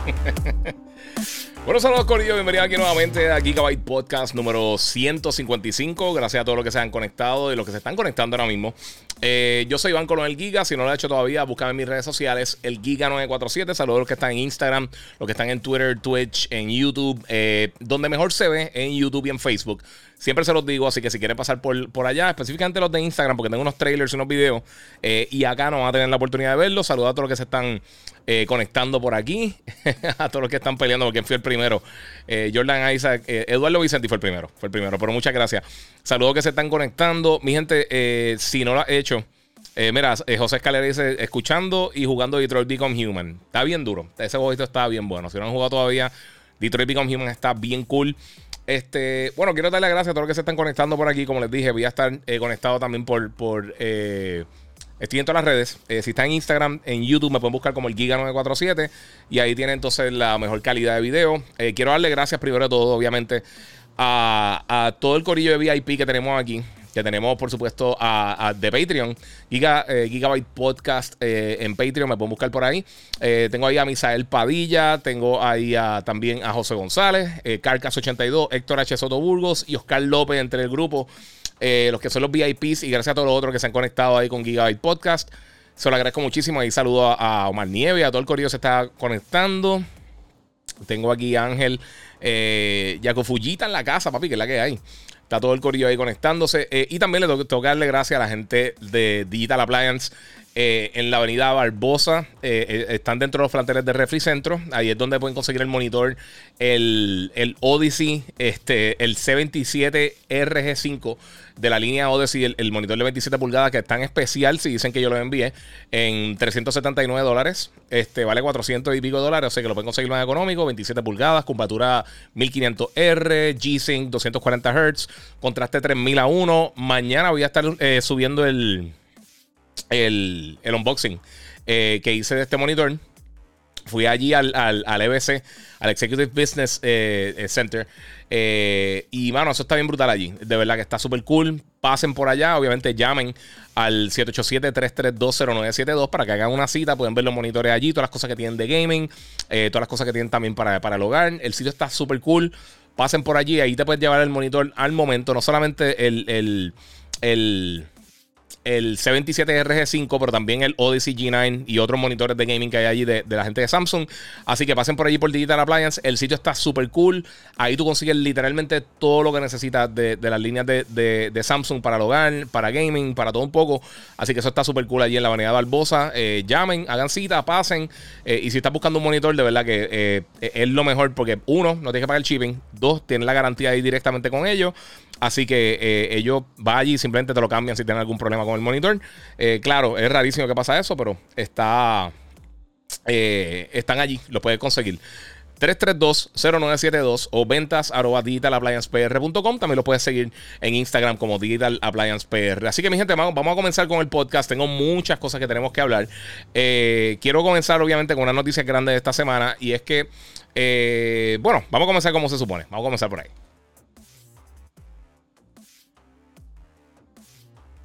bueno, saludos Corillo, bienvenido aquí nuevamente a Gigabyte Podcast número 155. Gracias a todos los que se han conectado y los que se están conectando ahora mismo. Eh, yo soy Iván Colón el Giga, si no lo has hecho todavía, búscame en mis redes sociales, el Giga947. Saludos a los que están en Instagram, los que están en Twitter, Twitch, en YouTube, eh, donde mejor se ve, en YouTube y en Facebook. Siempre se los digo, así que si quieren pasar por, por allá, específicamente los de Instagram, porque tengo unos trailers y unos videos, eh, y acá no van a tener la oportunidad de verlos. Saludos a todos los que se están eh, conectando por aquí, a todos los que están peleando, porque fui el primero. Eh, Jordan Isaac, Eduardo Vicente fue el primero, fue el primero, pero muchas gracias. Saludos que se están conectando. Mi gente, si no lo ha hecho, mira, José Escalera dice, escuchando y jugando Detroit Become Human. Está bien duro, ese jueguito está bien bueno. Si no han jugado todavía, Detroit Become Human está bien cool. Este, bueno, quiero darle las gracias a todos los que se están conectando por aquí. Como les dije, voy a estar eh, conectado también por. por eh, estoy en todas las redes. Eh, si está en Instagram, en YouTube, me pueden buscar como el Giga947. Y ahí tienen entonces la mejor calidad de video. quiero darle gracias primero de todo, obviamente, a, todo el corillo de VIP que tenemos aquí que tenemos, por supuesto, a, de Patreon, eh, Gigabyte Podcast eh, en Patreon, me pueden buscar por ahí. Eh, tengo ahí a Misael Padilla, tengo ahí también a José González, Carcas82, Héctor H. Soto Burgos y Oscar López entre el grupo, los que son los VIPs, y gracias a todos los otros que se han conectado ahí con Gigabyte Podcast. Se lo agradezco muchísimo. Y saludo a, Omar Nieve, a todo el corrido se está conectando. Tengo aquí a Ángel eh, Fullita en la casa, papi, que es la que hay. Está todo el corillo ahí conectándose. Eh, y también le tengo, que darle gracias a la gente de Digital Appliance eh, en la avenida Barbosa. Eh, están dentro de los planteles de Refri Centro. Ahí es donde pueden conseguir el monitor, el, el Odyssey, este, el C27 RG5 de la línea Odyssey, el, monitor de 27 pulgadas que es tan especial, si dicen que yo lo envié, en 379 dólares. Este vale 400 y pico dólares, o sea que lo pueden conseguir más económico. 27 pulgadas, curvatura 1500R, G-Sync 240 Hz, contraste 3000 a 1. Mañana voy a estar eh, subiendo el, el, unboxing eh, que hice de este monitor. Fui allí al, al, al EBC, al Executive Business eh, Center. Eh, y mano, eso está bien brutal allí. De verdad que está súper cool. Pasen por allá. Obviamente llamen al 787-3320972 para que hagan una cita. Pueden ver los monitores allí, todas las cosas que tienen de gaming, eh, todas las cosas que tienen también para, para el hogar. El sitio está súper cool. Pasen por allí. Ahí te puedes llevar el monitor al momento. No solamente el, el, el el C27RG5, pero también el Odyssey G9 y otros monitores de gaming que hay allí de, la gente de Samsung. Así que pasen por allí por Digital Appliance. El sitio está súper cool. Ahí tú consigues literalmente todo lo que necesitas de, las líneas de, Samsung para el hogar, para gaming, para todo un poco. Así que eso está súper cool allí en la avenida Barbosa. Eh, llamen, hagan cita, pasen. Eh, y si estás buscando un monitor, de verdad que eh, es lo mejor porque uno, no tienes que pagar el shipping. Dos, tienes la garantía ahí directamente con ellos. Así que ellos van allí simplemente te lo cambian si tienen algún problema con el monitor. Eh, claro, es rarísimo que pasa eso, pero está, eh, están allí, lo puedes conseguir. 332-0972 o ventas arroba digitalappliancepr.com. También lo puedes seguir en Instagram como Digital Appliance PR. Así que, mi gente, vamos, a comenzar con el podcast. Tengo muchas cosas que tenemos que hablar. quiero comenzar, obviamente, con una noticia grande de esta semana. Y es que, bueno, vamos a comenzar como se supone. Vamos a comenzar por ahí.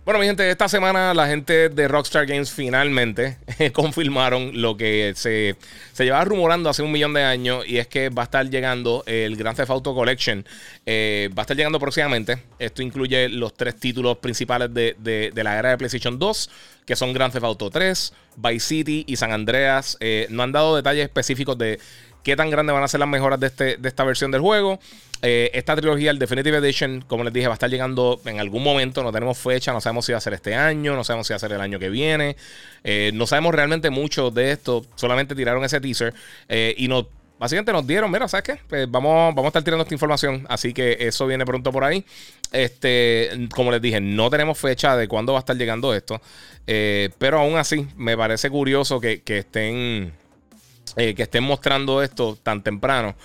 Bueno, mi gente, esta semana la gente de Rockstar Games finalmente confirmaron lo que se, llevaba rumorando hace un millón de años y es que va a estar llegando el Grand Theft Auto Collection. Eh, va a estar llegando próximamente. Esto incluye los tres títulos principales de, la era de PlayStation 2, que son Grand Theft Auto 3, Vice City y San Andreas. Eh, no han dado detalles específicos de qué tan grandes van a ser las mejoras de, este, de esta versión del juego. Eh, esta trilogía, el Definitive Edition, como les dije, va a estar llegando en algún momento. No tenemos fecha, no sabemos si va a ser este año, no sabemos si va a ser el año que viene. Eh, no sabemos realmente mucho de esto. Solamente tiraron ese teaser eh, y nos básicamente nos dieron, mira, ¿sabes qué? Pues vamos, vamos a estar tirando esta información, así que eso viene pronto por ahí. Este, como les dije, no tenemos fecha de cuándo va a estar llegando esto, pero aún así me parece curioso que, que estén que estén mostrando esto tan temprano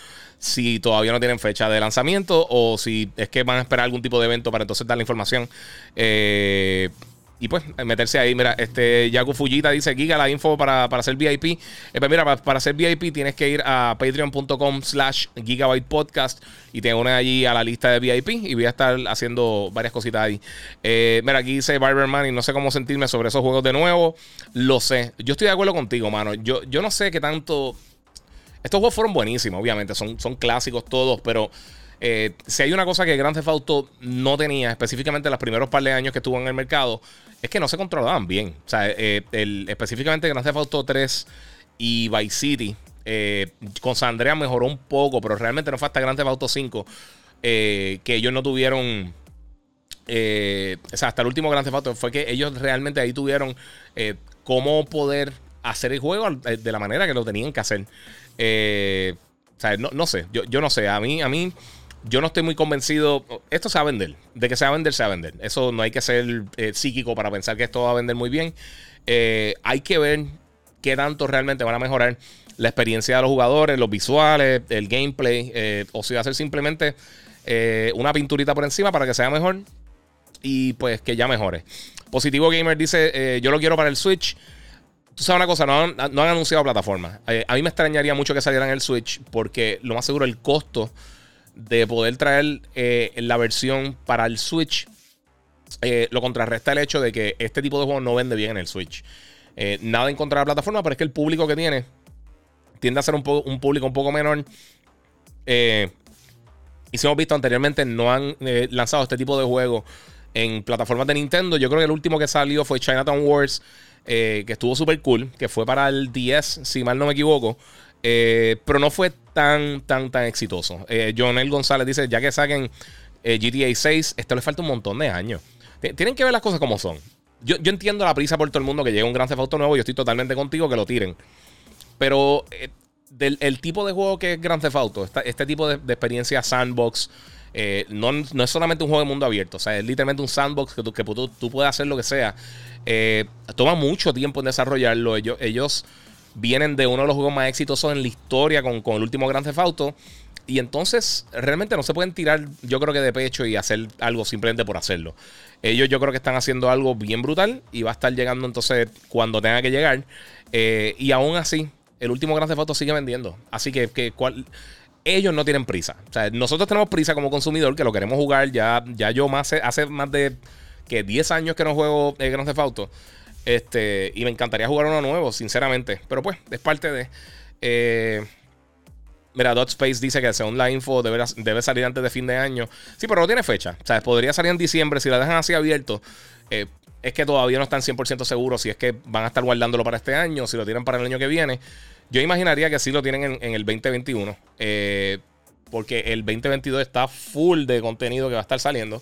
si todavía no tienen fecha de lanzamiento o si es que van a esperar algún tipo de evento para entonces dar la información. Eh, y pues meterse ahí. Mira, este Yaku Fujita dice: Giga, la info para, para hacer VIP. Eh, pues mira, para, para, hacer VIP tienes que ir a patreon.com slash gigabyte podcast y te unes allí a la lista de VIP y voy a estar haciendo varias cositas ahí. Eh, mira, aquí dice Barberman y no sé cómo sentirme sobre esos juegos de nuevo. Lo sé. Yo estoy de acuerdo contigo, mano. Yo, yo no sé qué tanto estos juegos fueron buenísimos, obviamente, son, son clásicos todos, pero eh, si hay una cosa que Grand Theft Auto no tenía, específicamente los primeros par de años que estuvo en el mercado, es que no se controlaban bien. O sea, eh, específicamente Grand Theft Auto 3 y Vice City, eh, con San mejoró un poco, pero realmente no fue hasta Grand Theft Auto 5 que ellos no tuvieron... o sea, hasta el último Grand Theft Auto fue que ellos realmente ahí tuvieron cómo poder hacer el juego de la manera que lo tenían que hacer. O sea, no, sé, yo, yo, no sé. A mí, a mí, yo no estoy muy convencido. Esto se va a vender. De que se va a vender, se va a vender. Eso no hay que ser eh, psíquico para pensar que esto va a vender muy bien. Eh, hay que ver qué tanto realmente van a mejorar la experiencia de los jugadores, los visuales, el gameplay. o si va a ser simplemente una pinturita por encima para que sea mejor. Y pues que ya mejore. Positivo Gamer dice: Yo lo quiero para el Switch. Tú sabes una cosa, no han, anunciado plataforma. Eh, a mí me extrañaría mucho que salieran el Switch porque lo más seguro el costo de poder traer eh, la versión para el Switch eh, lo contrarresta el hecho de que este tipo de juegos no vende bien en el Switch. nada en contra de la plataforma, pero es que el público que tiene tiende a ser un, un público un poco menor. y si hemos visto anteriormente, no han lanzado este tipo de juegos en plataformas de Nintendo. Yo creo que el último que salió fue Chinatown Wars. Eh, que estuvo súper cool, que fue para el 10, si mal no me equivoco. Eh, pero no fue tan, tan, tan exitoso. Eh, Jonel González dice, ya que saquen GTA 6, esto le falta un montón de años. Tienen que ver las cosas como son. Yo, entiendo la prisa por todo el mundo que llegue un gran Theft Auto nuevo. Yo estoy totalmente contigo que lo tiren. Pero del el tipo de juego que es Grand Theft Auto, este tipo de, experiencia sandbox, no, no, es solamente un juego de mundo abierto. O sea, es literalmente un sandbox que tú, que tú, tú puedes hacer lo que sea. Eh, toma mucho tiempo en desarrollarlo. Ellos vienen de uno de los juegos más exitosos en la historia con, el último Grand Theft Auto. Y entonces realmente no se pueden tirar, yo creo que de pecho y hacer algo simplemente por hacerlo. Ellos yo creo que están haciendo algo bien brutal y va a estar llegando entonces cuando tenga que llegar. Eh, y aún así, el último Grand Theft Auto sigue vendiendo. Así que, que ellos no tienen prisa. O sea, nosotros tenemos prisa como consumidor que lo queremos jugar. Ya, ya yo más hace más de que 10 años que no juego el Grand Theft Auto. Este, y me encantaría jugar uno nuevo, sinceramente. Pero pues, es parte de. Eh, mira, Dot Space dice que según la info debe, debe, salir antes de fin de año. Sí, pero no tiene fecha. O sea, podría salir en diciembre si la dejan así abierto. Eh, es que todavía no están 100% seguros si es que van a estar guardándolo para este año, si lo tienen para el año que viene. Yo imaginaría que sí lo tienen en, el 2021. Eh, porque el 2022 está full de contenido que va a estar saliendo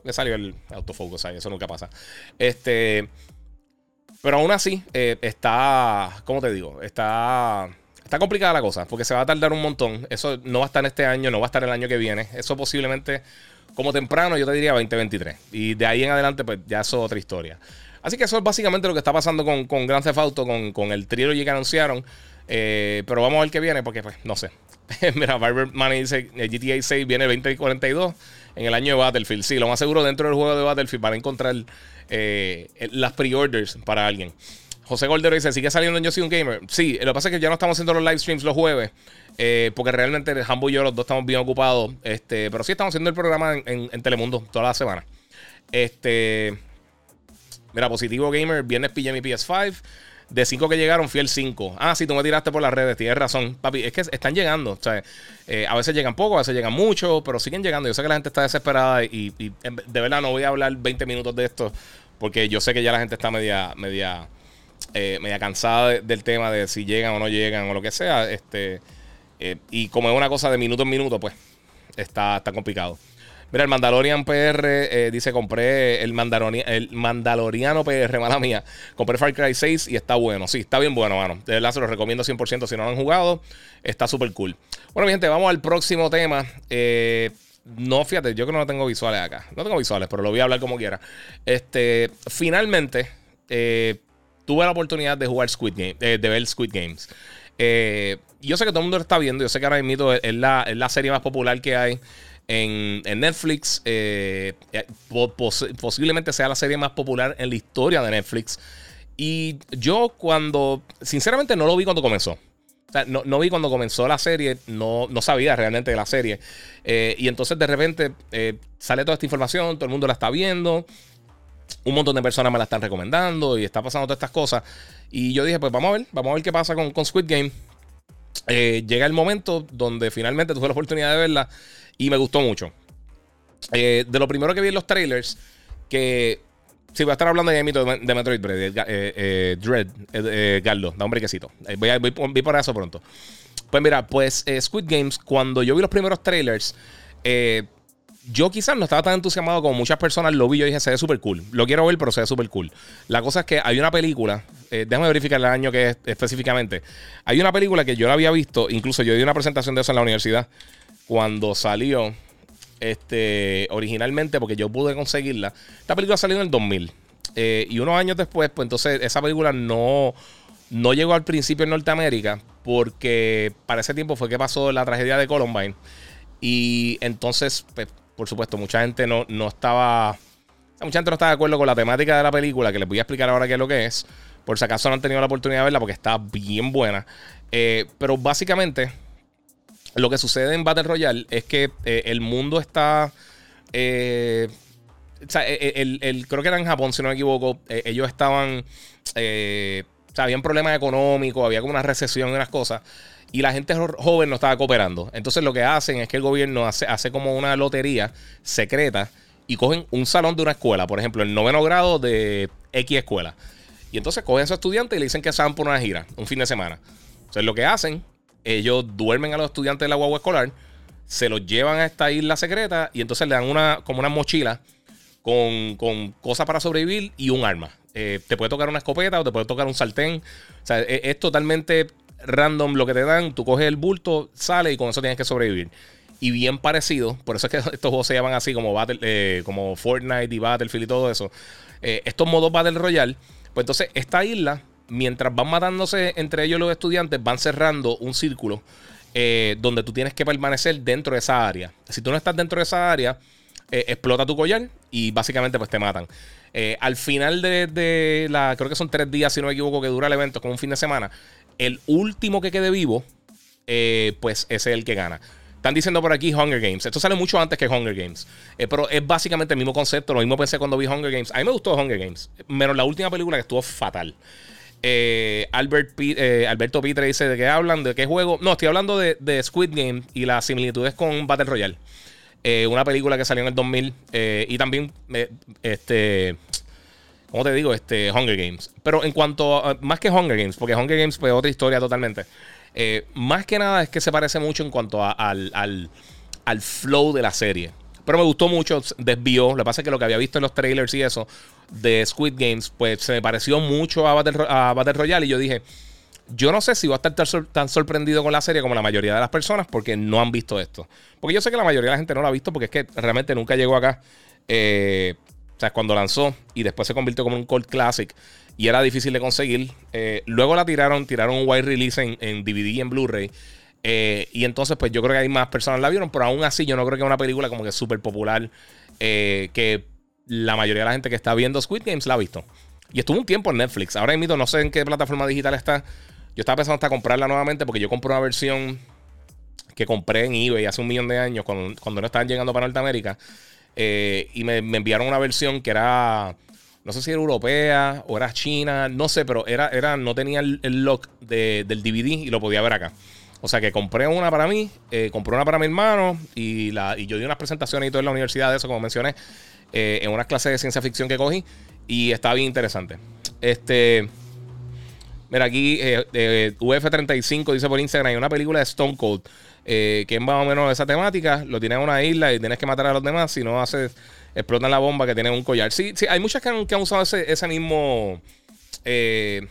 que salió el autofocus ahí, eso nunca pasa. Este. Pero aún así, eh, está. ¿Cómo te digo? Está. Está complicada la cosa, porque se va a tardar un montón. Eso no va a estar este año, no va a estar el año que viene. Eso posiblemente, como temprano, yo te diría 2023. Y de ahí en adelante, pues ya eso es otra historia. Así que eso es básicamente lo que está pasando con, con Grand Theft con, con el trilogy que anunciaron. Eh, pero vamos a ver qué viene, porque pues no sé. Mira, Barber Money dice: GTA 6 viene 2042 en el año de Battlefield. Sí, lo más seguro dentro del juego de Battlefield van a encontrar eh, las pre-orders para alguien. José Goldero dice, ¿sigue saliendo en Yo Soy Un Gamer? Sí, lo que pasa es que ya no estamos haciendo los live streams los jueves, eh, porque realmente Hambo y yo los dos estamos bien ocupados, este, pero sí estamos haciendo el programa en, Telemundo toda la semana. Este, mira, Positivo Gamer, viernes pilla mi PS5. De 5 que llegaron, fui el 5. Ah, sí, tú me tiraste por las redes, tienes razón. Papi, es que están llegando. O sea, eh, a veces llegan poco, a veces llegan mucho, pero siguen llegando. Yo sé que la gente está desesperada y, de verdad no voy a hablar 20 minutos de esto porque yo sé que ya la gente está media, media, eh, media cansada del tema de si llegan o no llegan o lo que sea. Este, eh, y como es una cosa de minuto en minuto, pues está, está complicado. Mira, el Mandalorian PR eh, dice: Compré el, Mandaloriano PR, mala mía. Compré Far Cry 6 y está bueno. Sí, está bien bueno, mano. De verdad se lo recomiendo 100% si no lo han jugado. Está súper cool. Bueno, mi gente, vamos al próximo tema. Eh, no, fíjate, yo que no tengo visuales acá. No tengo visuales, pero lo voy a hablar como quiera. Este, finalmente, eh, tuve la oportunidad de jugar Squid Game, de ver Squid Games. Yo sé que todo el mundo lo está viendo. Yo sé que ahora mismo es la, es la serie más popular que hay en, Netflix. Eh, eh, posiblemente sea la serie más popular en la historia de Netflix. Y yo cuando, sinceramente no lo vi cuando comenzó. O sea, no, vi cuando comenzó la serie, no, no sabía realmente de la serie. Eh, y entonces de repente sale toda esta información, todo el mundo la está viendo. Un montón de personas me la están recomendando y está pasando todas estas cosas. Y yo dije, pues vamos a ver, vamos a ver qué pasa con, con Squid Game. llega el momento donde finalmente tuve la oportunidad de verla. Y me gustó mucho. Eh, de lo primero que vi en los trailers, que si voy a estar hablando de, de Metroid Dread, eh, eh, Dread Garlo, da un brequecito. Voy, voy, por eso pronto. Pues mira, pues Squid Games, cuando yo vi los primeros trailers, yo quizás no estaba tan entusiasmado como muchas personas lo vi. Yo dije, se ve súper cool. Lo quiero ver, pero se ve súper cool. La cosa es que hay una película, déjame verificar el año que es específicamente. Hay una película que yo la había visto, incluso yo di una presentación de eso en la universidad cuando salió este, originalmente, porque yo pude conseguirla. Esta película salió en el 2000. Eh, y unos años después, pues entonces esa película no, no llegó al principio en Norteamérica, porque para ese tiempo fue que pasó la tragedia de Columbine. Y entonces, pues, por supuesto, mucha gente no, no estaba. Mucha gente no estaba de acuerdo con la temática de la película, que les voy a explicar ahora qué es lo que es. Por si acaso no han tenido la oportunidad de verla, porque está bien buena. Eh, pero básicamente, lo que sucede en Battle Royale es que eh, el mundo está. Eh, e, e, el, creo que era en Japón, si no me equivoco. Eh, ellos estaban. o sea, habían problemas económicos, había como una recesión y unas cosas. Y la gente joven no estaba cooperando. Entonces lo que hacen es que el gobierno hace, hace como una lotería secreta y cogen un salón de una escuela, por ejemplo, el noveno grado de X escuela. Y entonces cogen a esos estudiantes y le dicen que se van por una gira, un fin de semana. Entonces lo que hacen ellos duermen a los estudiantes de la guagua escolar, se los llevan a esta isla secreta y entonces le dan una, como una mochila con, cosas para sobrevivir y un arma. Eh, te puede tocar una escopeta o te puede tocar un sartén. O sea, e, es, totalmente random lo que te dan. Tú coges el bulto, sale y con eso tienes que sobrevivir. Y bien parecido, por eso es que estos juegos se llaman así como, Battle, eh, como Fortnite y Battlefield y todo eso. Eh, estos modos Battle Royale, pues entonces esta isla mientras van matándose entre ellos los estudiantes, van cerrando un círculo eh, donde tú tienes que permanecer dentro de esa área. Si tú no estás dentro de esa área, eh, explota tu collar y básicamente pues te matan. Eh, al final de, la, creo que son tres días, si no me equivoco, que dura el evento, como un fin de semana, el último que quede vivo, pues es el que gana. Están diciendo por aquí Hunger Games. Esto sale mucho antes que Hunger Games. pero es básicamente el mismo concepto. Lo mismo pensé cuando vi Hunger Games. A mí me gustó Hunger Games. Menos la última película que estuvo fatal. Eh, eh, Alberto Pitre dice de qué hablan, de qué juego. No, estoy hablando de, Squid Game y las similitudes con Battle Royale. Eh, una película que salió en el 2000 y también, este, ¿cómo te digo? Este, Hunger Games. Pero en cuanto a, más que Hunger Games, porque Hunger Games fue otra historia totalmente. más que nada es que se parece mucho en cuanto al flow de la serie. Pero me gustó mucho, desvió. Lo que pasa es que lo que había visto en los trailers y eso de Squid Games, pues se me pareció mucho a Battle, a Royale. Y yo dije, yo no sé si voy a estar tan, sorprendido con la serie como la mayoría de las personas porque no han visto esto. Porque yo sé que la mayoría de la gente no lo ha visto porque es que realmente nunca llegó acá. Eh, o sea, cuando lanzó y después se convirtió como un cult classic y era difícil de conseguir. Eh, luego la tiraron, tiraron un wide release en, en DVD y en Blu-ray. Eh, y entonces, pues yo creo que hay más personas la vieron, pero aún así yo no creo que es una película como que súper popular eh, que la mayoría de la gente que está viendo Squid Games la ha visto. Y estuvo un tiempo en Netflix. Ahora mismo no sé en qué plataforma digital está. Yo estaba pensando hasta comprarla nuevamente porque yo compré una versión que compré en eBay hace un millón de años cuando, no estaban llegando para Norteamérica. Eh, y me, enviaron una versión que era, no sé si era europea o era china, no sé, pero era, era no tenía el, lock del DVD y lo podía ver acá. O sea que compré una para mí, eh, compré una para mi hermano y, la, y yo di unas presentaciones y todo en la universidad de eso, como mencioné, eh, en unas clases de ciencia ficción que cogí y está bien interesante. Este. Mira, aquí eh, UF35 dice por Instagram: hay una película de Stone Cold que es más o menos esa temática. Lo tienes en una isla y tienes que matar a los demás. Si no haces, explotan la bomba que tiene un collar. Sí, sí, hay muchas que han, usado ese, mismo. Eh,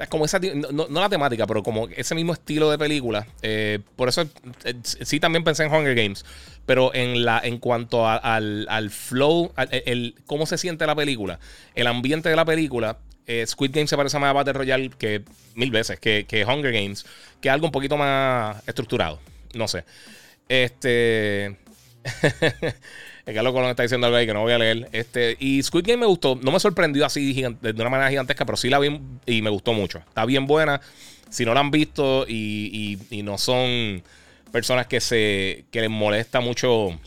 es como esa, no, la temática, pero como ese mismo estilo de película. Eh, por eso eh, sí también pensé en Hunger Games. Pero en la en cuanto al, flow, el, cómo se siente la película, el ambiente de la película, eh, Squid Game se parece más a Battle Royale que mil veces, que, que Hunger Games, que algo un poquito más estructurado. No sé. Este. Carlos Colón está diciendo algo ahí que no voy a leer. Este, y Squid Game me gustó. No me sorprendió así de una manera gigantesca, pero sí la vi y me gustó mucho. Está bien buena. Si no la han visto y, no son personas que se que les molesta mucho.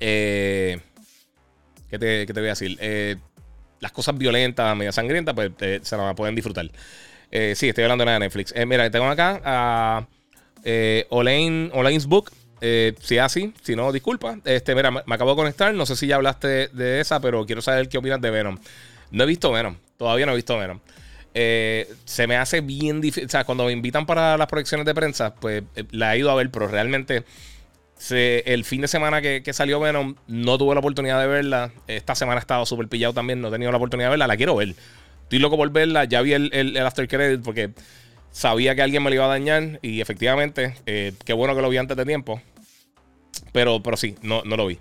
Eh, ¿qué, te, ¿Qué te voy a decir? Eh, las cosas violentas, medio sangrientas, pues se la pueden disfrutar. Eh, sí, estoy hablando de Netflix. Eh, mira, tengo acá a eh, Olain's Book. Eh, si es así, si no, disculpa. Este, mira, me, acabo de conectar. No sé si ya hablaste de, esa, pero quiero saber qué opinas de Venom. No he visto Venom. Todavía no he visto Venom. se me hace bien difícil. O sea, cuando me invitan para las proyecciones de prensa, pues la he ido a ver, pero realmente el fin de semana que, salió Venom, no tuve la oportunidad de verla. Esta semana he estado súper pillado también, no he tenido la oportunidad de verla. La quiero ver. Estoy loco por verla. Ya vi el, after credit porque sabía que alguien me lo iba a dañar. Y efectivamente, eh, qué bueno que lo vi antes de tiempo. Pero, pero sí, no, no lo vi.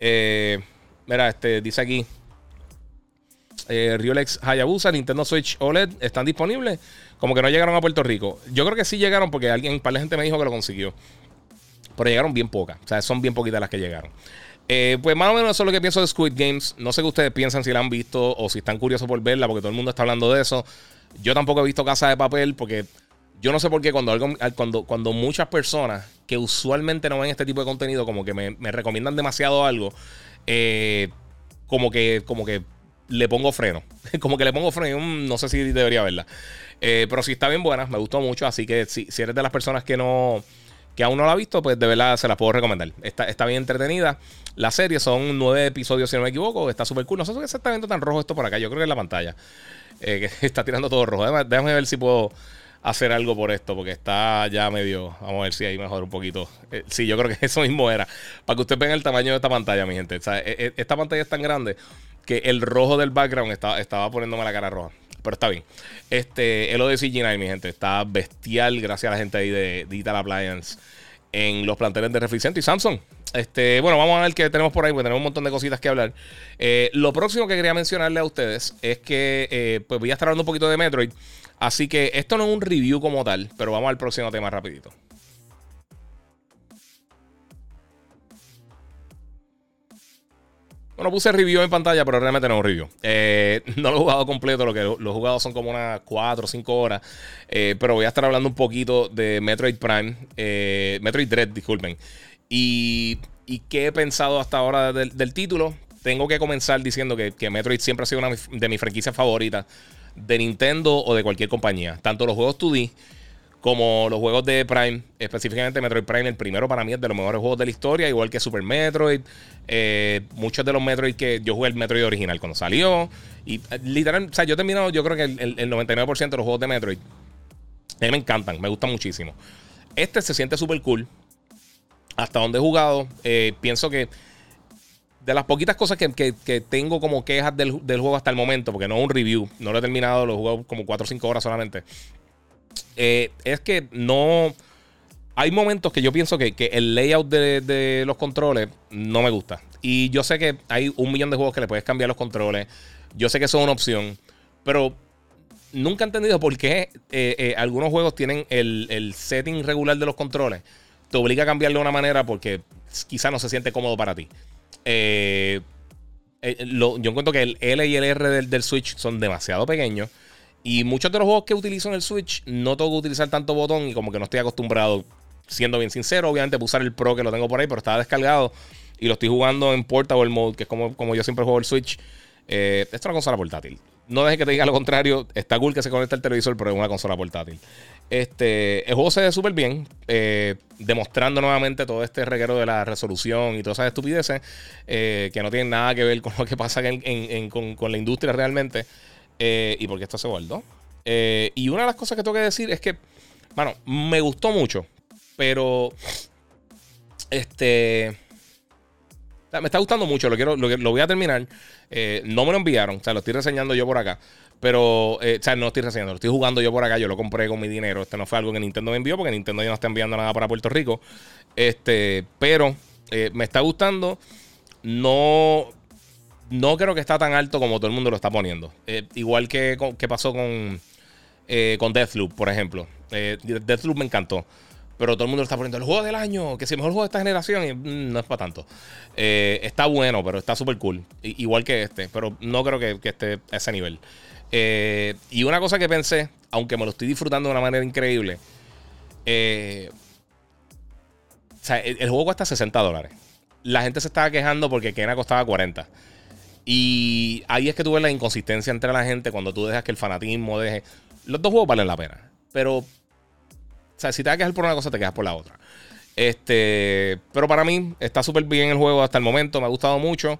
Eh, mira, este dice aquí. Eh, Riolex Hayabusa, Nintendo Switch OLED están disponibles. Como que no llegaron a Puerto Rico. Yo creo que sí llegaron porque alguien, para la gente me dijo que lo consiguió. Pero llegaron bien pocas. O sea, son bien poquitas las que llegaron. Eh, pues más o menos eso es lo que pienso de Squid Games. No sé qué ustedes piensan si la han visto o si están curiosos por verla, porque todo el mundo está hablando de eso. Yo tampoco he visto Casa de Papel porque yo no sé por qué cuando, cuando, cuando muchas personas que usualmente no ven este tipo de contenido, como que me, recomiendan demasiado algo, eh, como que, como que le pongo freno. como que le pongo freno. No sé si debería verla. Eh, pero sí está bien buena, me gustó mucho. Así que si, si eres de las personas que no que aún no la ha visto, pues de verdad se la puedo recomendar. Está, está bien entretenida. La serie son nueve episodios, si no me equivoco. Está súper cool. No sé qué se está viendo tan rojo esto por acá. Yo creo que es la pantalla. Eh, que está tirando todo rojo. Déjame, ver si puedo hacer algo por esto, porque está ya medio. Vamos a ver si ahí mejor un poquito. Eh, sí, yo creo que eso mismo era. Para que ustedes vean el tamaño de esta pantalla, mi gente. E, e, esta pantalla es tan grande que el rojo del background estaba poniéndome la cara roja. Pero está bien. Este, el ODC G9, mi gente, está bestial. Gracias a la gente ahí de Digital Appliance en los planteles de Refrigento y Samsung. Este, bueno, vamos a ver qué tenemos por ahí, porque tenemos un montón de cositas que hablar. Eh, lo próximo que quería mencionarle a ustedes es que eh, pues voy a estar hablando un poquito de Metroid. Así que esto no es un review como tal, pero vamos al próximo tema rapidito. Bueno, puse review en pantalla, pero realmente no es review. Eh, no lo he jugado completo, lo que lo he jugado son como unas 4 o 5 horas. Eh, pero voy a estar hablando un poquito de Metroid Prime, eh, Metroid Dread, disculpen. Y, y qué he pensado hasta ahora del, título. Tengo que comenzar diciendo que, que, Metroid siempre ha sido una de mis franquicias favoritas de Nintendo o de cualquier compañía. Tanto los juegos 2D como los juegos de Prime, específicamente Metroid Prime, el primero para mí es de los mejores juegos de la historia, igual que Super Metroid. Eh, muchos de los Metroid que yo jugué el Metroid original cuando salió. Y eh, literal, o sea, yo he terminado, yo creo que el, 99% de los juegos de Metroid a mí me encantan, me gustan muchísimo. Este se siente súper cool. Hasta donde he jugado, eh, pienso que de las poquitas cosas que, tengo como quejas del, del, juego hasta el momento, porque no es un review, no lo he terminado, lo he jugado como 4 o 5 horas solamente. Eh, es que no. Hay momentos que yo pienso que, el layout de, los controles no me gusta. Y yo sé que hay un millón de juegos que le puedes cambiar los controles. Yo sé que eso es una opción. Pero nunca he entendido por qué eh, eh, algunos juegos tienen el, setting regular de los controles. Te obliga a cambiarlo de una manera porque quizá no se siente cómodo para ti. yo encuentro que el L y el R del, del Switch son demasiado pequeños. Y muchos de los juegos que utilizo en el Switch no tengo que utilizar tanto botón y como que no estoy acostumbrado, siendo bien sincero, obviamente usar el Pro que lo tengo por ahí, pero estaba descargado y lo estoy jugando en Portable Mode, que es como, como yo siempre juego el Switch. Eh, esto es una consola portátil. No dejes que te diga lo contrario. Está cool que se conecte al televisor, pero es una consola portátil. Este, el juego se ve súper bien, eh, demostrando nuevamente todo este reguero de la resolución y todas esas estupideces eh, que no tienen nada que ver con lo que pasa con, con, la industria realmente. Eh, y porque esto se guardó. Eh, y una de las cosas que tengo que decir es que, bueno, me gustó mucho, pero este me está gustando mucho, lo quiero, lo, voy a terminar. Eh, no me lo enviaron, o sea, lo estoy reseñando yo por acá. Pero, o sea, no estoy reseñando, lo estoy jugando yo por acá. Yo lo compré con mi dinero. Este no fue algo que Nintendo me envió, porque Nintendo ya no está enviando nada para Puerto Rico. Este, pero me está gustando. No no creo que está tan alto como todo el mundo lo está poniendo. Eh, igual que, que, pasó con, eh, con Deathloop, por ejemplo. Eh, Deathloop me encantó. Pero todo el mundo lo está poniendo el juego del año, que es el mejor juego de esta generación. Y, mm, no es para tanto. está bueno, pero está súper cool. igual que este. Pero no creo que, esté a ese nivel. y una cosa que pensé, aunque me lo estoy disfrutando de una manera increíble. el, el juego cuesta 60 dólares. La gente se estaba quejando porque Kena costaba 40. Y ahí es que tú ves la inconsistencia entre la gente cuando tú dejas que el fanatismo deje. Los dos juegos valen la pena. Pero, o sea, si te vas a quejar por una cosa, te quejas por la otra. Este, pero para mí está súper bien el juego hasta el momento. Me ha gustado mucho.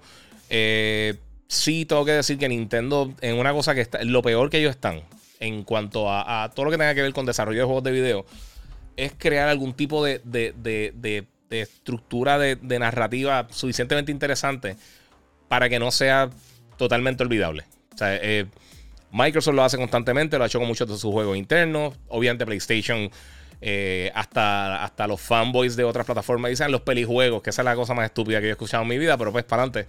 Eh, sí, tengo que decir que Nintendo, en una cosa que está, lo peor que ellos están en cuanto a, todo lo que tenga que ver con desarrollo de juegos de video, es crear algún tipo de, de, estructura de narrativa suficientemente interesante para que no sea totalmente olvidable. Eh, Microsoft lo hace constantemente, lo ha hecho con muchos de sus juegos internos. Obviamente PlayStation, eh, hasta, hasta los fanboys de otras plataformas dicen los pelijuegos, que esa es la cosa más estúpida que yo he escuchado en mi vida, pero pues para adelante.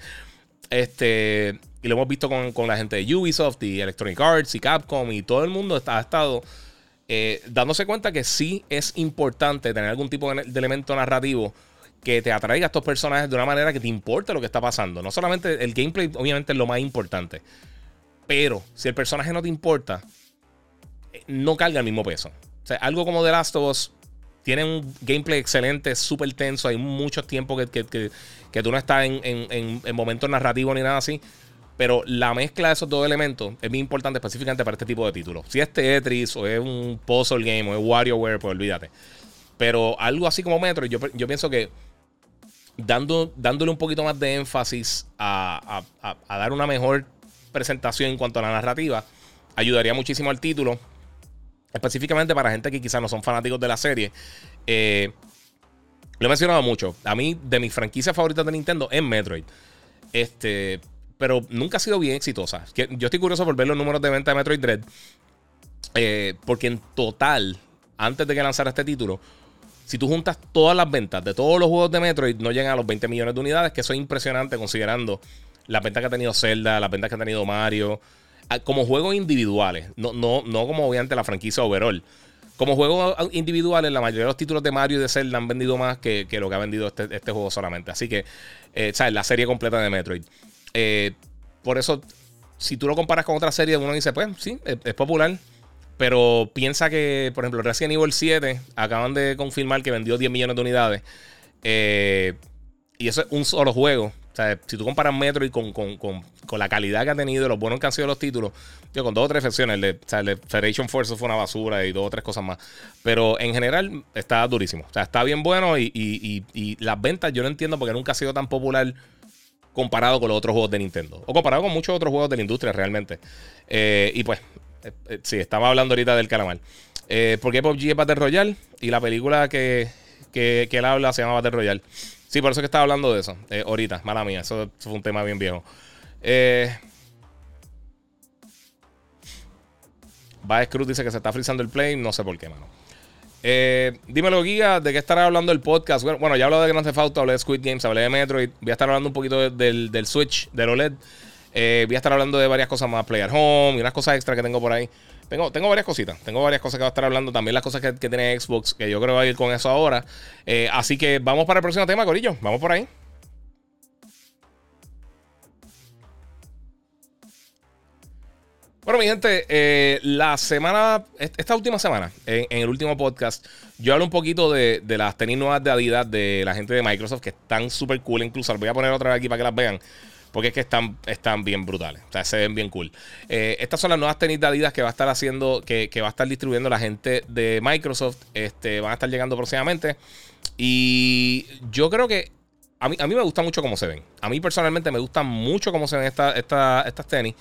Este, y lo hemos visto con, la gente de Ubisoft y Electronic Arts y Capcom y todo el mundo está, ha estado eh, dándose cuenta que sí es importante tener algún tipo de elemento narrativo que te atraiga a estos personajes de una manera que te importe lo que está pasando. No solamente el gameplay, obviamente, es lo más importante. Pero si el personaje no te importa, eh, no carga el mismo peso. O sea, algo como The Last of Us tiene un gameplay excelente, súper tenso. Hay muchos tiempos que, que, tú no estás en, en, en, momentos narrativos ni nada así. Pero la mezcla de esos dos elementos es muy importante específicamente para este tipo de títulos. Si es Tetris o es un puzzle game o es WarioWare, pues olvídate. Pero algo así como Metro, yo, yo pienso que dando, dándole un poquito más de énfasis a, dar una mejor presentación en cuanto a la narrativa, ayudaría muchísimo al título. Específicamente para gente que quizás no son fanáticos de la serie. Eh, lo he mencionado mucho. A mí, de mis franquicias favoritas de Nintendo, es Metroid. Este, pero nunca ha sido bien exitosa. Yo estoy curioso por ver los números de venta de Metroid Dread. Eh, porque en total, antes de que lanzara este título, si tú juntas todas las ventas de todos los juegos de Metroid, no llegan a los 20 millones de unidades, que eso es impresionante considerando las ventas que ha tenido Zelda, las ventas que ha tenido Mario, como juegos individuales, no, no, no como obviamente la franquicia overall. Como juegos individuales, la mayoría de los títulos de Mario y de Zelda han vendido más que, lo que ha vendido este, este, juego solamente. Así que, eh, ¿sabes? La serie completa de Metroid. Eh, por eso, si tú lo comparas con otra serie, uno dice, pues sí, es popular. Pero piensa que, por ejemplo, Resident Evil 7 acaban de confirmar que vendió 10 millones de unidades. Eh, y eso es un solo juego. O sea, si tú comparas Metroid con, con, la calidad que ha tenido, los buenos que han sido los títulos, yo con dos o tres excepciones, el de, Federation Force fue una basura y dos o tres cosas más. Pero en general está durísimo. O sea, está bien bueno y, y las ventas yo no entiendo porque nunca ha sido tan popular comparado con los otros juegos de Nintendo. O comparado con muchos otros juegos de la industria realmente. Eh, y pues sí, estaba hablando ahorita del calamar. Eh, porque PUBG es Battle Royale y la película que, que, él habla se llama Battle Royale. Sí, por eso que estaba hablando de eso. ahorita, mala mía, eso, fue un tema bien viejo. Eh, Cruz dice que se está frizando el play, no sé por qué, mano. dímelo, guía, ¿de qué estará hablando el podcast? Bueno, ya hablado de Grand Theft Auto, hablé de Squid Games, hablé de Metroid. Voy a estar hablando un poquito del, del Switch, del OLED. Eh, voy a estar hablando de varias cosas más, Play Home y unas cosas extra que tengo por ahí. Tengo, tengo varias cositas, tengo varias cosas que voy a estar hablando. También las cosas que, tiene Xbox, que yo creo que va a ir con eso ahora. Eh, así que vamos para el próximo tema, Corillo. Vamos por ahí. Bueno, mi gente, eh, la semana, esta última semana, en, el último podcast, yo hablo un poquito de, las tenis nuevas de Adidas de la gente de Microsoft que están súper cool. Incluso las voy a poner otra vez aquí para que las vean. Porque es que están, están bien brutales. O sea, se ven bien cool. Eh, estas son las nuevas tenis de Adidas que va a estar haciendo, que, va a estar distribuyendo la gente de Microsoft. Este, van a estar llegando próximamente. Y yo creo que a mí, a mí me gusta mucho cómo se ven. A mí personalmente me gusta mucho cómo se ven estas tenis.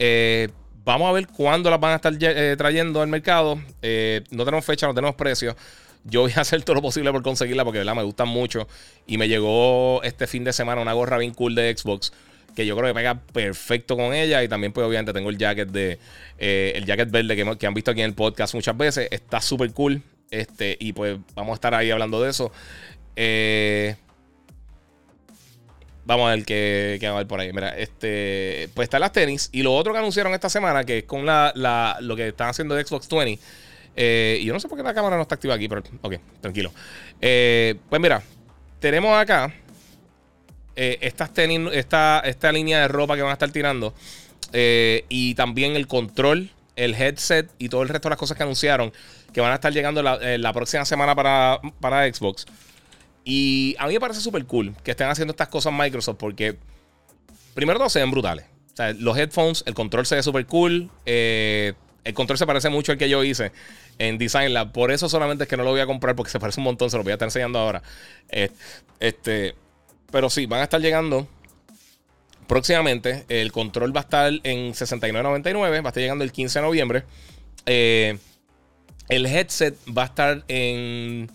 Eh, vamos a ver cuándo las van a estar eh, trayendo al mercado. no tenemos fecha, no tenemos precio. Yo voy a hacer todo lo posible por conseguirla porque me gustan mucho. Y me llegó este fin de semana una gorra bien cool de Xbox que yo creo que pega perfecto con ella. Y también, pues, obviamente, tengo el jacket de eh, el jacket verde que, han visto aquí en el podcast muchas veces. Está súper cool. Este, y pues vamos a estar ahí hablando de eso. Eh, Vamos a ver qué, qué va a haber por ahí. Mira, este. Pues están las tenis. Y lo otro que anunciaron esta semana, que es con la, la lo que están haciendo de Xbox 20. Eh, y yo no sé por qué la cámara no está activa aquí, pero. Ok, tranquilo. Eh, pues mira, tenemos acá. Eh, estas tenis, esta, esta línea de ropa que van a estar tirando. y también el control, el headset y todo el resto de las cosas que anunciaron. Que van a estar llegando la, la próxima semana para, para Xbox. Y a mí me parece súper cool que estén haciendo estas cosas Microsoft porque, primero todo, se ven brutales. Los headphones, el control se ve súper cool. Eh, el control se parece mucho al que yo hice en Design Lab. Por eso solamente es que no lo voy a comprar porque se parece un montón. Se lo voy a estar enseñando ahora. Eh, este, pero sí, van a estar llegando próximamente. El control va a estar en 69.99. Va a estar llegando el 15 de noviembre. Eh, el headset va a estar en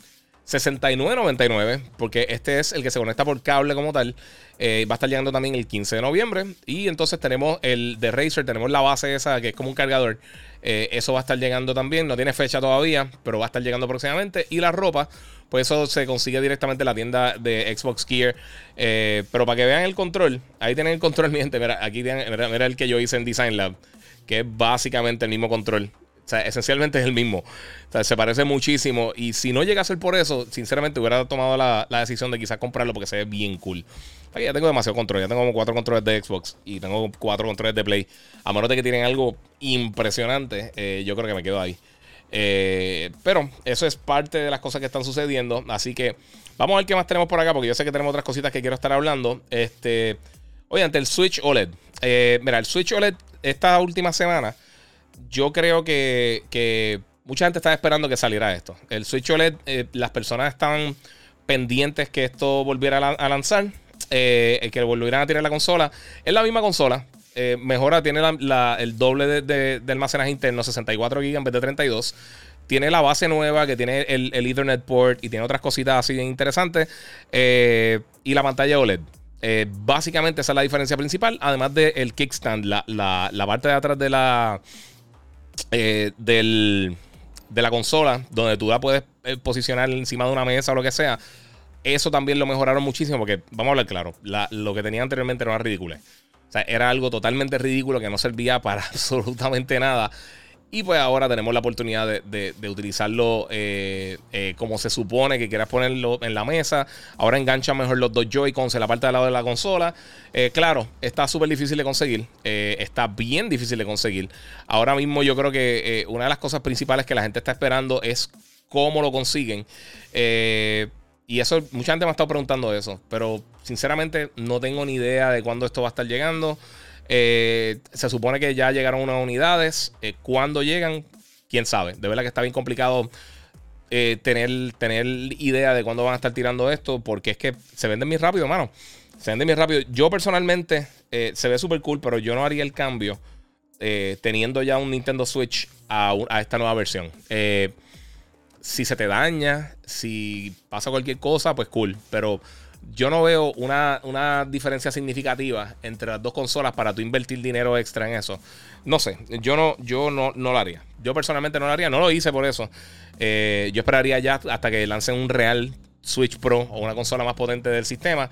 69.99, porque este es el que se conecta por cable como tal. Eh, va a estar llegando también el 15 de noviembre. Y entonces tenemos el de Razer, tenemos la base esa que es como un cargador. Eh, eso va a estar llegando también. No tiene fecha todavía, pero va a estar llegando próximamente. Y la ropa, pues eso se consigue directamente en la tienda de Xbox Gear. Eh, pero para que vean el control, ahí tienen el control, mi gente. Mira, aquí tienen, mira el que yo hice en Design Lab, que es básicamente el mismo control. O sea, esencialmente es el mismo. O sea, se parece muchísimo. Y si no llega a ser por eso, sinceramente hubiera tomado la, decisión de quizás comprarlo porque se ve bien cool. Aquí ya tengo demasiado control. Ya tengo como cuatro controles de Xbox y tengo cuatro controles de Play. A menos de que tienen algo impresionante, eh, yo creo que me quedo ahí. Eh, pero eso es parte de las cosas que están sucediendo. Así que vamos a ver qué más tenemos por acá, porque yo sé que tenemos otras cositas que quiero estar hablando. Este, oye, ante el Switch OLED. Eh, mira, el Switch OLED esta última semana yo creo que, mucha gente estaba esperando que saliera esto. El Switch OLED, eh, las personas estaban pendientes que esto volviera a, lanzar, eh, que volvieran a tirar la consola. Es la misma consola. Eh, mejora, tiene el doble de, almacenaje interno, 64 GB en vez de 32 tiene la base nueva que tiene el, Ethernet port y tiene otras cositas así interesantes. y la pantalla OLED. básicamente esa es la diferencia principal. Además del kickstand, la, la, parte de atrás de la, eh, del, de la consola, donde tú la puedes eh, posicionar encima de una mesa o lo que sea, eso también lo mejoraron muchísimo porque, vamos a hablar claro, lo que tenía anteriormente era una ridícula. O sea, era algo totalmente ridículo que no servía para absolutamente nada. Y pues ahora tenemos la oportunidad de, utilizarlo eh, eh, como se supone que quieras ponerlo en la mesa. Ahora engancha mejor los dos Joy-Cons en la parte del lado de la consola. Eh, claro, está súper difícil de conseguir. está bien difícil de conseguir. Ahora mismo yo creo que una de las cosas principales que la gente está esperando es cómo lo consiguen. Y eso, mucha gente me ha estado preguntando eso. Pero sinceramente no tengo ni idea de cuándo esto va a estar llegando. Eh, se supone que ya llegaron unas unidades. Eh, ¿Cuándo llegan? Quién sabe. De verdad que está bien complicado eh, tener, tener idea de cuándo van a estar tirando esto. Porque es que se venden muy rápido, mano. Se venden muy rápido. Yo personalmente se ve súper cool, pero yo no haría el cambio teniendo ya un Nintendo Switch a esta nueva versión. Si se te daña, si pasa cualquier cosa, pues cool. Pero yo no veo una, diferencia significativa entre las dos consolas para tú invertir dinero extra en eso. No sé, yo no, yo no, no lo haría. Yo personalmente no lo haría, no lo hice por eso. Eh, yo esperaría ya hasta que lancen un real Switch Pro o una consola más potente del sistema.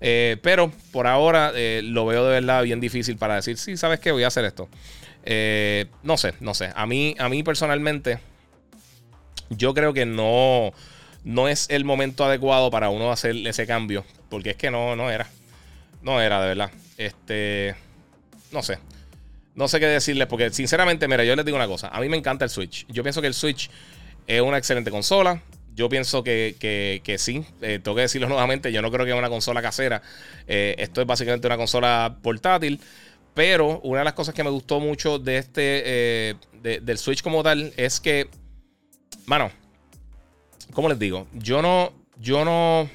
Eh, pero por ahora eh, lo veo de verdad bien difícil para decir, sí, ¿sabes qué? Voy a hacer esto. no sé, no sé. A mí, a mí personalmente, yo creo que no no es el momento adecuado para uno hacer ese cambio. Porque es que no, no era. No era, de verdad. Este. No sé. No sé qué decirles. Porque sinceramente, mira, yo les digo una cosa. A mí me encanta el Switch. Yo pienso que el Switch es una excelente consola. Yo pienso que, que, sí. Eh, tengo que decirlo nuevamente. Yo no creo que es una consola casera. Eh, esto es básicamente una consola portátil. Pero una de las cosas que me gustó mucho de este. Eh, del Switch como tal. Es que. Mano ¿Cómo les digo? Yo no. Yo no.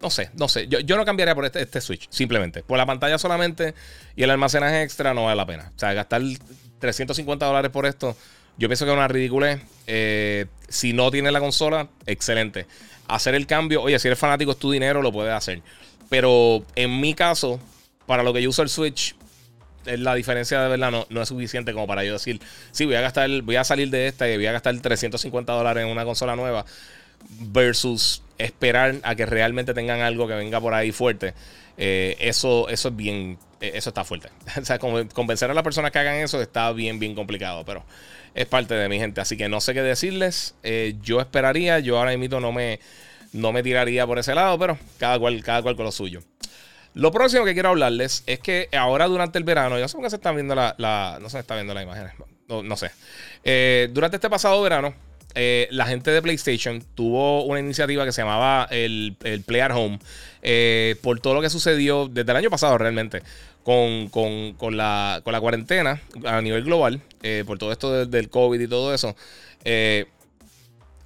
No sé, no sé. Yo, no cambiaría por este, este, Switch, simplemente. Por la pantalla solamente y el almacenaje extra no vale la pena. O sea, gastar 350 dólares por esto, yo pienso que es una ridícula. Eh, si no tienes la consola, excelente. Hacer el cambio, oye, si eres fanático es tu dinero, lo puedes hacer. Pero en mi caso, para lo que yo uso el Switch, la diferencia de verdad no, no, es suficiente como para yo decir, sí, voy a gastar, voy a salir de esta y voy a gastar 350 dólares en una consola nueva. versus esperar a que realmente tengan algo que venga por ahí fuerte. Eh, eso, eso es bien, eh, eso está fuerte. o sea, convencer a las personas que hagan eso está bien, bien complicado, pero es parte de mi gente. Así que no sé qué decirles. Eh, yo esperaría, yo ahora mismo no me, no me tiraría por ese lado, pero cada cual, cada cual con lo suyo. Lo próximo que quiero hablarles es que ahora durante el verano, yo no sé por qué se está viendo la, no se está viendo la imagen, no, sé. durante este pasado verano, eh, la gente de PlayStation tuvo una iniciativa que se llamaba el, el Play at Home eh, por todo lo que sucedió desde el año pasado realmente con, la, cuarentena a nivel global, eh, por todo esto del COVID y todo eso.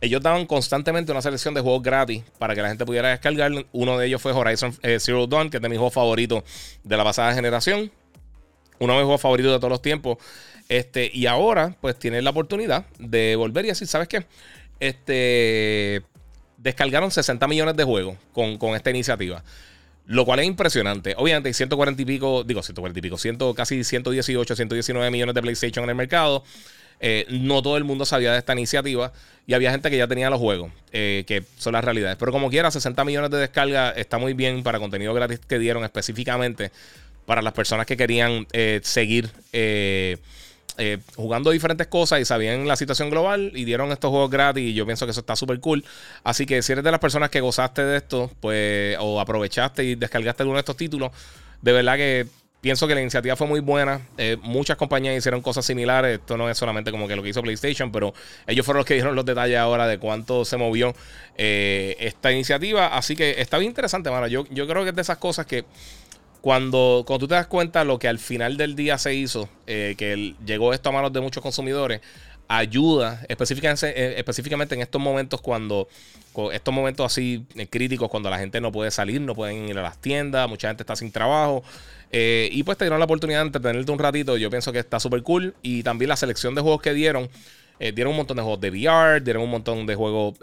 Ellos daban constantemente una selección de juegos gratis para que la gente pudiera descargar. Uno de ellos fue Horizon Zero Dawn, que es de mis juegos favoritos de la pasada generación. Uno de mis juegos favoritos de todos los tiempos. Este, y ahora, pues tienes la oportunidad de volver y decir, ¿sabes qué? Este. Descargaron 60 millones de juegos con, esta iniciativa. Lo cual es impresionante. Obviamente hay 140 y pico, digo 140 y pico, casi 118, 119 millones de PlayStation en el mercado. Eh, no todo el mundo sabía de esta iniciativa y había gente que ya tenía los juegos, eh, que son las realidades. Pero como quiera, 60 millones de descarga está muy bien para contenido gratis que dieron específicamente para las personas que querían eh, seguir jugando diferentes cosas y sabían la situación global y dieron estos juegos gratis y yo pienso que eso está súper cool. Así que si eres de las personas que gozaste de esto, pues, o aprovechaste y descargaste alguno de estos títulos, de verdad que pienso que la iniciativa fue muy buena. Eh, muchas compañías hicieron cosas similares. Esto no es solamente como que lo que hizo PlayStation, pero ellos fueron los que dieron los detalles ahora de cuánto se movió eh, esta iniciativa. Así que está bien interesante, mano. Yo, yo creo que es de esas cosas que cuando, cuando tú te das cuenta lo que al final del día se hizo, eh, que llegó esto a manos de muchos consumidores, ayuda específicamente, específicamente en estos momentos cuando, estos momentos así críticos, cuando la gente no puede salir, no pueden ir a las tiendas, mucha gente está sin trabajo. Y pues te dieron la oportunidad de entretenerte un ratito. Yo pienso que está súper cool. Y también la selección de juegos que dieron. dieron un montón de juegos de VR, dieron un montón de juegos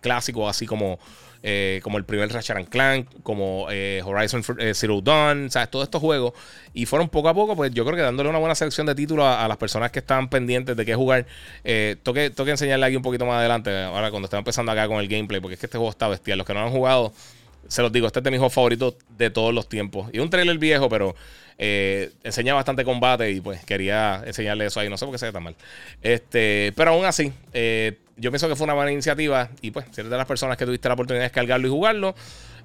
clásicos, así como eh, como el primer Ratchet Clank, como eh, Horizon eh, Zero Dawn, ¿sabes? Todos estos juegos. Y fueron poco a poco, pues yo creo que dándole una buena selección de títulos a, las personas que están pendientes de qué jugar. toque, toque enseñarle aquí un poquito más adelante, ahora cuando estaba empezando acá con el gameplay, porque es que este juego está bestial. Los que no han jugado, se los digo, este es de mis juegos favoritos de todos los tiempos. Y un trailer viejo, pero enseña bastante combate y pues quería enseñarle eso ahí. No sé por qué se ve tan mal. Este, pero aún así, yo pienso que fue una buena iniciativa y pues si eres de las personas que tuviste la oportunidad de descargarlo y jugarlo,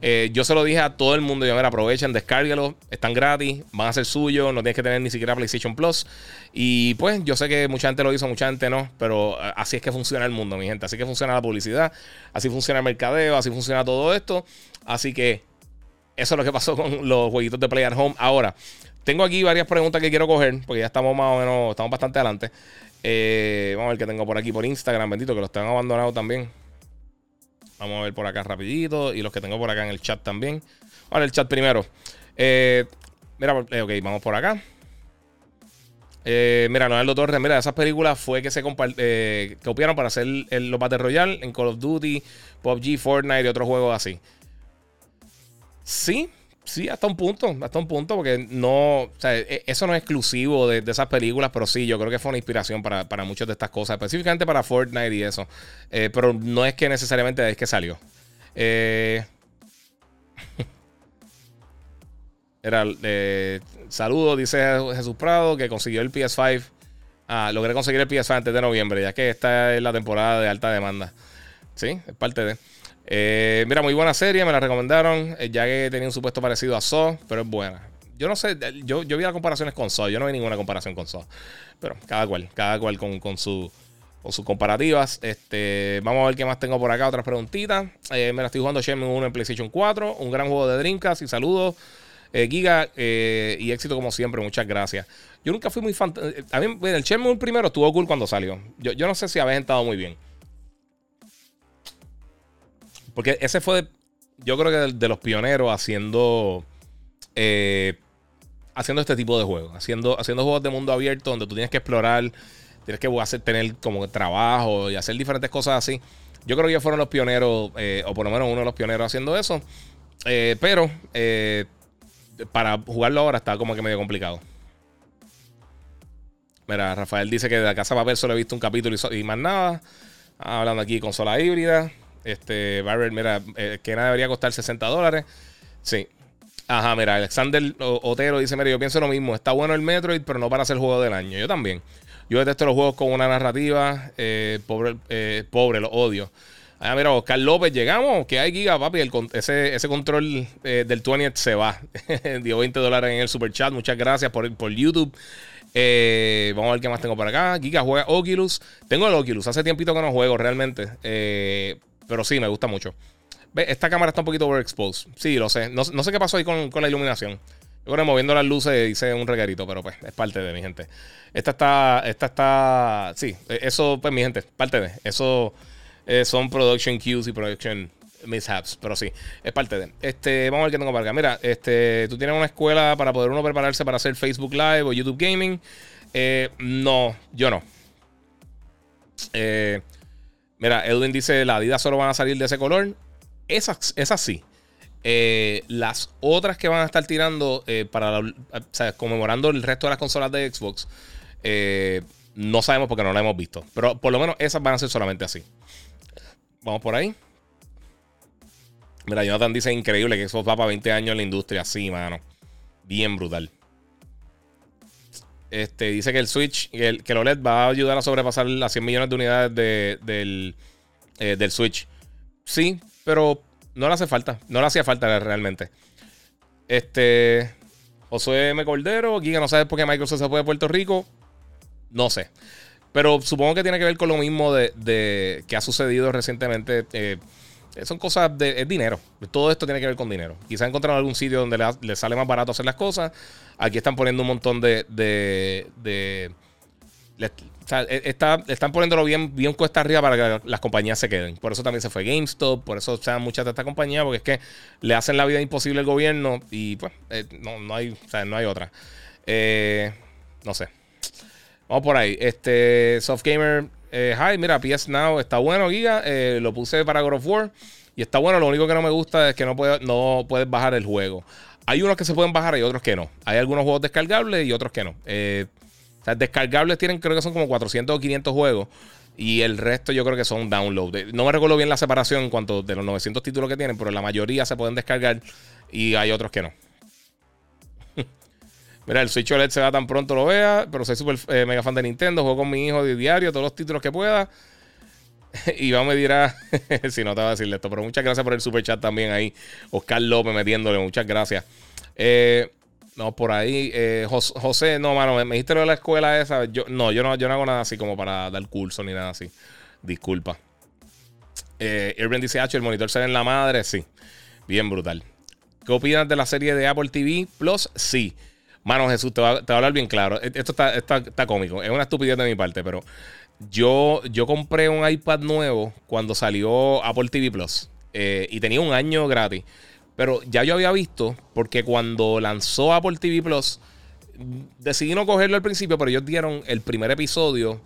eh, yo se lo dije a todo el mundo, yo, ver, aprovechen, descárguelo, están gratis, van a ser suyos, no tienes que tener ni siquiera PlayStation Plus. Y pues yo sé que mucha gente lo hizo, mucha gente no, pero eh, así es que funciona el mundo, mi gente, así que funciona la publicidad, así funciona el mercadeo, así funciona todo esto. Así que eso es lo que pasó con los jueguitos de Play at Home. Ahora, tengo aquí varias preguntas que quiero coger, porque ya estamos más o menos, estamos bastante adelante. Eh, vamos a ver qué tengo por aquí por Instagram, bendito, que los tengo abandonados también. Vamos a ver por acá rapidito. Y los que tengo por acá en el chat también. Ahora el chat primero. Eh, mira, eh, ok, vamos por acá. mira, Leonardo Torres, mira, esas películas fue que se copiaron para hacer el, los Battle Royale en Call of Duty, PUBG, Fortnite y otros juegos así. Sí, Sí, hasta un punto, hasta un punto, porque no, o sea, e, eso no es exclusivo de, esas películas, pero sí, yo creo que fue una inspiración para, muchas de estas cosas, específicamente para Fortnite y eso. Eh, pero no es que necesariamente es que salió. Eh, era, eh, saludo, dice Jesús Prado, que consiguió el PS5. Ah, logré conseguir el PS5 antes de noviembre, ya que esta es la temporada de alta demanda. Sí, es parte de. Eh, mira, muy buena serie, me la recomendaron, eh, ya que tenía un supuesto parecido a Saw, pero es buena. Yo no sé, yo, yo vi las comparaciones con Saw, yo no vi ninguna comparación con Saw. Pero cada cual, cada cual con, con, su, con sus comparativas. Este, vamos a ver qué más tengo por acá, otras preguntitas. Eh, me la estoy jugando Shenmue 1 en PlayStation 4, un gran juego de Dreamcast y saludos. Giga y éxito como siempre, muchas gracias. Yo nunca fui muy fan. A mí, el Shenmue primero estuvo cool cuando salió. Yo, yo no sé si había estado muy bien. Porque ese fue, yo creo que de, los pioneros haciendo. Eh, haciendo este tipo de juegos. Haciendo, haciendo juegos de mundo abierto donde tú tienes que explorar, tienes que tener como trabajo y hacer diferentes cosas así. Yo creo que ellos fueron los pioneros, eh, o por lo menos uno de los pioneros haciendo eso. Eh, pero para jugarlo ahora está como que medio complicado. Mira, Rafael dice que de la casa papel solo he visto un capítulo y, y más nada. Hablando aquí de consola híbrida. Este, Barber, mira, eh, que nada debería costar 60 dólares. Sí. Ajá, mira, Alexander Otero dice, mira, yo pienso lo mismo. Está bueno el Metroid, pero no para hacer juego del año. Yo también. Yo detesto los juegos con una narrativa. Eh, pobre, eh, pobre, lo odio. Ah, mira, Oscar López, llegamos. que hay, Giga, papi? ese, ese control del 20 se va. Dio 20 dólares en el super chat. Muchas gracias por, por YouTube. Eh, vamos a ver qué más tengo por acá. Giga juega Oculus. Tengo el Oculus. Hace tiempito que no juego realmente. Eh, pero sí, me gusta mucho. Ve, esta cámara está un poquito overexposed. Sí, lo sé. No, sé qué pasó ahí con, la iluminación. Yo creo moviendo las luces hice un regarito, pero pues es parte de mi gente. Esta está, esta está, sí, eso, pues mi gente, parte de. Eso eh, son production cues y production mishaps, pero sí, es parte de. Este, vamos a ver qué tengo para acá. Mira, este, tú tienes una escuela para poder uno prepararse para hacer Facebook Live o YouTube Gaming. Eh, no, yo no. Eh, mira, Edwin dice: la Adidas solo van a salir de ese color. Esas, esas sí. Eh, las otras que van a estar tirando para conmemorando el resto de las consolas de Xbox, no sabemos porque no las hemos visto. Pero por lo menos esas van a ser solamente así. Vamos por ahí. Mira, Jonathan dice increíble que eso va para 20 años en la industria. Sí, mano. Bien brutal. Este, dice que el Switch, el, que el OLED va a ayudar a sobrepasar las 100 millones de unidades del, eh, del Switch. Sí, pero no le hace falta. No le hacía falta realmente. Este. Josué M. Cordero, Giga, no sabes por qué Microsoft se fue de Puerto Rico. No sé. Pero supongo que tiene que ver con lo mismo de, que ha sucedido recientemente. Eh, son cosas de es dinero. Todo esto tiene que ver con dinero. Quizá encontraron algún sitio donde le, sale más barato hacer las cosas. Aquí están poniendo un montón de. de, o sea, e, está, están poniéndolo bien, bien cuesta arriba para que las compañías se queden. Por eso también se fue GameStop, por eso sean muchas de estas compañías, porque es que le hacen la vida imposible al gobierno y pues eh, no, hay, o sea, no hay otra. Eh, no sé. Vamos por ahí. Este, Soft Gamer eh, hi, mira, PS Now está bueno, Giga. Eh, lo puse para God of War. Y está bueno. Lo único que no me gusta es que no, puede, no puedes bajar el juego. Hay unos que se pueden bajar y otros que no. Hay algunos juegos descargables y otros que no. Eh, o sea, descargables tienen, creo que son como 400 o 500 juegos. Y el resto yo creo que son download. No me recuerdo bien la separación en cuanto de los 900 títulos que tienen, pero la mayoría se pueden descargar y hay otros que no. Mira, el Switch OLED se va tan pronto lo vea, pero soy súper eh, mega fan de Nintendo, juego con mi hijo de diario, todos los títulos que pueda. y va me dirá, si no te va a decirle esto, pero muchas gracias por el super chat también ahí. Oscar López metiéndole, muchas gracias. Eh, no, por ahí, eh, José, no, mano, me, dijiste lo de la escuela esa. Yo, no, yo no, yo no hago nada así como para dar curso ni nada así. Disculpa. Eh, Irving dice, el monitor se ve en la madre, sí. Bien brutal. ¿Qué opinas de la serie de Apple TV Plus? Sí. Mano, Jesús, te voy, a, hablar bien claro. E, esto está, cómico. Es una estupidez de mi parte, pero yo, yo compré un iPad nuevo cuando salió Apple TV Plus eh, y tenía un año gratis. Pero ya yo había visto, porque cuando lanzó Apple TV Plus, decidí no cogerlo al principio, pero ellos dieron el primer episodio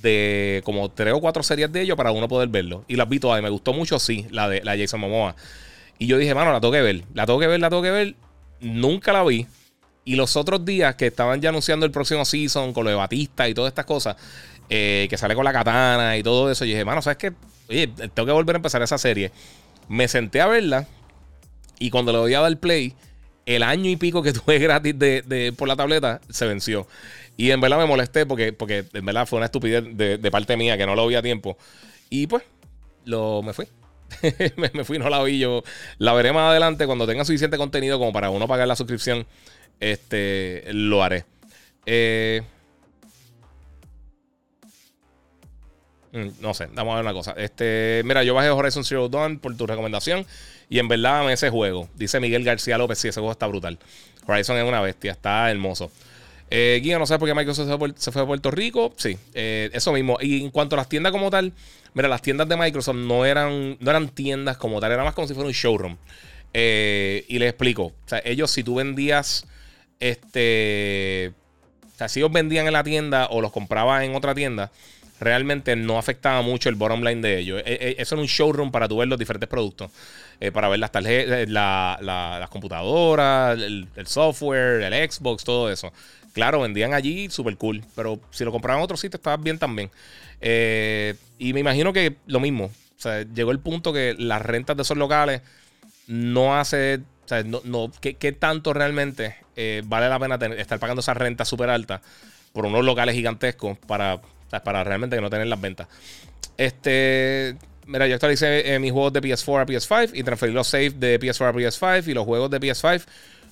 de como tres o cuatro series de ellos para uno poder verlo. Y las vi todas y me gustó mucho, sí, la de la Jason Momoa. Y yo dije, mano, la tengo que ver, la tengo que ver, la tengo que ver. Nunca la vi. Y los otros días que estaban ya anunciando el próximo season con lo de Batista y todas estas cosas, eh, que sale con la katana y todo eso, y dije, mano, ¿sabes qué? Oye, tengo que volver a empezar esa serie. Me senté a verla y cuando le voy a dar play, el año y pico que tuve gratis de, por la tableta se venció. Y en verdad me molesté porque, porque en verdad fue una estupidez de, parte mía que no lo vi a tiempo. Y pues, lo, me fui. me, me, fui, no la vi yo. La veré más adelante cuando tenga suficiente contenido como para uno pagar la suscripción este, lo haré. Eh, mm, no sé, vamos a ver una cosa. Este, mira, yo bajé Horizon Zero Dawn por tu recomendación. Y en verdad me ese juego. Dice Miguel García López, sí, ese juego está brutal. Horizon es una bestia, está hermoso. Eh, no sé por qué Microsoft se fue, a Puerto Rico. Sí, eh, eso mismo. Y en cuanto a las tiendas como tal, mira, las tiendas de Microsoft no eran, no eran tiendas como tal, era más como si fuera un showroom. Eh, y les explico. O sea, ellos, si tú vendías este. O sea, si ellos vendían en la tienda o los compraban en otra tienda, realmente no afectaba mucho el bottom line de ellos. E, e, eso era un showroom para tú ver los diferentes productos. Eh, para ver las tarjetas, eh, las computadoras, el, software, el Xbox, todo eso. Claro, vendían allí súper cool. Pero si lo compraban en otro sitio, estaba bien también. Eh, y me imagino que lo mismo. O sea, llegó el punto que las rentas de esos locales no hace. O sea, no, no ¿qué, tanto realmente eh, vale la pena estar pagando esa renta súper alta por unos locales gigantescos para, para realmente no tener las ventas? Este. Mira, yo actualicé eh, mis juegos de PS4 a PS5 y transferí los saves de PS4 a PS5 y los juegos de PS5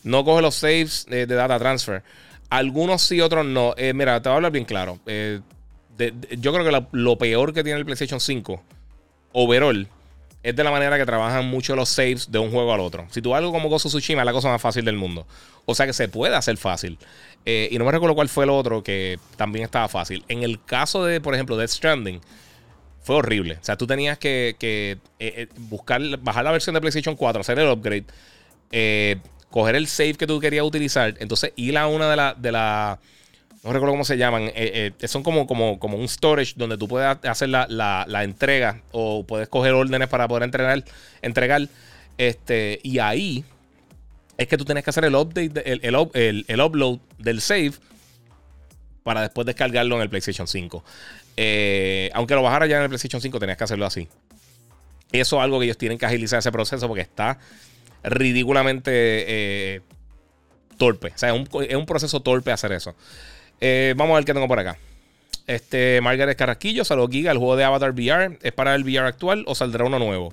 no coge los saves de data transfer. Algunos sí, otros no. Eh, mira, te voy a hablar bien claro. Eh, yo creo que lo peor que tiene el PlayStation 5, overall, es de la manera que trabajan mucho los saves de un juego al otro. Si tú algo como Gozo Tsushima es la cosa más fácil del mundo. O sea que se puede hacer fácil. y no me recuerdo cuál fue el otro que también estaba fácil. En el caso de, por ejemplo, Death Stranding fue horrible. O sea, tú tenías que, eh, eh, buscar, bajar la versión de PlayStation 4, hacer el upgrade, eh, coger el save que tú querías utilizar, entonces ir a una de las, no recuerdo cómo se llaman, son como, como, como un storage donde tú puedes hacer la, entrega o puedes coger órdenes para poder entregar, entregar este, y ahí es que tú tienes que hacer el update, el, el upload del save para después descargarlo en el PlayStation 5. Eh, aunque lo bajara ya en el PlayStation 5, tenías que hacerlo así. Eso es algo que ellos tienen que agilizar ese proceso porque está ridículamente eh, torpe. O sea, es un, proceso torpe hacer eso. Eh, vamos a ver qué tengo por acá. Este, Margaret Carrasquillo, saludos Giga. El juego de Avatar VR es para el VR actual o saldrá uno nuevo.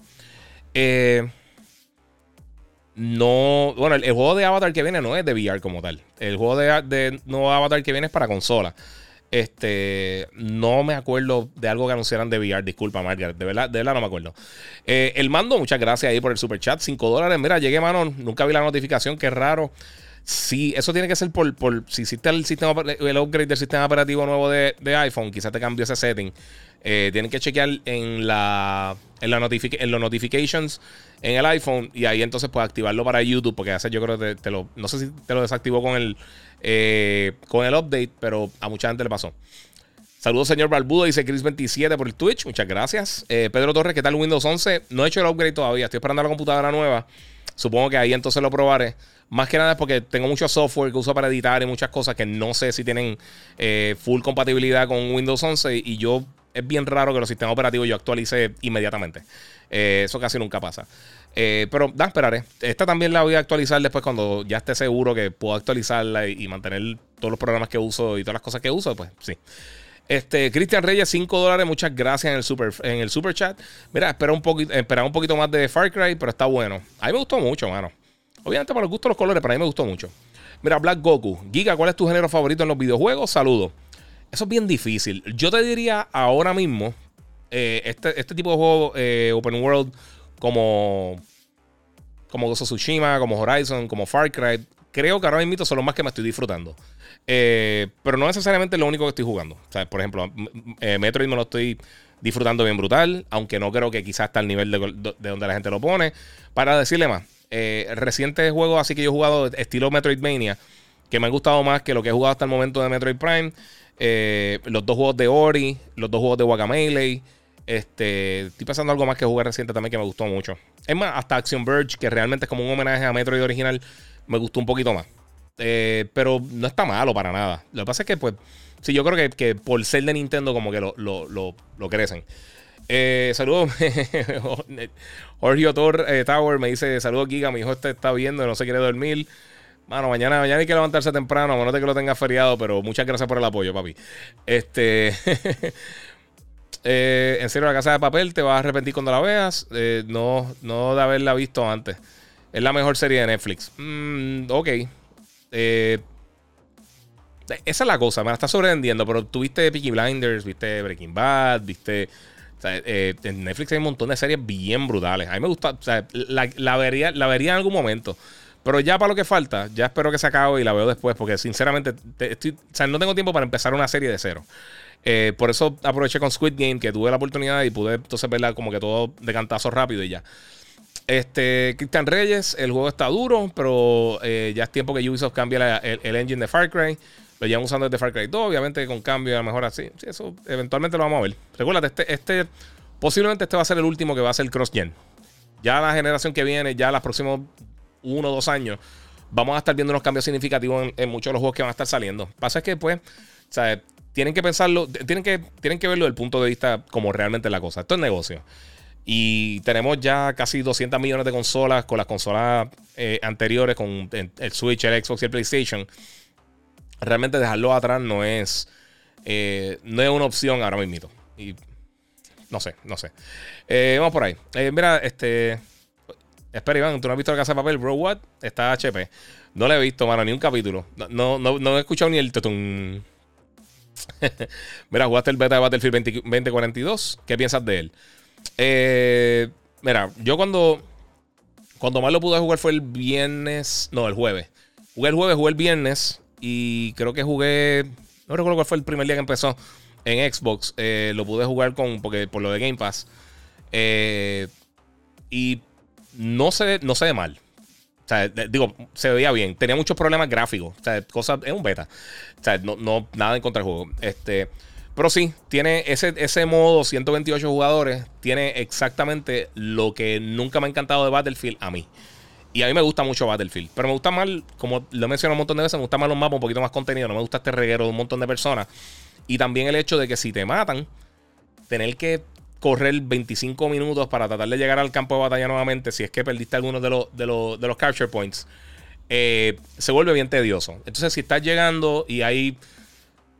no, bueno, el, juego de Avatar que viene no es de VR como tal. El juego de, de nuevo Avatar que viene es para consola. Este, no me acuerdo de algo que anunciaran de VR. Disculpa, Margaret. De verdad, de verdad no me acuerdo. Eh, el mando, muchas gracias ahí por el super chat. 5 dólares. Mira, llegué, mano. Nunca vi la notificación. Qué raro. Sí, eso tiene que ser por, por si hiciste el sistema el upgrade del sistema operativo nuevo de, iPhone, quizás te cambió ese setting. Eh, tienen que chequear en la en, la en los notifications en el iPhone y ahí entonces puedes activarlo para YouTube porque hace yo creo que te, lo no sé si te lo desactivó con el eh, con el update, pero a mucha gente le pasó. Saludos, señor Barbudo, dice Chris27 por el Twitch. Muchas gracias. Eh, Pedro Torres, ¿qué tal Windows 11? No he hecho el upgrade todavía, estoy esperando la computadora nueva. Supongo que ahí entonces lo probaré. Más que nada es porque tengo mucho software que uso para editar y muchas cosas que no sé si tienen eh, full compatibilidad con Windows 11 y yo es bien raro que los sistemas operativos yo actualice inmediatamente. eso casi nunca pasa. Eh, pero da, esperaré. Esta también la voy a actualizar después cuando ya esté seguro que puedo actualizarla y, mantener todos los programas que uso y todas las cosas que uso, pues sí. Este, Cristian Reyes, 5 dólares, muchas gracias en el super, en el super chat. Mira, espera un, poquito, espera un poquito más de Far Cry, pero está bueno. A mí me gustó mucho, mano. Obviamente para los gustos los colores, pero a mí me gustó mucho. Mira, Black Goku. Giga, ¿cuál es tu género favorito en los videojuegos? Saludos. Eso es bien difícil. Yo te diría ahora mismo, eh, este, este tipo de juego eh, Open World como, como Ghost Tsushima, como Horizon, como Far Cry. Creo que ahora mismo son los más que me estoy disfrutando. Eh, pero no necesariamente es lo único que estoy jugando. Por ejemplo, eh, Metroid me lo estoy disfrutando bien brutal, aunque no creo que quizás está al nivel de, donde la gente lo pone. Para decirle más, eh, recientes juegos así que yo he jugado estilo Metroidvania, que me han gustado más que lo que he jugado hasta el momento de Metroid Prime. Eh, los dos juegos de Ori, los dos juegos de Guacamelee. Este, estoy pensando algo más que jugué reciente también que me gustó mucho. Es más, hasta Action Verge, que realmente es como un homenaje a Metroid original, me gustó un poquito más. Eh, pero no está malo para nada. Lo que pasa es que, pues, sí, yo creo que, por ser de Nintendo, como que lo, lo, crecen. Eh, saludos, Jorge eh, Tower me dice: Saludos, Giga. Mi hijo este está viendo no se quiere dormir. Mano, mañana, mañana hay que levantarse temprano, a de que lo tenga feriado, pero muchas gracias por el apoyo, papi. Este. Eh, en serio, la casa de papel te vas a arrepentir cuando la veas. Eh, no, no de haberla visto antes. Es la mejor serie de Netflix. Mm, ok. Eh, esa es la cosa, me la está sobrevendiendo. Pero tuviste Peaky Blinders, viste Breaking Bad, viste. En Netflix hay un montón de series bien brutales. A mí me gusta. la, vería, la vería en algún momento. Pero ya para lo que falta, ya espero que se acabe y la veo después. Porque sinceramente, no tengo tiempo para empezar una serie de cero. Eh, por eso aproveché con Squid Game, que tuve la oportunidad y pude entonces verla como que todo de cantazo rápido y ya. Este, Cristian Reyes, el juego está duro, pero eh, ya es tiempo que Ubisoft cambie el, engine de Far Cry. Lo llevan usando desde Far Cry 2, obviamente con cambio, a lo mejor así. Sí, eso eventualmente lo vamos a ver. Recuerda, este, este, posiblemente este va a ser el último que va a ser cross-gen. Ya la generación que viene, ya los próximos uno o dos años, vamos a estar viendo unos cambios significativos en, muchos de los juegos que van a estar saliendo. Pasa es que, pues, sea, tienen que pensarlo, tienen que, tienen que verlo desde el punto de vista como realmente la cosa. Esto es negocio. Y tenemos ya casi 200 millones de consolas con las consolas eh, anteriores, con el Switch, el Xbox y el PlayStation. Realmente dejarlo atrás no es, eh, no es una opción ahora mismo. Y no sé, no sé. Eh, vamos por ahí. mira, este. Espera, Iván, ¿tú no has visto la casa de papel? Bro, what? Está HP. No le he visto, mano, ni un capítulo. No, no, no, he escuchado ni el tutun. mira, jugaste el beta de Battlefield 2042. ¿Qué piensas de él? Eh, mira, yo cuando. Cuando más lo pude jugar fue el viernes. No, el jueves. Jugué el jueves, jugué el viernes. Y creo que jugué. No recuerdo cuál fue el primer día que empezó en Xbox. Eh, lo pude jugar con. Porque, por lo de Game Pass. Eh, y no se, no se ve mal. O sea, digo, se veía bien. Tenía muchos problemas gráficos. O sea, cosas. Es un beta. O sea, no, no nada en contra del juego. Este. Pero sí, tiene ese, ese modo 128 jugadores, tiene exactamente lo que nunca me ha encantado de Battlefield a mí. Y a mí me gusta mucho Battlefield. Pero me gusta más, como lo he mencionado un montón de veces, me gusta más los mapas, un poquito más contenido. No me gusta este reguero de un montón de personas. Y también el hecho de que si te matan, tener que correr 25 minutos para tratar de llegar al campo de batalla nuevamente, si es que perdiste algunos de los, de los, de los capture points, eh, se vuelve bien tedioso. Entonces, si estás llegando y hay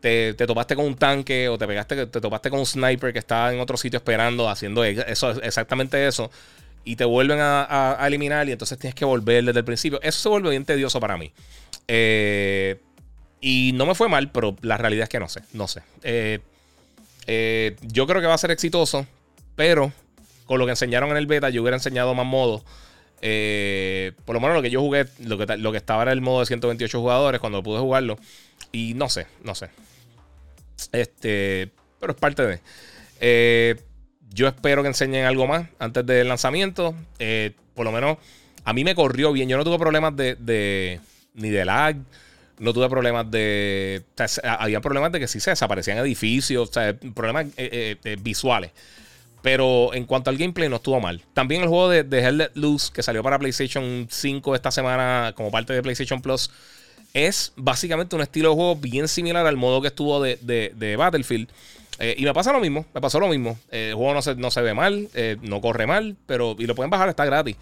te, topaste con un tanque o te pegaste, te topaste con un sniper que estaba en otro sitio esperando, haciendo eso, exactamente eso, y te vuelven a, eliminar y entonces tienes que volver desde el principio. Eso se vuelve bien tedioso para mí. Eh, y no me fue mal, pero la realidad es que no sé, no sé. Eh, eh, yo creo que va a ser exitoso, pero con lo que enseñaron en el beta, yo hubiera enseñado más modos. por lo menos lo que yo jugué, lo que, lo que estaba era el modo de 128 jugadores cuando pude jugarlo. Y no sé, no sé. Este, pero es parte de. Yo espero que enseñen algo más antes del lanzamiento. Eh, por lo menos a mí me corrió bien. Yo no tuve problemas de, ni de lag. No tuve problemas de. había problemas de que sí se desaparecían edificios. O sea, problemas eh, visuales. Pero en cuanto al gameplay, no estuvo mal. También el juego de, de Hell Let Loose, que salió para PlayStation 5 esta semana como parte de PlayStation Plus, es básicamente un estilo de juego bien similar al modo que estuvo de, Battlefield. Eh, y me pasa lo mismo, me pasó lo mismo. Eh, el juego no se, no se ve mal, eh, no corre mal, pero y lo pueden bajar, está gratis.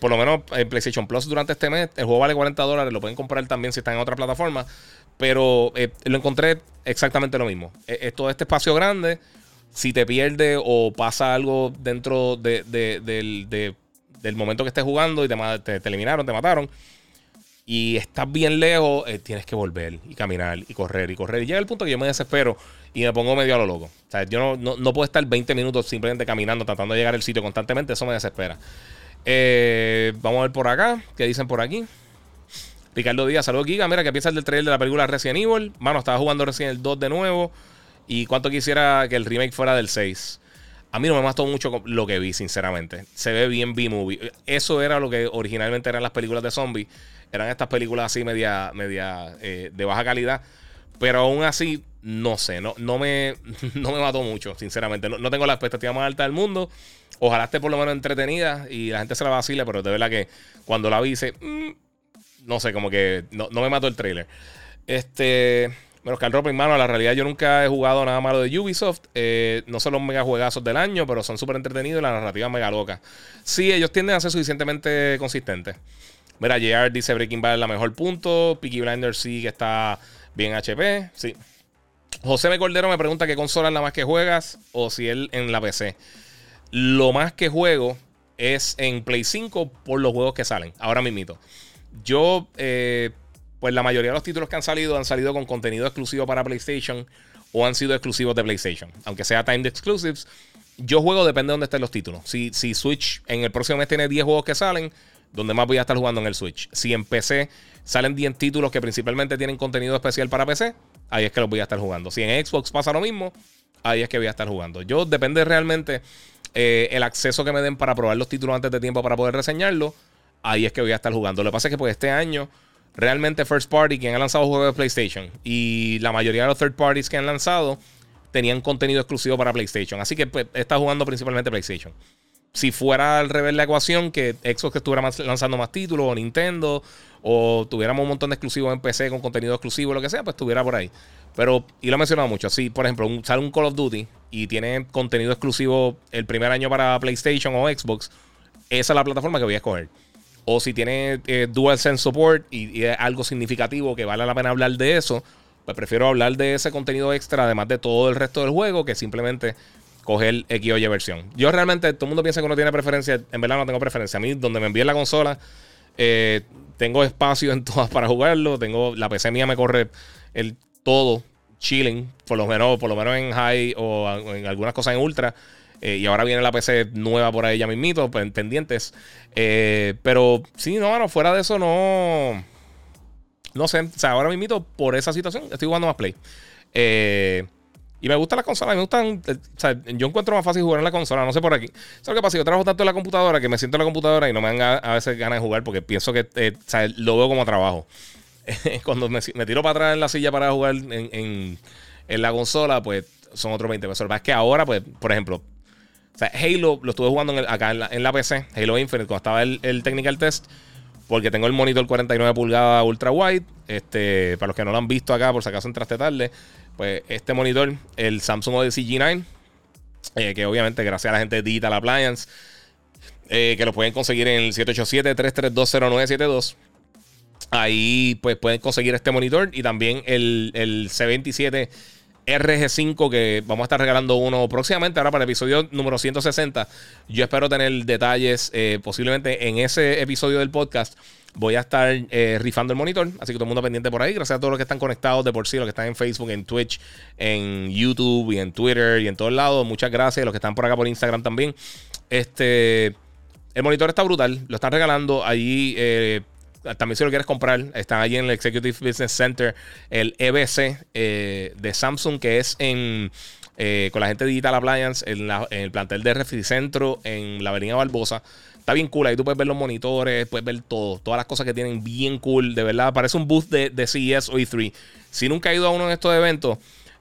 por lo menos en PlayStation Plus durante este mes, el juego vale 40 dólares, lo pueden comprar también si están en otra plataforma. Pero lo encontré exactamente lo mismo. Es todo este espacio grande. Si te pierde o pasa algo dentro de, del, momento que estés jugando y te, te eliminaron, te mataron y estás bien lejos, eh, tienes que volver y caminar y correr y correr. Y llega el punto que yo me desespero y me pongo medio a lo loco. O sea, yo no, no, puedo estar 20 minutos simplemente caminando, tratando de llegar al sitio constantemente. Eso me desespera. Eh, vamos a ver por acá. ¿Qué dicen por aquí? Ricardo Díaz, saludos Giga. Mira, ¿qué piensas del trailer de la película Resident Evil? Mano, estaba jugando Resident Evil 2 de nuevo. Y cuánto quisiera que el remake fuera del 6. A mí no me mató mucho lo que vi, sinceramente. Se ve bien B-movie. Eso era lo que originalmente eran las películas de zombies eran estas películas así media, media eh, de baja calidad. Pero aún así, no sé, no, no, me, no me mató mucho, sinceramente. No, tengo la expectativa más alta del mundo. Ojalá esté por lo menos entretenida y la gente se la vacile, pero de verdad que cuando la vi, mm, no sé, como que no, me mató el trailer. Este. Bueno, Carl Roper, hermano, la realidad yo nunca he jugado nada malo de Ubisoft. Eh, no son los mega juegazos del año, pero son súper entretenidos y la narrativa mega loca. Sí, ellos tienden a ser suficientemente consistentes. Mira, JR dice Breaking Bad es la mejor punto. Peaky Blinders sí que está bien HP. Sí. José B. Cordero me pregunta qué consola es la más que juegas o si él en la PC. Lo más que juego es en Play 5 por los juegos que salen. Ahora mismito. Yo, eh, pues la mayoría de los títulos que han salido han salido con contenido exclusivo para PlayStation o han sido exclusivos de PlayStation. Aunque sea timed exclusives. Yo juego depende de dónde estén los títulos. Si, si Switch en el próximo mes tiene 10 juegos que salen, donde más voy a estar jugando en el Switch. Si en PC salen 10 títulos que principalmente tienen contenido especial para PC, ahí es que los voy a estar jugando. Si en Xbox pasa lo mismo, ahí es que voy a estar jugando. Yo depende realmente eh, el acceso que me den para probar los títulos antes de tiempo para poder reseñarlo. Ahí es que voy a estar jugando. Lo que pasa es que pues este año realmente First Party, quien ha lanzado juegos de PlayStation y la mayoría de los third parties que han lanzado tenían contenido exclusivo para PlayStation. Así que pues, está jugando principalmente PlayStation. Si fuera al revés la ecuación, que Xbox estuviera lanzando más títulos, o Nintendo, o tuviéramos un montón de exclusivos en PC con contenido exclusivo, lo que sea, pues estuviera por ahí. Pero, y lo he mencionado mucho, si por ejemplo sale un Call of Duty y tiene contenido exclusivo el primer año para PlayStation o Xbox, esa es la plataforma que voy a escoger. O si tiene eh, DualSense Support y, es algo significativo que vale la pena hablar de eso, pues prefiero hablar de ese contenido extra, además de todo el resto del juego, que simplemente coger X o versión. Yo realmente, todo el mundo piensa que uno tiene preferencia, en verdad no tengo preferencia. A mí, donde me envíen la consola, eh, tengo espacio en todas para jugarlo. Tengo, la PC mía me corre el todo chilling, por lo menos, por lo menos en high o en algunas cosas en ultra. Eh, y ahora viene la PC nueva por ahí ya mismito, pendientes. Eh, pero sí, no, bueno, fuera de eso no. No sé. O sea, ahora mismito, por esa situación, estoy jugando más Play. Eh, y me gusta la consola, me gustan. O sea, yo encuentro más fácil jugar en la consola, no sé por aquí. ¿Sabes qué pasa? Yo trabajo tanto en la computadora que me siento en la computadora y no me dan a, veces ganas de jugar porque pienso que o sea, lo veo como trabajo. Cuando me, tiro para atrás en la silla para jugar en, en, la consola, pues son otros 20 pesos. Lo es que ahora, pues, por ejemplo, o sea, Halo lo estuve jugando acá en la, PC, Halo Infinite, cuando estaba el, Technical Test, porque tengo el monitor 49 pulgadas ultra wide. Este, para los que no lo han visto acá, por si acaso entraste tarde, pues este monitor, el Samsung Odyssey G9, eh, que obviamente gracias a la gente de Digital Appliance, eh, que lo pueden conseguir en el 787-3320972. Ahí pues pueden conseguir este monitor y también el, el C27 RG5 que vamos a estar regalando uno próximamente ahora para el episodio número 160. Yo espero tener detalles eh, posiblemente en ese episodio del podcast. Voy a estar eh, rifando el monitor, así que todo el mundo pendiente por ahí. Gracias a todos los que están conectados de por sí, los que están en Facebook, en Twitch, en YouTube y en Twitter y en todos lados. Muchas gracias. Los que están por acá por Instagram también. Este, el monitor está brutal, lo están regalando allí. Eh, también si lo quieres comprar, están allí en el Executive Business Center, el EBC eh, de Samsung, que es en eh, con la gente de Digital Appliance, en, el plantel de Centro en la Avenida Barbosa. Está bien cool, ahí tú puedes ver los monitores, puedes ver todo, todas las cosas que tienen bien cool, de verdad. Parece un booth de, de CES o E3. Si nunca he ido a uno de estos eventos,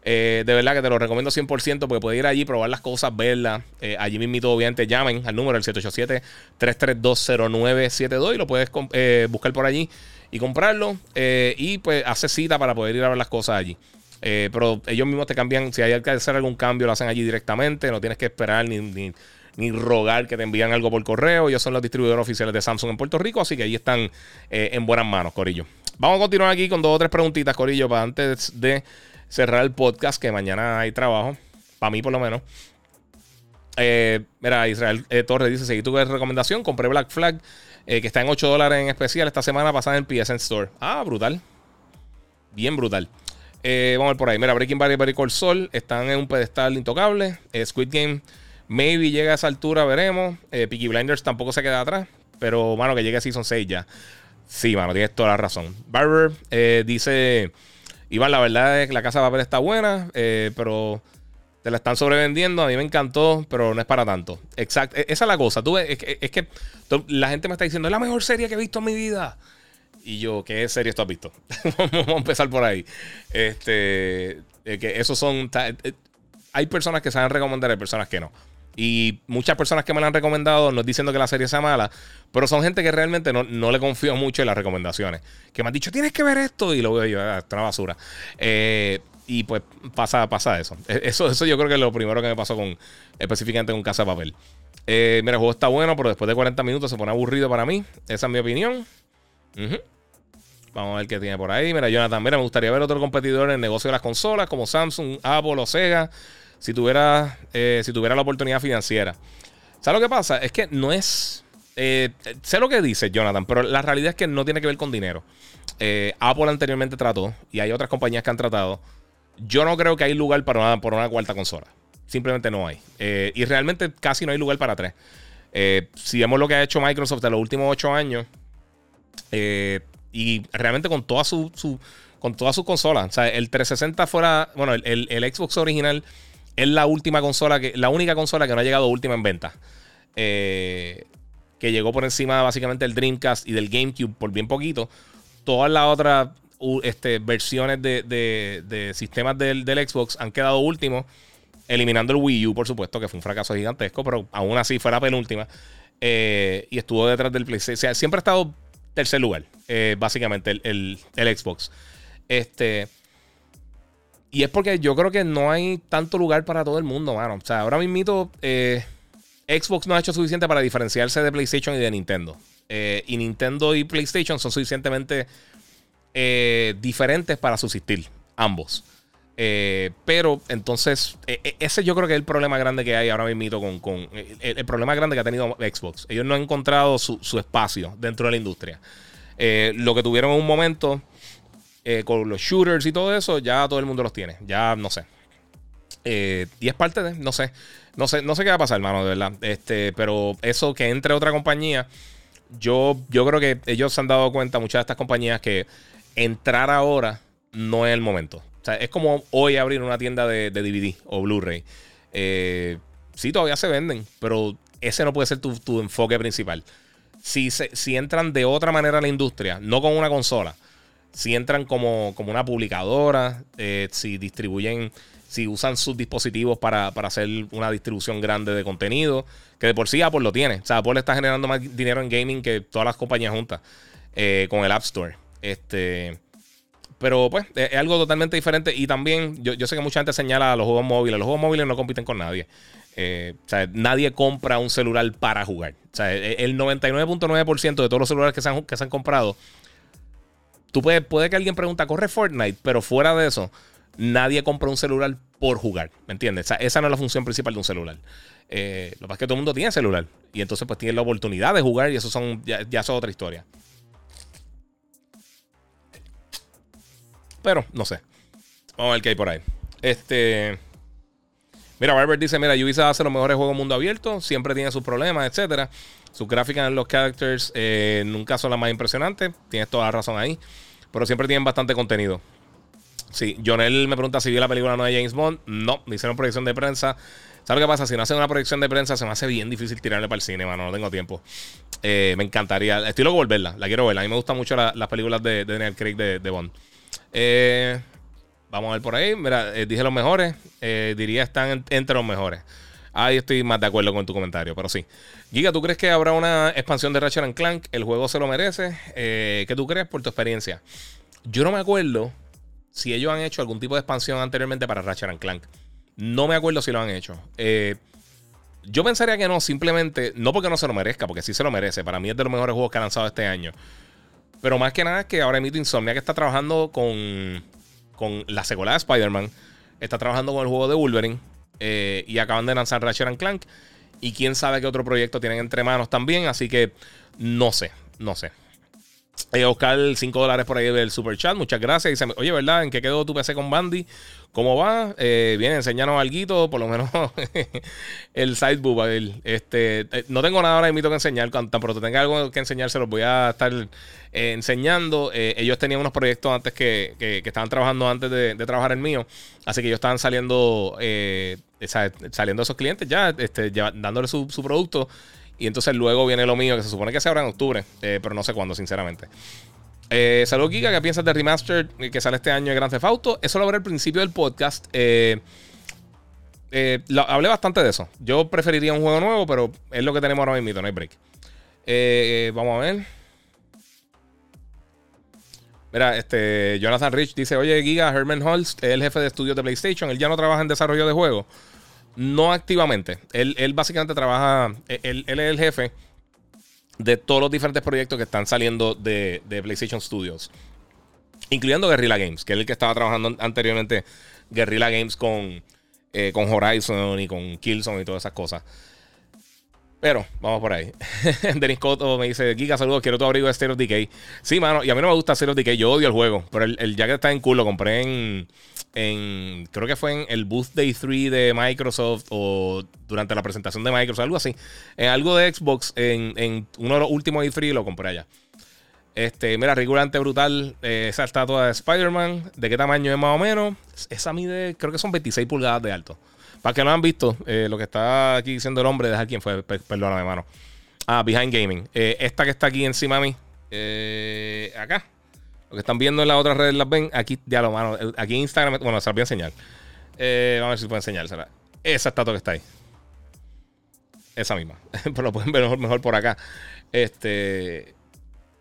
eh, de verdad que te lo recomiendo 100% porque puedes ir allí, probar las cosas, verlas. Eh, allí mismo, obviamente, llamen al número, el 787-3320972 y lo puedes eh, buscar por allí y comprarlo. y pues hace cita para poder ir a ver las cosas allí. pero ellos mismos te cambian, si hay que hacer algún cambio, lo hacen allí directamente. No tienes que esperar ni, ni, rogar que te envíen algo por correo. Ellos son los distribuidores oficiales de Samsung en Puerto Rico, así que ahí están en buenas manos, Corillo. Vamos a continuar aquí con dos o tres preguntitas, Corillo, para antes de cerrar el podcast, que mañana hay trabajo, para mí por lo menos. Eh, mira, Israel eh, Torres dice: Seguí tu recomendación, compré Black Flag, eh, que está en 8 dólares en especial esta semana pasada en PSN Store. Ah, brutal. Bien brutal. vamos a ver por ahí. Mira, Breaking Bad y Call Sol están en un pedestal intocable. Squid Game, maybe llega a esa altura, veremos. Peaky Blinders tampoco se queda atrás. Pero, mano, que llegue a Season 6 ya. Sí, mano, tienes toda la razón. Barber dice. Iván, la verdad es que la casa de papel está buena, eh, pero te la están sobrevendiendo. A mí me encantó, pero no es para tanto. Exacto. E-, esa es la cosa. Tú, es, que, la gente me está diciendo, es la mejor serie que he visto en mi vida. Y yo, ¿qué serie tú has visto? Vamos a empezar por ahí. Este, que esos son. Eh, hay personas que saben recomendar, hay personas que no. Y muchas personas que me la han recomendado, no diciendo que la serie sea mala, pero son gente que realmente no, le confío mucho en las recomendaciones. Que me han dicho, tienes que ver esto, y lo veo yo, ah, es una basura. Eh, y pues pasa, pasa eso. E, eso. Eso yo creo que es lo primero que me pasó con específicamente con Casa de Papel. Eh, mira, el juego está bueno, pero después de 40 minutos se pone aburrido para mí. Esa es mi opinión. Vamos a ver qué tiene por ahí. Mira, Jonathan, mira, me gustaría ver otro competidor en el negocio de las consolas, como Samsung, Apple o Sega si tuviera, eh, si tuviera la oportunidad financiera. ¿Sabes lo que pasa? Es que no es... Eh, sé lo que dice Jonathan, pero la realidad es que no tiene que ver con dinero. Eh, Apple anteriormente trató, y hay otras compañías que han tratado. Yo no creo que hay lugar para una, por una cuarta consola. Simplemente no hay. y realmente casi no hay lugar para tres. si vemos lo que ha hecho Microsoft en los últimos ocho años, y realmente con todas sus con todas sus consolas. O sea, el 360 fuera, bueno, el, el Xbox original es la última consola, que, la única consola que no ha llegado última en venta. Eh, que llegó por encima básicamente del Dreamcast y del GameCube por bien poquito. Todas las otras este, versiones de, sistemas del, Xbox han quedado últimos. eliminando el Wii U, por supuesto, que fue un fracaso gigantesco, pero aún así fue la penúltima. Eh, y estuvo detrás del PlayStation. O sea, siempre ha estado tercer lugar, eh, básicamente, el, Xbox. Este. Y es porque yo creo que no hay tanto lugar para todo el mundo, mano. O sea, ahora mismo eh, Xbox no ha hecho suficiente para diferenciarse de PlayStation y de Nintendo. y Nintendo y PlayStation son suficientemente diferentes para subsistir, ambos. Eh, pero entonces, e, e, ese yo creo que es el problema grande que hay ahora mismo con, con el, problema grande que ha tenido Xbox. Ellos no han encontrado su, espacio dentro de la industria. Eh, lo que tuvieron en un momento eh, con los shooters y todo eso, ya todo el mundo los tiene. Ya no sé. y es parte de, no sé. No sé, no sé qué va a pasar, hermano, de verdad. Este, pero eso que entre otra compañía, yo, yo creo que ellos se han dado cuenta, muchas de estas compañías, que entrar ahora no es el momento es como hoy abrir una tienda de, DVD o Blu-ray. Eh, sí, todavía se venden, pero ese no puede ser tu, enfoque principal. Si, si entran de otra manera a la industria, no con una consola, si entran como, como una publicadora, eh, si distribuyen, si usan sus dispositivos para, hacer una distribución grande de contenido, que de por sí Apple lo tiene. O sea, Apple está generando más dinero en gaming que todas las compañías juntas eh, con el App Store. Este. Pero pues es algo totalmente diferente. Y también yo, sé que mucha gente señala a los juegos móviles. Los juegos móviles no compiten con nadie. Eh, o sea, nadie compra un celular para jugar. O sea, e, el 99.9% de todos los celulares que se han, que se han comprado, tú puedes, puede que alguien pregunta, corre Fortnite, pero fuera de eso, nadie compra un celular por jugar. ¿Me entiendes? Esa no es la función principal de un celular. Eh, lo que pasa es que todo el mundo tiene celular. Y entonces pues tiene la oportunidad de jugar y eso son, ya, ya es otra historia. Pero no sé. Vamos a ver qué hay por ahí. Este. Mira, Barber dice: Mira, Ubisoft hace los mejores juegos mundo abierto. Siempre tiene sus problemas, etcétera. Sus gráficas en los characters eh, nunca son las más impresionantes. Tienes toda la razón ahí. Pero siempre tienen bastante contenido. Sí, Jonel me pregunta si vi la película nueva de James Bond. No, me hicieron proyección de prensa. ¿Sabes qué pasa? Si no hacen una proyección de prensa, se me hace bien difícil tirarle para el cine, mano. No tengo tiempo. Eh, me encantaría. Estoy loco volverla. La quiero ver. A mí me gustan mucho las películas de, Daniel Craig de Bond. Eh, vamos a ver por ahí. Mira, eh, dije los mejores. Diría están entre los mejores. Ahí estoy más de acuerdo con tu comentario, pero sí. Giga, ¿tú crees que habrá una expansión de Ratchet Clank? ¿El juego se lo merece? ¿Qué tú crees por tu experiencia? Yo no me acuerdo si ellos han hecho algún tipo de expansión anteriormente para Ratchet Clank. No me acuerdo si lo han hecho. yo pensaría que no, simplemente, no porque no se lo merezca, porque sí se lo merece. Para mí es de los mejores juegos que ha lanzado este año. Pero más que nada que ahora mismo Insomnia que está trabajando con, con la secuela de Spider-Man. Está trabajando con el juego de Wolverine. Eh, y acaban de lanzar Ratchet Clank. Y quién sabe qué otro proyecto tienen entre manos también. Así que no sé, no sé. Eh, Oscar, 5 dólares por ahí del super chat. Muchas gracias. Dice, oye, ¿verdad? ¿En qué quedó tu PC con Bandy? ¿Cómo va? Eh, bien, enséñanos algo, por lo menos el sideboob. Este, eh, no tengo nada ahora mismo que enseñar. Tan pronto tenga algo que enseñar, se los voy a estar enseñando. ellos tenían unos proyectos antes que, que, estaban trabajando antes de, trabajar el mío. Así que ellos estaban saliendo, saliendo esos clientes ya, este, dándole su, producto. Y entonces luego viene lo mío, que se supone que se abra en octubre, eh, pero no sé cuándo, sinceramente. Eh, Saludos, Giga. ¿Qué piensas de Remastered que sale este año de Grand Theft Auto? Eso lo hablé al principio del podcast. Eh, eh, hablé bastante de eso. Yo preferiría un juego nuevo, pero es lo que tenemos ahora mismo, no hay break. vamos a ver. Mira, este Jonathan Rich dice: Oye, Giga, Herman Holst es el jefe de estudios de PlayStation. Él ya no trabaja en desarrollo de juegos. No activamente. Él, básicamente trabaja, él, es el jefe de todos los diferentes proyectos que están saliendo de, PlayStation Studios. Incluyendo Guerrilla Games, que es el que estaba trabajando anteriormente Guerrilla Games con, eh, con Horizon y con Killzone y todas esas cosas. Pero, vamos por ahí. Denis Cotto me dice: Giga, saludos, quiero tu abrigo de of Decay. Sí, mano, y a mí no me gusta of Decay, yo odio el juego. Pero el, el jacket está en cool, lo compré en, en, creo que fue en el Booth Day 3 de Microsoft o durante la presentación de Microsoft, algo así. En algo de Xbox, en, uno de los últimos E3 lo compré allá. Este, mira, regulante brutal eh, esa estatua de Spider-Man. ¿De qué tamaño es más o menos? Esa mide, creo que son 26 pulgadas de alto. Para que no han visto, eh, lo que está aquí diciendo el hombre, deja quién fue, perdóname, mano. Ah, Behind Gaming. Eh, esta que está aquí encima de mí, acá, lo que están viendo en las otras redes las ven. Aquí, ya lo mano. Aquí en Instagram, bueno, se las voy a enseñar. Eh, vamos a ver si puedo enseñársela. Esa estatua que está ahí. Esa misma. Pero lo pueden ver mejor, mejor por acá. Este.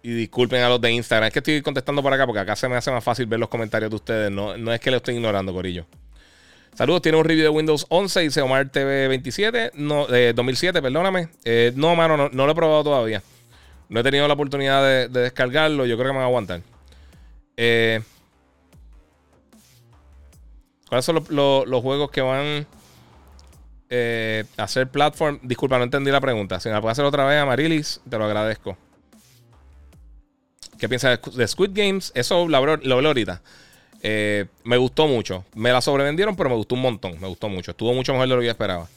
Y disculpen a los de Instagram. Es que estoy contestando por acá porque acá se me hace más fácil ver los comentarios de ustedes. No, no es que lo estoy ignorando, Corillo. Saludos, tiene un review de Windows 11, dice Omar TV 27, no, de 2007, perdóname. Eh, no, mano, no, lo he probado todavía. No he tenido la oportunidad de, descargarlo. Yo creo que me va a aguantar. Eh, ¿Cuáles son los juegos que van eh, a hacer platform? Disculpa, no entendí la pregunta. Si me la puedes hacer otra vez, Amarilis, te lo agradezco. ¿Qué piensas de Squid Games? Eso lo hablo ahorita. Eh, me gustó mucho. Me la sobrevendieron, pero me gustó un montón. Me gustó mucho. Estuvo mucho mejor de lo que yo esperaba.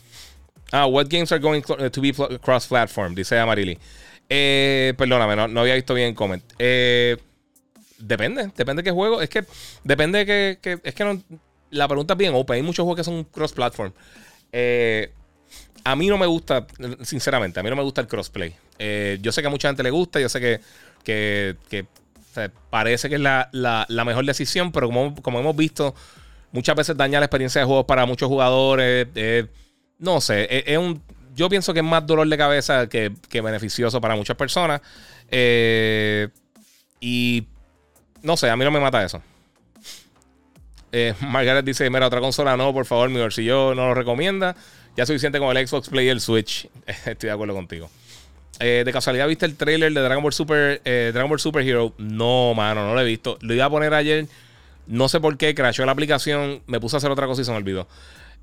Ah, what games are going to be cross-platform? Dice Amarili. Eh, perdóname, no, había visto bien el comment. Eh, depende, depende de qué juego. Es que depende de que, es que no, la pregunta es bien open. Hay muchos juegos que son cross-platform. a mí no me gusta, sinceramente, a mí no me gusta el crossplay. yo sé que a mucha gente le gusta, yo sé que, que parece que es la, mejor decisión, pero como, como, hemos visto, muchas veces daña la experiencia de juego para muchos jugadores. Eh, no sé, es, un, yo pienso que es más dolor de cabeza que, beneficioso para muchas personas. Eh, y no sé, a mí no me mata eso. Eh, Margaret dice: Mira, otra consola no, por favor, mi bolsillo no lo recomienda. Ya suficiente con el Xbox Play y el Switch. Estoy de acuerdo contigo. Eh, de casualidad, ¿viste el trailer de Dragon Ball Super eh, Dragon Ball Super Hero? No, mano, no lo he visto. Lo iba a poner ayer. No sé por qué, crashó la aplicación. Me puse a hacer otra cosa y se me olvidó.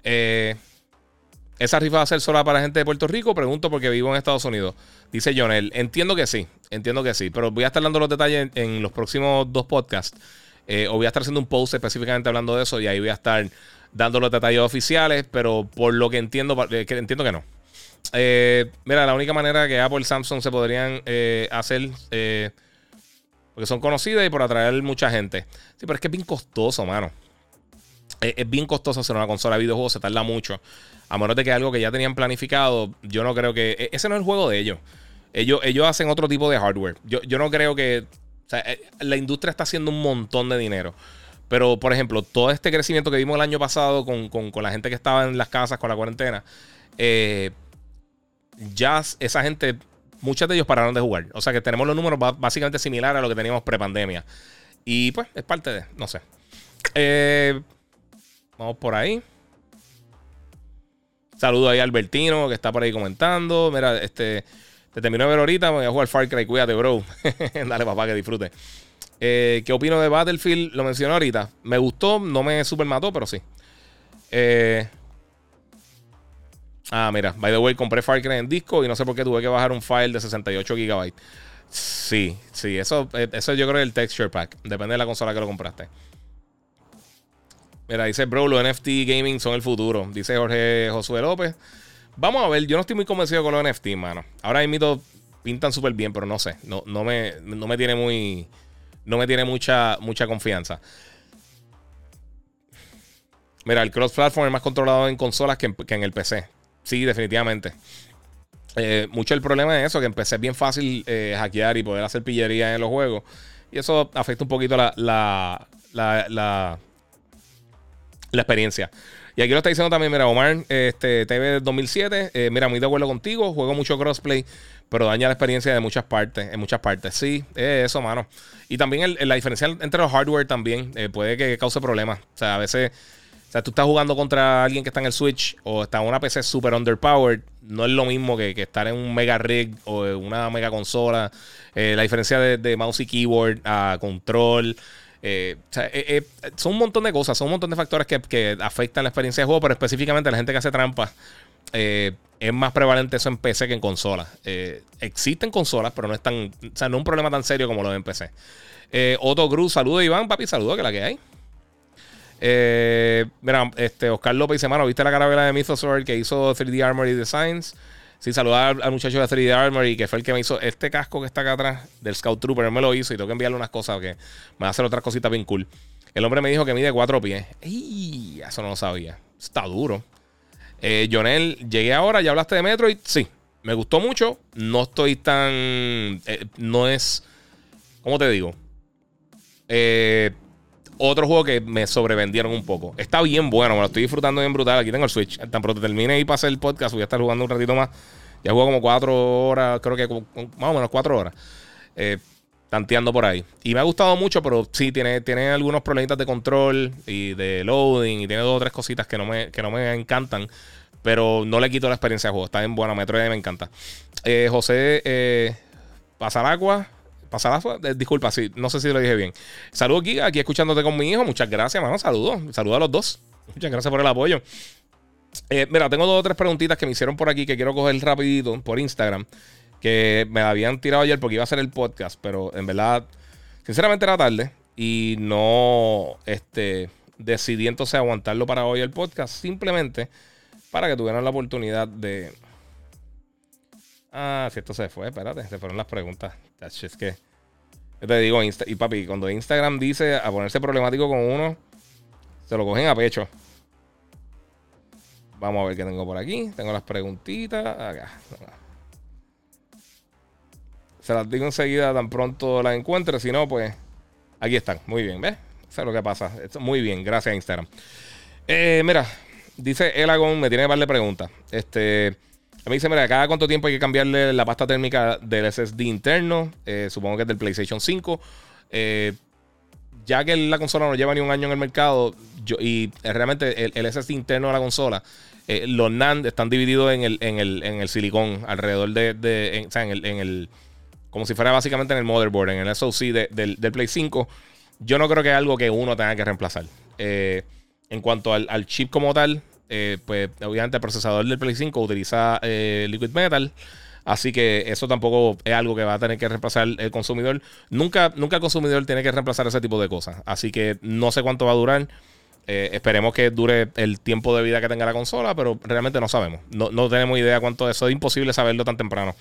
Eh, ¿Esa rifa va a ser sola para la gente de Puerto Rico? Pregunto porque vivo en Estados Unidos. Dice Jonel. Entiendo que sí. Entiendo que sí. Pero voy a estar dando los detalles en, los próximos dos podcasts. o voy a estar haciendo un post específicamente hablando de eso. Y ahí voy a estar dando los detalles oficiales. Pero por lo que entiendo, que entiendo que no. Eh, mira, la única manera que Apple y Samsung se podrían eh, hacer, eh, porque son conocidas y por atraer mucha gente. Sí, pero es que es bien costoso, mano. Es, bien costoso hacer una consola de videojuegos, se tarda mucho. A menos de que algo que ya tenían planificado, yo no creo que. E, ese no es el juego de ellos. Ellos, ellos hacen otro tipo de hardware. Yo, no creo que. O sea, la industria está haciendo un montón de dinero. Pero, por ejemplo, todo este crecimiento que vimos el año pasado con, con la gente que estaba en las casas con la cuarentena. Eh, ya esa gente, muchos de ellos pararon de jugar. O sea que tenemos los números básicamente similares a lo que teníamos pre-pandemia. Y pues es parte de, no sé. Eh, vamos por ahí. Saludo ahí a Albertino que está por ahí comentando. Mira, este. Te termino de ver ahorita, voy a jugar Far Cry, cuídate, bro. Dale, papá, que disfrute. Eh, ¿Qué opino de Battlefield? Lo mencioné ahorita. Me gustó, no me super mató, pero sí. Eh, Ah, mira, by the way, compré Far Cry en disco y no sé por qué tuve que bajar un file de 68 GB. Sí, sí, eso, eh, eso yo creo que el texture pack. Depende de la consola que lo compraste. Mira, dice bro, los NFT gaming son el futuro. Dice Jorge Josué López. Vamos a ver, yo no estoy muy convencido con los NFT, mano. Ahora mismo pintan súper bien, pero no sé. No, no, me, no me tiene muy. No me tiene mucha, mucha confianza. Mira, el cross-platform es más controlado en consolas que en el PC. Sí, definitivamente. Eh, mucho el problema es eso, que empecé bien fácil eh, hackear y poder hacer pillería en los juegos. Y eso afecta un poquito la, la, la, la, experiencia. Y aquí lo está diciendo también, mira, Omar, este, TV 2007, eh, mira, muy de acuerdo contigo, juego mucho crossplay, pero daña la experiencia de muchas partes, en muchas partes. Sí, es eso, mano. Y también la diferencia entre los hardware también puede que cause problemas. O sea, a veces o sea, tú estás jugando contra alguien que está en el Switch o está en una PC super underpowered. No es lo mismo que, estar en un mega rig o una mega consola. Eh, la diferencia de, mouse y keyboard a control. Eh, o sea, eh, son un montón de cosas, son un montón de factores que, afectan la experiencia de juego, pero específicamente la gente que hace trampas. es más prevalente eso en PC que en consolas. existen consolas, pero no es tan. O sea, no es un problema tan serio como lo de en PC. Otto Cruz, saludo Iván, papi, saludo que la que hay. Eh, mira, este, Oscar López dice, mano, ¿viste la carabela de Mythosaur que hizo 3D Armory Designs? Sí, saludar al, muchacho de 3D Armory, que fue el que me hizo este casco que está acá atrás del Scout Trooper. Él me lo hizo y tengo que enviarle unas cosas que me va a hacer otras cositas bien cool. El hombre me dijo que mide cuatro pies. ¡Ey! Eso no lo sabía. Está duro. Eh, Jonel, llegué ahora, ¿ya hablaste de Metroid? Sí. Me gustó mucho. No estoy tan. Eh, no es. ¿Cómo te digo? Eh, otro juego que me sobrevendieron un poco. Está bien bueno, me lo estoy disfrutando bien brutal. Aquí tengo el Switch. Tan pronto termine y pase el podcast, voy a estar jugando un ratito más. Ya juego como cuatro horas, creo que más o menos cuatro horas. Eh, tanteando por ahí. Y me ha gustado mucho, pero sí, tiene, tiene algunos problemitas de control y de loading. Y tiene dos o tres cositas que no me, que no me encantan. Pero no le quito la experiencia de juego. Está en buena Metroid me encanta. Eh, José eh, Pasaragua. Pasaragua, eh, disculpa, sí, no sé si lo dije bien. Saludos aquí, aquí escuchándote con mi hijo. Muchas gracias, mano. Saludos. Saludos a los dos. Muchas gracias por el apoyo. Eh, mira, tengo dos o tres preguntitas que me hicieron por aquí que quiero coger rapidito por Instagram. Que me habían tirado ayer porque iba a hacer el podcast, pero en verdad, sinceramente era tarde y no este, decidí entonces aguantarlo para hoy el podcast. Simplemente para que tuvieran la oportunidad de. Ah, si esto se fue, espérate, se fueron las preguntas. Es que. Yo te digo, y papi, cuando Instagram dice a ponerse problemático con uno, se lo cogen a pecho. Vamos a ver qué tengo por aquí. Tengo las preguntitas. Acá. Se las digo enseguida tan pronto las encuentre. Si no, pues aquí están. Muy bien, ¿ves? Es lo que pasa. Muy bien, gracias Instagram. Eh, mira, dice Elagon, me tiene que darle preguntas. Este, me dice, mira, cada cuánto tiempo hay que cambiarle la pasta térmica del SSD interno. Eh, supongo que es del PlayStation 5. Eh, ya que la consola no lleva ni un año en el mercado y realmente el, SSD interno de la consola, eh, los NAND están divididos en el, en el, silicón alrededor de, o sea, en el, como si fuera básicamente en el motherboard, en el SoC del, Play 5. Yo no creo que es algo que uno tenga que reemplazar. En cuanto al, chip como tal, eh, pues obviamente el procesador del Play 5 utiliza eh, Liquid Metal. Así que eso tampoco es algo que va a tener que reemplazar el consumidor. Nunca, nunca el consumidor tiene que reemplazar ese tipo de cosas. Así que no sé cuánto va a durar. Eh, esperemos que dure el tiempo de vida que tenga la consola, pero realmente no sabemos. No, no tenemos idea cuánto eso. Es imposible saberlo tan temprano.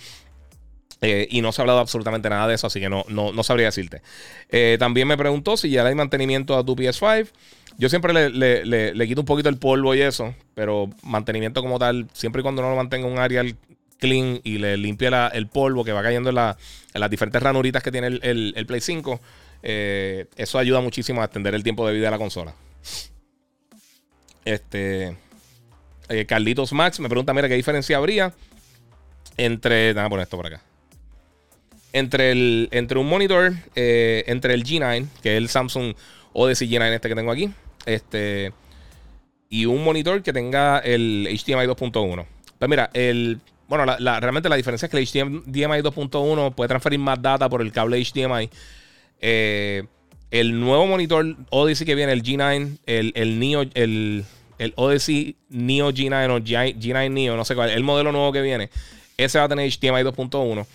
y no se ha hablado absolutamente nada de eso, así que no, no, no sabría decirte. también me preguntó si ya hay mantenimiento a tu PS5. Yo siempre le, quito un poquito el polvo y eso, pero mantenimiento como tal, siempre y cuando uno lo mantenga un área clean y le limpie el polvo que va cayendo en, las diferentes ranuritas que tiene el, Play 5, eh, eso ayuda muchísimo a extender el tiempo de vida de la consola. Este. Eh, Carlitos Max me pregunta: Mira, ¿qué diferencia habría entre. Déjame poner esto por acá. Entre, el, entre un monitor, eh, entre el G9, que es el Samsung Odyssey G9 este que tengo aquí, este, y un monitor que tenga el HDMI 2.1. Pues mira, el, bueno, realmente la diferencia es que el HDMI 2.1 puede transferir más data por el cable HDMI. Eh, el nuevo monitor Odyssey que viene, el G9, el, el Neo, el, el Odyssey Neo G9 o G9 Neo, no sé cuál, el modelo nuevo que viene, ese va a tener HDMI 2.1.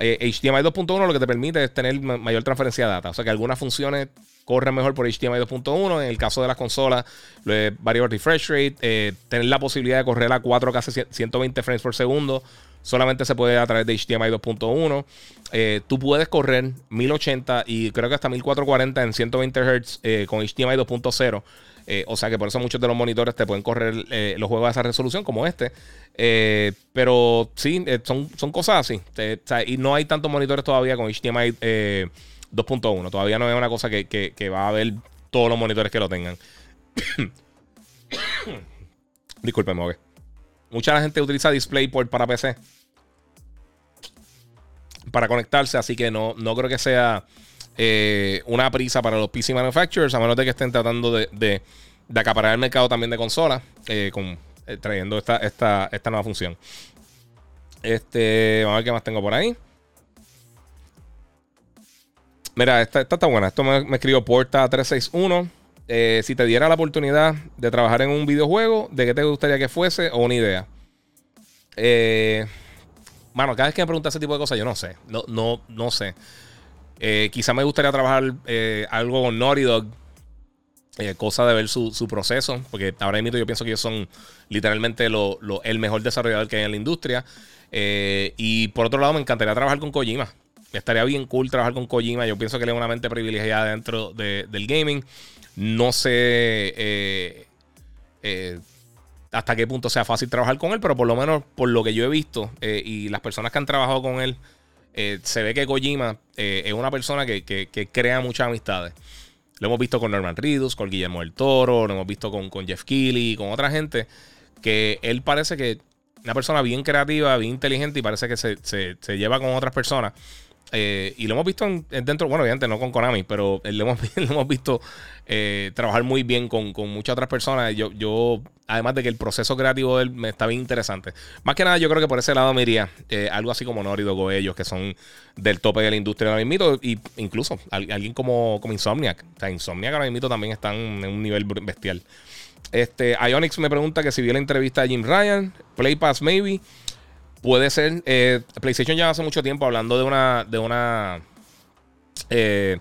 HDMI 2.1 lo que te permite es tener mayor transferencia de data. O sea que algunas funciones corre mejor por HDMI 2.1. En el caso de las consolas, variable refresh rate, eh, tener la posibilidad de correr a 4K 120 frames por segundo. Solamente se puede a través de HDMI 2.1. Eh, tú puedes correr 1080 y creo que hasta 1440 en 120 Hz eh, con HDMI 2.0. o sea que por eso muchos de los monitores te pueden correr los juegos a esa resolución como este. pero sí, son, son cosas así. y no hay tantos monitores todavía con HDMI 2.1. Todavía no es una cosa que, va a haber todos los monitores que lo tengan. Disculpen, ok. Mucha gente utiliza DisplayPort para PC. Para conectarse, así que no, no creo que sea eh, una prisa para los PC manufacturers, a menos de que estén tratando de, de, acaparar el mercado también de consolas, eh, con, eh, trayendo esta, esta, esta nueva función. Este, vamos a ver qué más tengo por ahí. Mira, esta, está buena. Esto me, escribió Porta361. Eh, si te diera la oportunidad de trabajar en un videojuego, ¿de qué te gustaría que fuese o una idea? Eh, bueno, cada vez que me preguntas ese tipo de cosas, yo no sé. No, no, no sé. Eh, quizá me gustaría trabajar eh, algo con Naughty Dog. cosa de ver su, proceso. Porque ahora mismo yo pienso que ellos son literalmente el mejor desarrollador que hay en la industria. y por otro lado, me encantaría trabajar con Kojima estaría bien cool trabajar con Kojima. Yo pienso que él es una mente privilegiada dentro del gaming. No sé eh, eh, hasta qué punto sea fácil trabajar con él, pero por lo menos por lo que yo he visto eh, y las personas que han trabajado con él, se ve que Kojima es una persona que, crea muchas amistades. Lo hemos visto con Norman Reedus, con Guillermo del Toro, lo hemos visto con, con Jeff Keighley, con otra gente, que él parece que una persona bien creativa, bien inteligente y parece que se, se lleva con otras personas. Eh, y lo hemos visto dentro, bueno, obviamente no con Konami, pero lo hemos, hemos visto eh, trabajar muy bien con, muchas otras personas. Yo, yo, además de que el proceso creativo de él me está bien interesante. Más que nada, yo creo que por ese lado me iría eh, algo así como Norido o ellos, que son del tope de la industria ahora mismo. Y incluso alguien como, como Insomniac. O sea, Insomniac ahora mismo también están en un nivel bestial. Este, Ionix me pregunta que si vio la entrevista de Jim Ryan, Play Pass maybe. Puede ser. Eh, PlayStation ya hace mucho tiempo hablando de una. De una. Eh,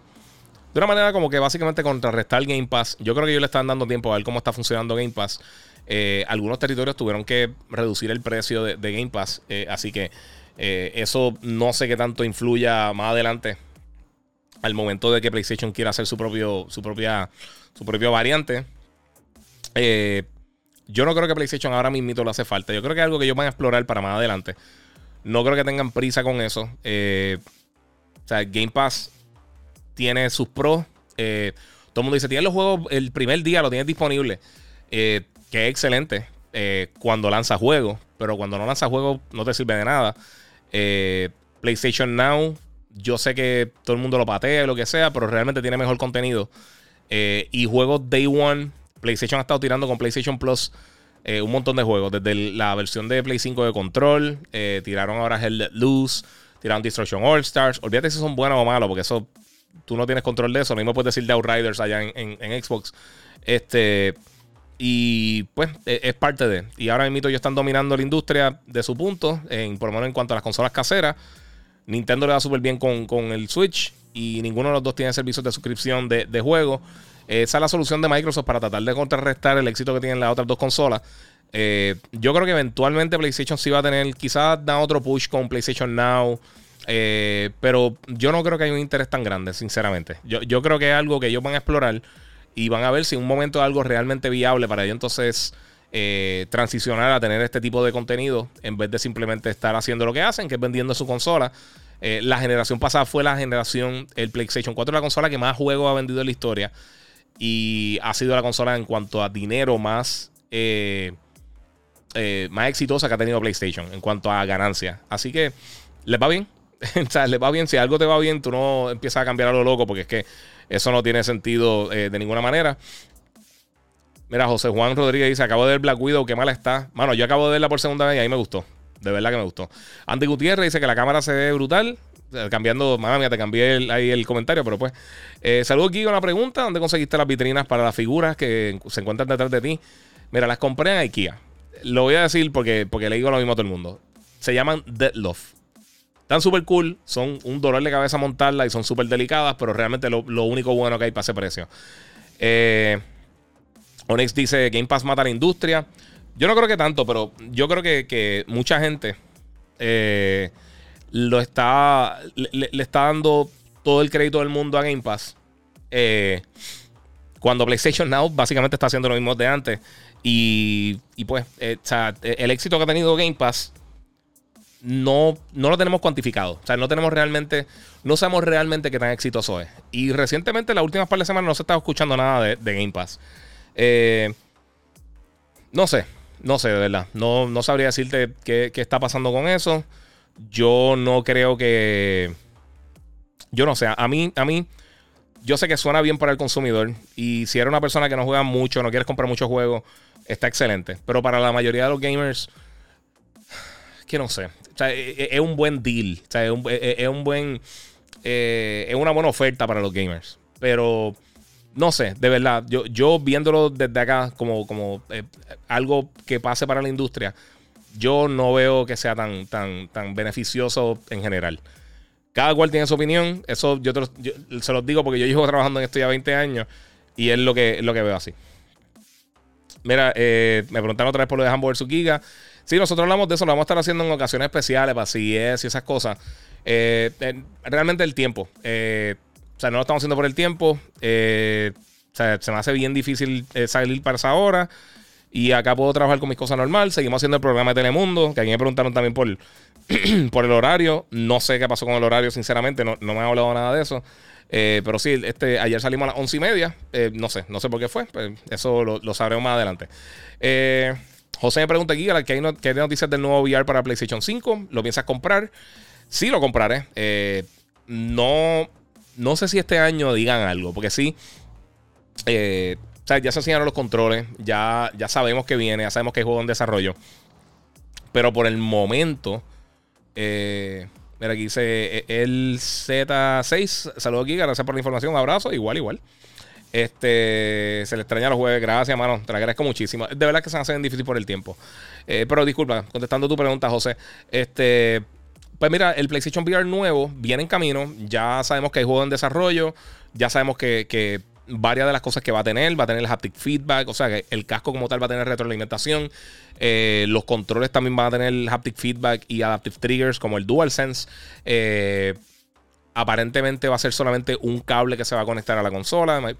de una manera como que básicamente contrarrestar Game Pass. Yo creo que ellos le están dando tiempo a ver cómo está funcionando Game Pass. Eh, algunos territorios tuvieron que reducir el precio de, Game Pass. así que eso no sé qué tanto influya más adelante. Al momento de que PlayStation quiera hacer su propio. su propia. su propio variante. Yo no creo que PlayStation ahora mismo lo hace falta. Yo creo que es algo que ellos van a explorar para más adelante. No creo que tengan prisa con eso. Eh, o sea, Game Pass tiene sus pros. Eh, todo el mundo dice, tienes los juegos el primer día, lo tienes disponible. Eh, que es excelente cuando lanza juegos. Pero cuando no lanza juegos no te sirve de nada. PlayStation Now, yo sé que todo el mundo lo patea y lo que sea, pero realmente tiene mejor contenido. y juegos Day One PlayStation ha estado tirando con PlayStation Plus eh, un montón de juegos. Desde la versión de Play 5 de Control, eh, tiraron ahora Hell Loose, tiraron Destruction All Stars. Olvídate si son buenos o malos, porque eso tú no tienes control de eso. Lo mismo puedes decir de Outriders allá en, Xbox. Este. Y pues e, es, parte de. Y ahora mismo ellos están dominando la industria de su punto, en, por lo menos en cuanto a las consolas caseras. Nintendo le da súper bien con, el Switch y ninguno de los dos tiene servicios de suscripción de, de juego. Esa es la solución de Microsoft para tratar de contrarrestar el éxito que tienen las otras dos consolas. Eh, yo creo que eventualmente PlayStation sí va a tener, quizás da otro push con PlayStation Now. Eh, pero yo no creo que haya un interés tan grande, sinceramente. Yo, creo que es algo que ellos van a explorar y van a ver si en un momento es algo realmente viable para ellos entonces eh, transicionar a tener este tipo de contenido en vez de simplemente estar haciendo lo que hacen, que es vendiendo su consola. la generación pasada fue la generación, el PlayStation 4 la consola que más juegos ha vendido en la historia y ha sido la consola en cuanto a dinero más, eh, eh, más exitosa que ha tenido PlayStation en cuanto a ganancia. Así que les va bien. o sea, les va bien. Si algo te va bien, tú no empiezas a cambiar a lo loco porque es que eso no tiene sentido eh, de ninguna manera. Mira, José Juan Rodríguez dice: Acabo de ver Black Widow, qué mala está. Mano, yo acabo de verla por segunda vez y ahí me gustó. De verdad que me gustó. Andy Gutiérrez dice que la cámara se ve brutal. Cambiando, mamá mía, te cambié ahí el comentario, pero pues. Eh, saludos con una pregunta: ¿Dónde conseguiste las vitrinas para las figuras que se encuentran detrás de ti? Mira, las compré en IKEA. Lo voy a decir porque, porque le digo lo mismo a todo el mundo. Se llaman Dead Love. Están súper cool, son un dolor de cabeza montarlas y son súper delicadas, pero realmente lo, único bueno que hay para ese precio. Eh, Onyx dice: Game Pass mata a la industria. Yo no creo que tanto, pero yo creo que, que mucha gente. Eh, lo está, le, está dando todo el crédito del mundo a Game Pass. Eh, cuando PlayStation Now básicamente está haciendo lo mismo de antes. Y, y pues, eh, el éxito que ha tenido Game Pass no, no lo tenemos cuantificado. O sea, no tenemos realmente, no sabemos realmente qué tan exitoso es. Y recientemente, las últimas par de semanas, no se está escuchando nada de, Game Pass. Eh, no sé, no sé, de verdad. No, no sabría decirte qué, qué está pasando con eso yo no creo que. Yo no sé, a mí, a mí, yo sé que suena bien para el consumidor. Y si eres una persona que no juega mucho, no quieres comprar muchos juegos, está excelente. Pero para la mayoría de los gamers, que no sé. E, e, es, un buen deal. O sea, es un, e, buen. Eh, es una buena oferta para los gamers. Pero no sé, de verdad. Yo, yo viéndolo desde acá como, como eh, algo que pase para la industria yo no veo que sea tan, tan, tan beneficioso en general. Cada cual tiene su opinión. Eso yo, se los digo porque yo llevo trabajando en esto ya 20 años y es lo que, lo que veo así. Mira, eh, me preguntaron otra vez por lo de Hamburger su Giga. Sí, nosotros hablamos de eso, lo vamos a estar haciendo en ocasiones especiales para CES y esas cosas. Eh, eh, realmente el tiempo. o sea, no lo estamos haciendo por el tiempo. o sea, se me hace bien difícil salir para esa hora. Y acá puedo trabajar con mis cosas normal. Seguimos haciendo el programa de Telemundo, que aquí me preguntaron también por, por el horario. No sé qué pasó con el horario, sinceramente. No, me ha hablado nada de eso. pero sí, este, ayer salimos a las once y media. no sé, no sé por qué fue. Pues eso lo, sabremos más adelante. José me pregunta aquí ¿qué hay, ¿qué noticias del nuevo VR para PlayStation 5? ¿Lo piensas comprar? Sí, lo compraré. no, no sé si este año digan algo, porque sí. Eh, ya se enseñaron los controles, ya, ya sabemos que viene, ya sabemos que hay juego en desarrollo. Pero por el momento, eh, mira, aquí dice eh, el Z6. Saludos aquí, gracias por la información. Un abrazo, igual, igual. Este, se le extraña los jueves, gracias, mano. Te agradezco muchísimo. De verdad que se hacen difícil por el tiempo. pero disculpa, contestando tu pregunta, José. Este, pues mira, el PlayStation VR nuevo viene en camino. Ya sabemos que hay juego en desarrollo. Ya sabemos que, varias de las cosas que va a tener, va a tener el haptic feedback. O sea, que el casco como tal va a tener retroalimentación. Eh, los controles también van a tener haptic feedback y adaptive triggers como el DualSense. Eh, aparentemente va a ser solamente un cable que se va a conectar a la consola.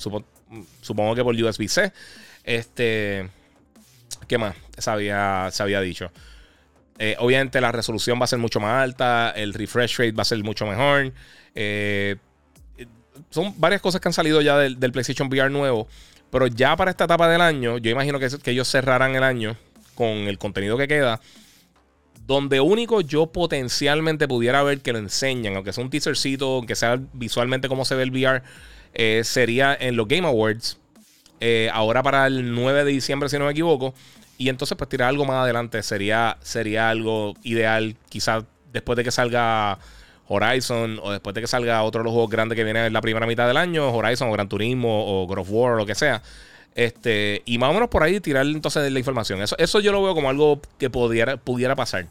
Supongo, que por USB-C. Este. ¿Qué más? se había dicho. Eh, obviamente la resolución va a ser mucho más alta, el refresh rate va a ser mucho mejor. Eh, son varias cosas que han salido ya del, PlayStation VR nuevo. Pero ya para esta etapa del año, yo imagino que, que ellos cerrarán el año con el contenido que queda. Donde único yo potencialmente pudiera ver que lo enseñan, aunque sea un teasercito, aunque sea visualmente cómo se ve el VR, eh, sería en los Game Awards. ahora para el 9 de diciembre, si no me equivoco. Y entonces, pues tirar algo más adelante sería, sería algo ideal. Quizás después de que salga Horizon o después de que salga otro de los juegos grandes que viene en la primera mitad del año, Horizon o Gran Turismo o God of War o lo que sea. Este, y más o menos por ahí tirar entonces la información. Eso, eso yo lo veo como algo que pudiera, pudiera pasar.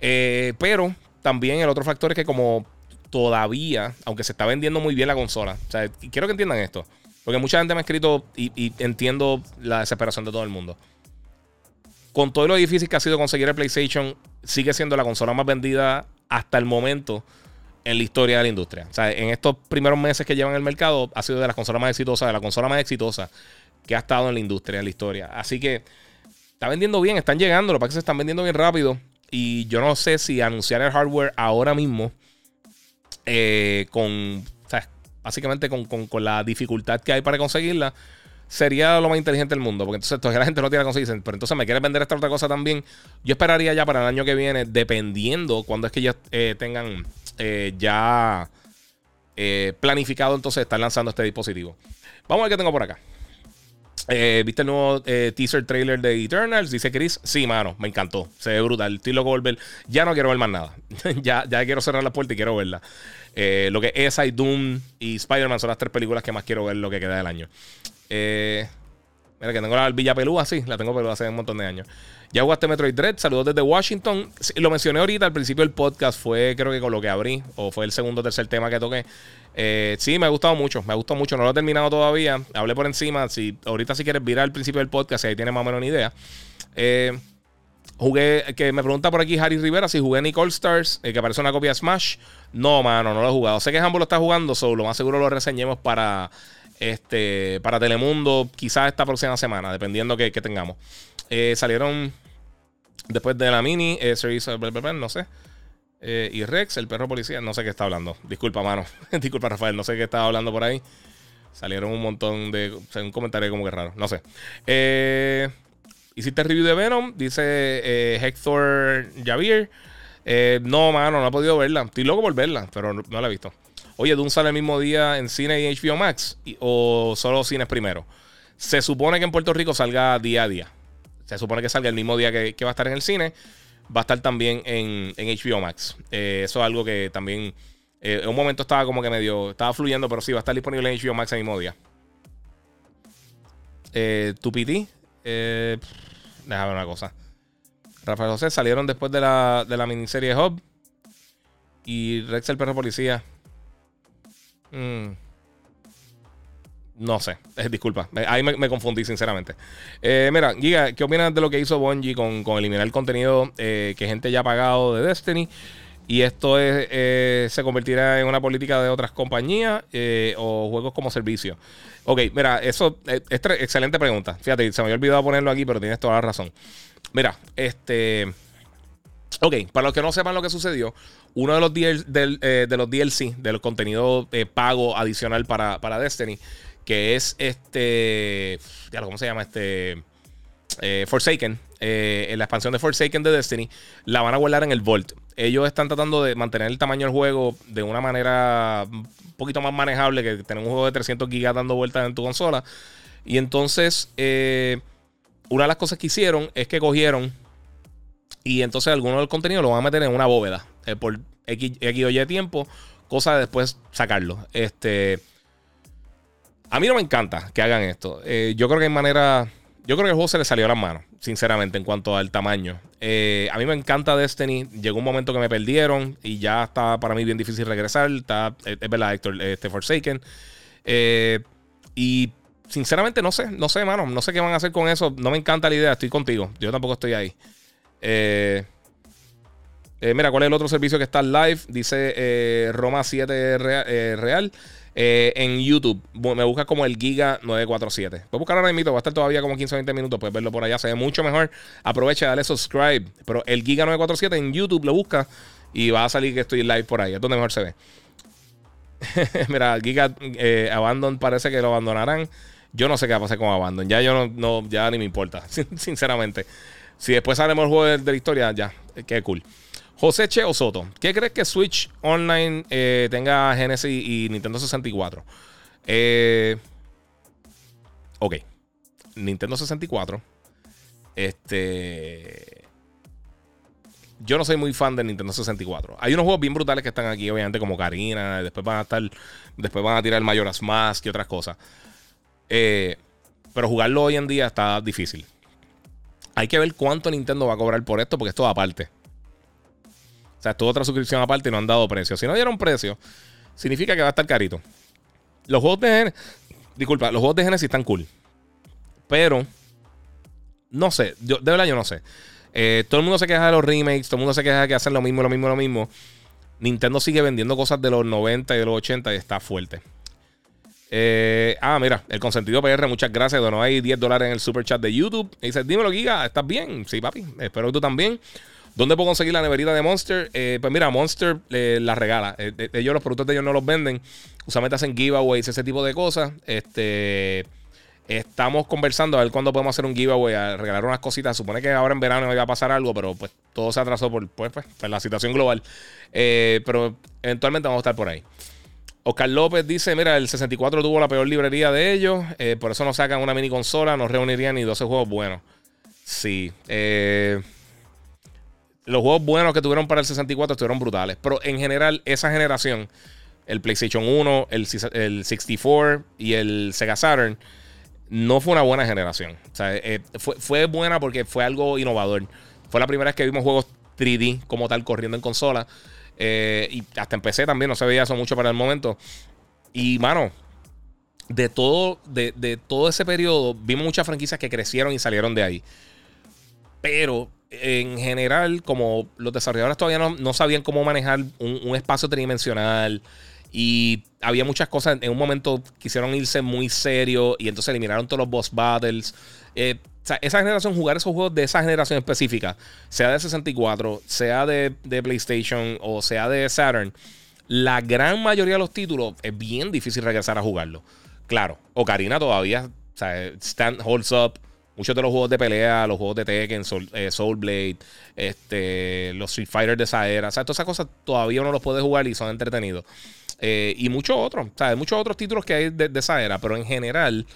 Eh, pero también el otro factor es que como todavía, aunque se está vendiendo muy bien la consola, o sea, quiero que entiendan esto. Porque mucha gente me ha escrito y entiendo la desesperación de todo el mundo con todo lo difícil que ha sido conseguir el PlayStation, sigue siendo la consola más vendida hasta el momento en la historia de la industria. O sea, en estos primeros meses que llevan el mercado, ha sido de las consolas más exitosas, de la consola más exitosa que ha estado en la industria, en la historia. Así que está vendiendo bien, están llegando, lo que se están vendiendo bien rápido. Y yo no sé si anunciar el hardware ahora mismo, eh, con, o sea, básicamente con, con la dificultad que hay para conseguirla, sería lo más inteligente del mundo. Porque entonces toda la gente no tiene que conseguir. Pero entonces me quieres vender esta otra cosa también. Yo esperaría ya para el año que viene, dependiendo cuando es que ya eh, tengan eh, ya eh, planificado entonces estar lanzando este dispositivo. Vamos a ver qué tengo por acá. ¿Viste el nuevo teaser trailer de Eternals? Dice Chris. Sí, mano, me encantó. Se ve brutal. Estoy loco volver. Ya no quiero ver más nada. ya, ya quiero cerrar la puerta y quiero verla. lo que es I Doom y Spider-Man son las tres películas que más quiero ver lo que queda del año. Eh, mira que tengo la Villa Pelúa, sí, la tengo peluda hace un montón de años. Ya jugaste Metroid Dread, saludos desde Washington. lo mencioné ahorita al principio del podcast, fue creo que con lo que abrí, o fue el segundo o tercer tema que toqué. Eh, sí, me ha gustado mucho, me ha gustado mucho, no lo he terminado todavía. Hablé por encima, si ahorita si quieres virar al principio del podcast, ahí tienes más o menos una idea. Eh, jugué, que me pregunta por aquí Harry Rivera si jugué Nick All Stars, eh, que parece una copia de Smash. No, mano, no lo he jugado. Sé que Hambo lo está jugando, solo lo más seguro lo reseñemos para este, para Telemundo, quizás esta próxima semana, dependiendo que tengamos. Eh, salieron después de la mini, eh, no sé. Eh, y Rex, el perro policía, no sé qué está hablando. Disculpa, mano. Disculpa, Rafael, no sé qué estaba hablando por ahí. Salieron un montón de. un comentario como que raro, no sé. Eh, Hiciste review de Venom, dice Hector Javier. no, mano, no he podido verla. Estoy loco por verla, pero no la he visto. Oye, Dune sale el mismo día en cine y HBO Max o solo cines primero. Se supone que en Puerto Rico salga día a día. Se supone que salga el mismo día que, va a estar en el cine. Va a estar también en, HBO Max. Eh, eso es algo que también eh, en un momento estaba como que medio. Estaba fluyendo, pero sí, va a estar disponible en HBO Max el mismo día. Eh, Tupiti. Eh, déjame una cosa. Rafael José salieron después de la, de la miniserie Hub. Y Rex el perro policía. Mm. No sé, eh, disculpa, ahí me, confundí sinceramente. Eh, mira, Giga, ¿qué opinas de lo que hizo Bungie con, eliminar el contenido eh, que gente ya ha pagado de Destiny? Y esto se convertirá en una política de otras compañías o juegos como servicio. Ok, mira, eso es excelente pregunta. Fíjate, se me había olvidado ponerlo aquí, pero tienes toda la razón. Mira, este Ok, para los que no sepan lo que sucedió, uno de los, del, eh, de los DLC, de los contenidos eh, pago adicional para, para, Destiny, que es este. ¿Cómo se llama? Este. Eh, Forsaken. la expansión de Forsaken de Destiny, la van a guardar en el Vault. Ellos están tratando de mantener el tamaño del juego de una manera un poquito más manejable que tener un juego de 300 gigas dando vueltas en tu consola. Y entonces, una de las cosas que hicieron es que cogieron y entonces algunos del contenido lo van a meter en una bóveda eh, por X, o Y tiempo, cosa de después sacarlo. Este. A mí no me encanta que hagan esto. Eh, yo creo que hay manera. Yo creo que el juego se le salió a las manos, sinceramente, en cuanto al tamaño. Eh, a mí me encanta Destiny. Llegó un momento que me perdieron y ya está para mí bien difícil regresar. Está, es, verdad, Héctor, este Forsaken. y sinceramente no sé, no sé, mano. No sé qué van a hacer con eso. No me encanta la idea. Estoy contigo. Yo tampoco estoy ahí. Eh, eh, mira, ¿cuál es el otro servicio que está live? Dice eh, Roma 7 Real. En YouTube, me busca como el Giga 947. Puedes buscar ahora mismo, va a estar todavía como 15 o 20 minutos. Puedes verlo por allá, se ve mucho mejor. Aprovecha, dale subscribe. Pero el Giga 947 en YouTube lo busca y va a salir que estoy live por ahí. Es donde mejor se ve. Mira, Giga Abandon parece que lo abandonarán. Yo no sé qué va a pasar con Abandon. Ya yo no, ya ni me importa, sinceramente. Si después sale el juego de, la historia, ya, qué cool. José Che Soto, ¿qué crees que Switch Online eh, tenga Genesis y Nintendo 64? Eh, ok. Nintendo 64. Este. Yo no soy muy fan de Nintendo 64. Hay unos juegos bien brutales que están aquí, obviamente, como Karina. Después van a estar. Después van a tirar Majora's Mask y otras cosas. Eh, pero jugarlo hoy en día está difícil. Hay que ver cuánto Nintendo va a cobrar por esto, porque es todo aparte. O sea, es toda otra suscripción aparte y no han dado precio. Si no dieron precio, significa que va a estar carito. Los juegos de Genesis. Disculpa, los juegos de Genesis están cool. Pero. No sé. de verdad, yo no sé. Eh, todo el mundo se queja de los remakes. Todo el mundo se queja de que hacen lo mismo, lo mismo, lo mismo. Nintendo sigue vendiendo cosas de los 90 y de los 80 y está fuerte. Eh, ah, mira, el consentido PR, muchas gracias. Donó ahí 10 dólares en el super chat de YouTube. Y dice, dímelo, Giga, ¿estás bien? Sí, papi, espero que tú también. ¿Dónde puedo conseguir la neverita de Monster? Eh, pues mira, Monster eh, la regala. ellos, los productos de ellos no los venden. Usualmente hacen giveaways, ese tipo de cosas. Este. Estamos conversando a ver cuándo podemos hacer un giveaway, a regalar unas cositas. Supone que ahora en verano iba a pasar algo, pero pues todo se atrasó por, pues, pues, la situación global. pero eventualmente vamos a estar por ahí. Oscar López dice: Mira, el 64 tuvo la peor librería de ellos. Eh, por eso no sacan una mini consola. No reunirían ni 12 juegos buenos. Sí. Eh, los juegos buenos que tuvieron para el 64 estuvieron brutales. Pero en general, esa generación, el PlayStation 1, el, 64 y el Sega Saturn, no fue una buena generación. O sea, eh, fue, fue, buena porque fue algo innovador. Fue la primera vez que vimos juegos 3D como tal corriendo en consola. Eh, y hasta empecé también, no se veía eso mucho para el momento. Y, mano, de todo, de, todo ese periodo, vimos muchas franquicias que crecieron y salieron de ahí. Pero en general, como los desarrolladores todavía no, sabían cómo manejar un, espacio tridimensional y había muchas cosas, en un momento quisieron irse muy serio y entonces eliminaron todos los boss battles. Eh, sea, esa generación, jugar esos juegos de esa generación específica, sea de 64, sea de, PlayStation o sea de Saturn, la gran mayoría de los títulos es bien difícil regresar a jugarlo. Claro, Ocarina todavía, o sea, stand, holds up. Muchos de los juegos de pelea, los juegos de Tekken, Soul, eh, Blade, este, los Street Fighter de esa era, o sea, todas esas cosas todavía uno los puede jugar y son entretenidos. Eh, y muchos otros, o sea, hay muchos otros títulos que hay de, esa era, pero en general,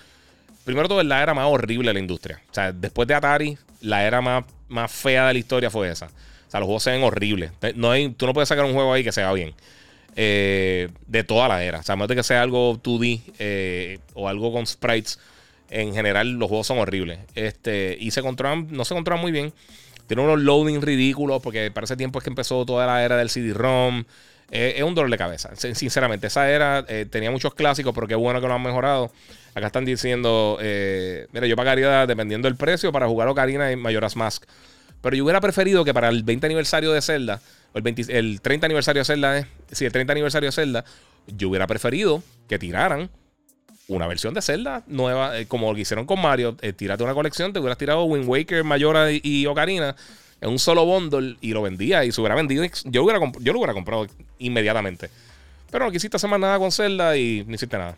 primero todo, la era más horrible de la industria. O sea, después de Atari, la era más, más fea de la historia fue esa. O sea, los juegos se ven horribles. No hay, tú no puedes sacar un juego ahí que se vea bien. Eh, de toda la era. O sea, a menos de que sea algo 2D eh, o algo con sprites, en general los juegos son horribles. Este, y se controlan, no se controlan muy bien. Tiene unos loading ridículos porque para ese tiempo es que empezó toda la era del CD-ROM. Eh, es un dolor de cabeza. Sinceramente, esa era tenía muchos clásicos, pero qué bueno que lo han mejorado. Acá están diciendo, eh, mira, yo pagaría dependiendo del precio para jugar Ocarina y Majora's Mask. Pero yo hubiera preferido que para el 20 aniversario de Zelda, o el, el 30 aniversario de Zelda, eh, sí, el 30 aniversario de Zelda, yo hubiera preferido que tiraran una versión de Zelda nueva, eh, como lo hicieron con Mario. Eh, tírate una colección, te hubieras tirado Wind Waker, Majora y, Ocarina. en un solo bundle y lo vendía y se hubiera vendido. Yo, hubiera, yo lo hubiera comprado inmediatamente. Pero no quisiste hacer más nada con Zelda y no hiciste nada.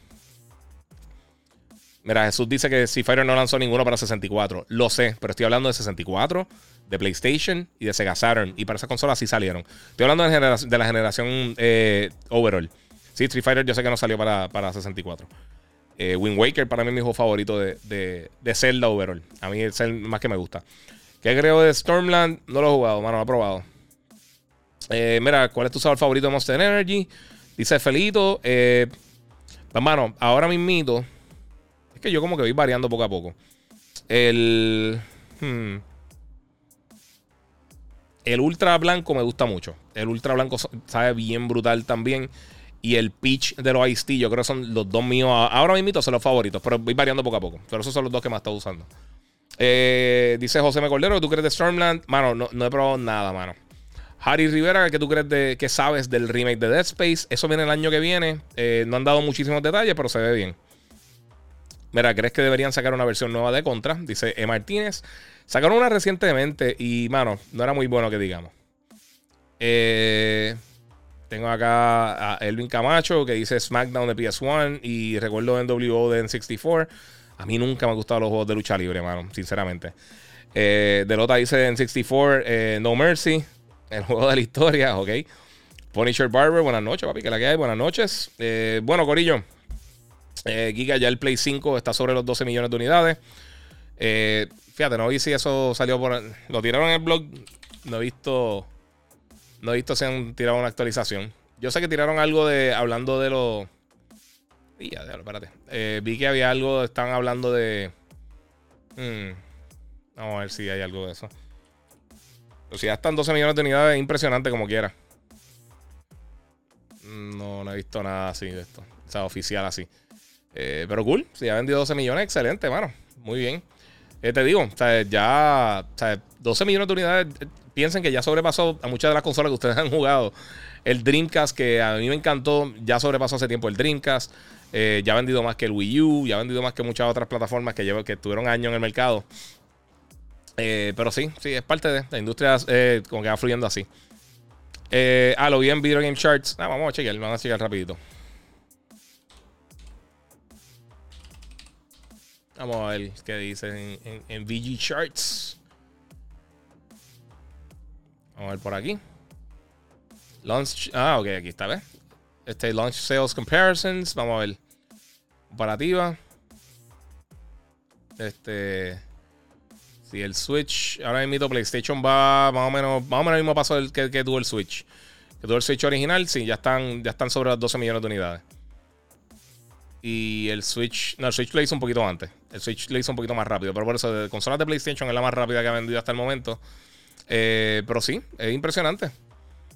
Mira, Jesús dice que si Fire no lanzó ninguno para 64. Lo sé, pero estoy hablando de 64, de PlayStation y de Sega Saturn. Y para esas consolas sí salieron. Estoy hablando de, la generación eh, overall. Sí, Street Fighter yo sé que no salió para, para 64. Eh, Wind Waker para mí es mi juego favorito de, de, Zelda overall. A mí es el más que me gusta. ¿Qué creo de Stormland? No lo he jugado, mano, no lo he probado. Eh, mira, ¿cuál es tu sabor favorito de Monster Energy? Dice Felito. Eh, hermano, ahora mismito que yo como que voy variando poco a poco. El. Hmm, el ultra blanco me gusta mucho. El ultra blanco sabe bien brutal también. Y el peach de los Ice Tea, yo creo que son los dos míos. Ahora mismo son los favoritos, pero voy variando poco a poco. Pero esos son los dos que más estoy usando. Eh, dice José M. Cordero, ¿tú crees de Stormland? Mano, no, he probado nada, mano. Harry Rivera, ¿qué tú crees de qué sabes del remake de Dead Space? Eso viene el año que viene. Eh, no han dado muchísimos detalles, pero se ve bien. Mira, ¿crees que deberían sacar una versión nueva de Contra? Dice E. Martínez. Sacaron una recientemente y, mano, no era muy bueno que digamos. Eh, tengo acá a Elvin Camacho que dice SmackDown de PS1 y recuerdo NWO de N64. A mí nunca me han gustado los juegos de lucha libre, mano, sinceramente. Eh, Delota dice N64 eh, No Mercy, el juego de la historia, ok. Punisher Barber, buenas noches, papi, que la que hay, buenas noches. Eh, bueno, Corillo, Giga, ya el Play 5 está sobre los 12 millones de unidades. Fíjate, no vi si eso salió por. Lo tiraron en el blog. No he visto. No he visto si han tirado una actualización. Yo sé que tiraron algo de. Hablando de los. Ya, espérate. Eh, vi que había algo. Están hablando de. Hmm, vamos a ver si hay algo de eso. Pero si ya están 12 millones de unidades, es impresionante como quiera. No, no he visto nada así de esto. O sea, oficial así. Eh, pero cool, si ha vendido 12 millones, excelente, mano. Muy bien. Eh, te digo, o sea, ya, o sea, 12 millones de unidades, piensen que ya sobrepasó a muchas de las consolas que ustedes han jugado. El Dreamcast, que a mí me encantó, ya sobrepasó hace tiempo el Dreamcast. ya ha vendido más que el Wii U, ya ha vendido más que muchas otras plataformas que, llevo, que tuvieron años en el mercado. pero sí, sí, es parte de la industria como que va fluyendo así. ah, lo vi en Video Game Charts. Ah, vamos a chequear, vamos a chequear rapidito. Vamos a ver qué dice en, VG Charts. Vamos a ver por aquí. Launch. Ah, ok, aquí está, ¿ves? Este Launch Sales Comparisons. Vamos a ver. Comparativa. Este. Si el Switch. Ahora mismo PlayStation va más o menos. Más o menos el mismo paso que, que tuvo el Switch. Que tuvo el Switch original. Sí, ya están, ya están sobre las 12 millones de unidades. Y el Switch. No, el Switch lo hizo un poquito antes. El Switch lo hizo un poquito más rápido. Pero por eso, de consolas de PlayStation es la más rápida que ha vendido hasta el momento. Eh, pero sí, es impresionante.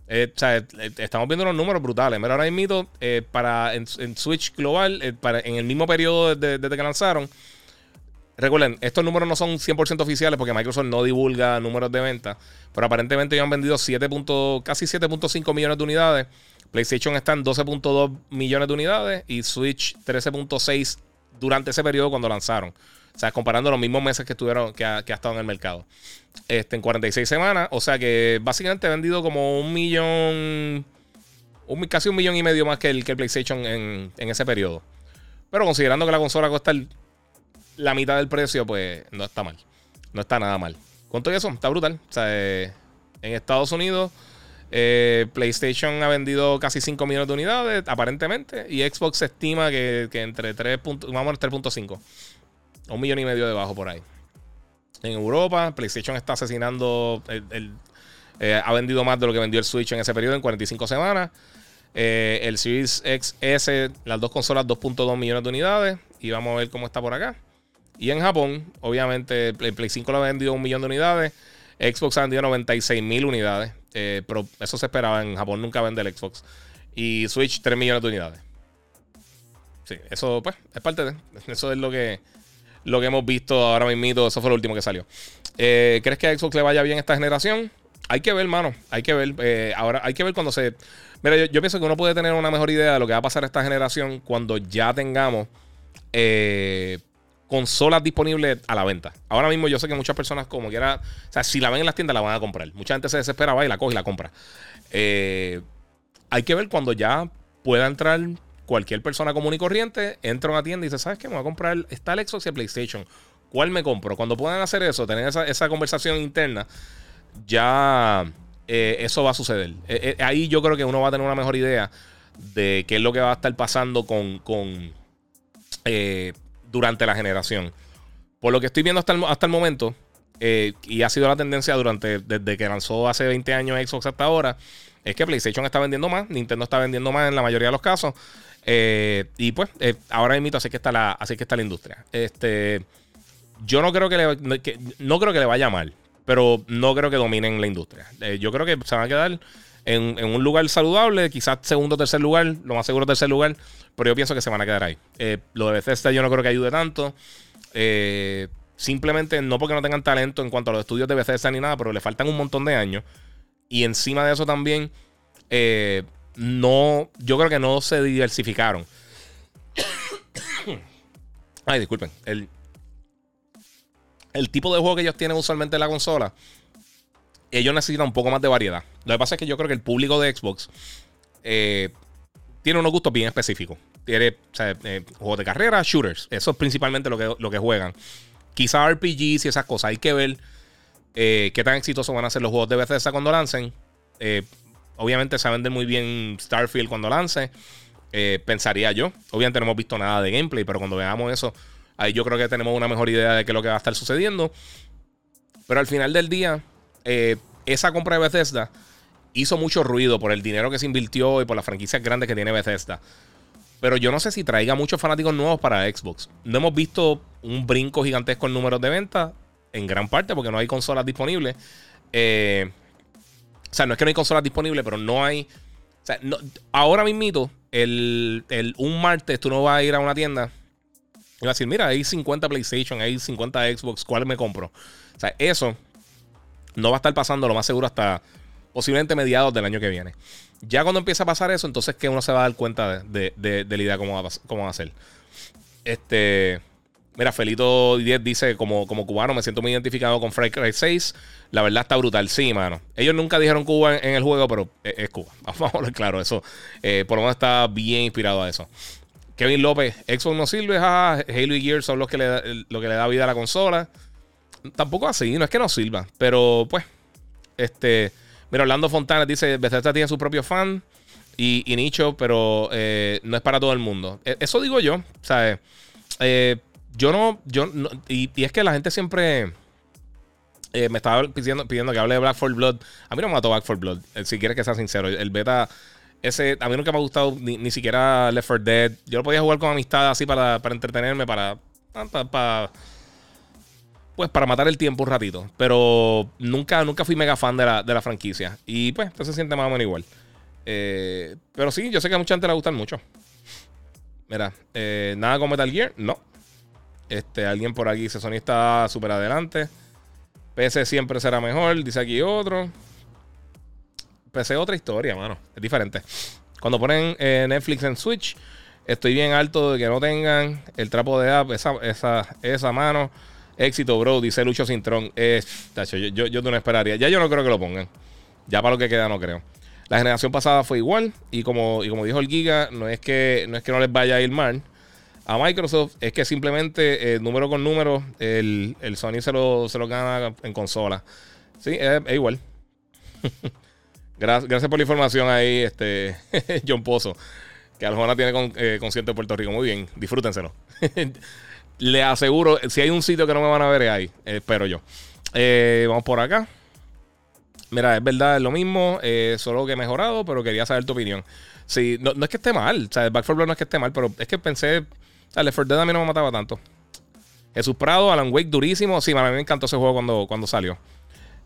Eh, eh, estamos viendo unos números brutales. Mira, ahora mismo, para en, Switch global, para, en el mismo periodo desde, desde, que lanzaron. Recuerden, estos números no son 100% oficiales porque Microsoft no divulga números de venta. Pero aparentemente ya han vendido 7. casi 7.5 millones de unidades. PlayStation está en 12.2 millones de unidades y Switch 13.6 durante ese periodo cuando lanzaron. O sea, comparando los mismos meses que estuvieron, que ha, estado en el mercado. Este, en 46 semanas. O sea que básicamente ha vendido como un millón. Un, casi un millón y medio más que el, que PlayStation en, ese periodo. Pero considerando que la consola cuesta la mitad del precio, pues no está mal. No está nada mal. Con todo eso, está brutal. O sea, eh, en Estados Unidos eh, PlayStation ha vendido casi 5 millones de unidades, aparentemente. Y Xbox estima que, entre 3. Vamos a 3.5. Un millón y medio debajo por ahí. En Europa, PlayStation está asesinando. Eh, ha vendido más de lo que vendió el Switch en ese periodo, en 45 semanas. Eh, el Series XS, las dos consolas, 2.2 millones de unidades. Y vamos a ver cómo está por acá. Y en Japón, obviamente, el Play 5 lo ha vendido un millón de unidades. Xbox ha vendido 96 mil unidades. Eh, pero eso se esperaba. En Japón nunca vende el Xbox. Y Switch 3 millones de unidades. Sí, eso pues es parte de. Eso es lo que, lo que hemos visto ahora mismo. Eso fue lo último que salió. Eh, ¿Crees que a Xbox le vaya bien esta generación? Hay que ver, mano. Hay que ver. Eh, ahora hay que ver cuando se. Mira, yo, pienso que uno puede tener una mejor idea de lo que va a pasar esta generación cuando ya tengamos consolas disponibles a la venta. Ahora mismo yo sé que muchas personas como quiera, o sea, si la ven en las tiendas la van a comprar. Mucha gente se desespera, va y la coge y la compra. Eh, hay que ver cuando ya pueda entrar cualquier persona común y corriente, entra a una tienda y dice, ¿sabes qué? Me voy a comprar, está el Xbox y el PlayStation. ¿Cuál me compro? Cuando puedan hacer eso, tener esa, conversación interna, ya eh, eso va a suceder. Eh, ahí yo creo que uno va a tener una mejor idea de qué es lo que va a estar pasando con, con durante la generación. Por lo que estoy viendo hasta el, hasta el momento, eh, y ha sido la tendencia durante desde que lanzó hace 20 años Xbox hasta ahora, es que PlayStation está vendiendo más, Nintendo está vendiendo más en la mayoría de los casos. Eh, y pues, eh, ahora mismo así que está la, así que está la industria. Este, yo no creo que le, no creo que le vaya mal, pero no creo que dominen la industria. yo creo que se van a quedar en, un lugar saludable, quizás segundo o tercer lugar, lo más seguro tercer lugar, pero yo pienso que se van a quedar ahí. Eh, lo de Bethesda yo no creo que ayude tanto. Eh, simplemente no porque no tengan talento en cuanto a los estudios de Bethesda ni nada, pero le faltan un montón de años. Y encima de eso también, eh, no, yo creo que no se diversificaron. Ay, disculpen. El, el tipo de juego que ellos tienen usualmente en la consola ellos necesitan un poco más de variedad. Lo que pasa es que yo creo que el público de Xbox eh, tiene unos gustos bien específicos. Tiene eh, juegos de carrera, shooters. Eso es principalmente lo que, lo que juegan. Quizá RPGs y esas cosas. Hay que ver eh, qué tan exitosos van a ser los juegos de Bethesda cuando lancen. obviamente se vende muy bien Starfield cuando lance. pensaría yo. Obviamente no hemos visto nada de gameplay, pero cuando veamos eso, ahí yo creo que tenemos una mejor idea de qué es lo que va a estar sucediendo. Pero al final del día, eh, esa compra de Bethesda hizo mucho ruido por el dinero que se invirtió y por las franquicias grandes que tiene Bethesda. Pero yo no sé si traiga muchos fanáticos nuevos para Xbox. No hemos visto un brinco gigantesco en números de venta, en gran parte porque no hay consolas disponibles. Eh, o sea, no es que no hay consolas disponibles, pero no hay. O sea, ahora mismito, el, el, un martes tú no vas a ir a una tienda y vas a decir, mira, hay 50 PlayStation, hay 50 Xbox, ¿cuál me compro? O sea, eso no va a estar pasando lo más seguro hasta posiblemente mediados del año que viene. Ya cuando empieza a pasar eso, entonces que uno se va a dar cuenta de, la idea cómo va, cómo va a ser. Este. Mira, Felito 10 dice, como, como cubano me siento muy identificado con Far Cry 6. La verdad está brutal. Sí, mano. Ellos nunca dijeron Cuba en, el juego, pero es, Cuba. Vamos a ver claro. Eso eh, por lo menos está bien inspirado a eso. Kevin López, Xbox no sirve. Halo y Gears son los que le, lo que le da vida a la consola. Tampoco así, no es que no sirva, pero pues, este, mira, Orlando Fontana dice, Bethesda tiene su propio fan y, nicho, pero eh, no es para todo el mundo. E, eso digo yo, ¿sabes? Eh, yo no, yo y, es que la gente siempre eh, me estaba pidiendo, pidiendo que hable de Black for Blood. A mí no me mató Black for Blood, si quieres que sea sincero. El beta, ese, a mí nunca me ha gustado ni, siquiera Left 4 Dead. Yo lo podía jugar con amistad así para, para entretenerme, para, para pues para matar el tiempo un ratito. Pero nunca, nunca fui mega fan de la, franquicia. Y pues, entonces se siente más o menos igual. Eh, pero sí, yo sé que a mucha gente le gustan mucho. Mira, eh, nada con Metal Gear, no. Este, alguien por aquí dice Sony está súper adelante. PC siempre será mejor, dice aquí otro. PC otra historia, mano. Es diferente. Cuando ponen eh, Netflix en Switch, estoy bien alto de que no tengan el trapo de app, esa, esa, esa mano. Éxito, bro, dice Lucho Cintrón. Eh, yo, yo, no esperaría. Ya yo no creo que lo pongan. Ya para lo que queda no creo. La generación pasada fue igual. Y como, y como dijo el Giga, no es, que, no es que no les vaya a ir mal. A Microsoft es que simplemente eh, número con número el, Sony se lo, se lo gana en consola. Sí, es, igual. gracias, por la información ahí, este John Pozo. Que Aljona tiene con, eh, concierto de Puerto Rico. Muy bien, disfrútenselo. Le aseguro, si hay un sitio que no me van a ver, es ahí. espero yo. Eh, vamos por acá. Mira, es verdad, es lo mismo, eh, solo que he mejorado, pero quería saber tu opinión. Sí, no, es que esté mal, o sea, Back 4 Blood no es que esté mal, pero es que pensé, sea, Left 4 Dead a mí no me mataba tanto. Jesús Prado, Alan Wake, durísimo. Sí, a mí me encantó ese juego cuando, cuando salió.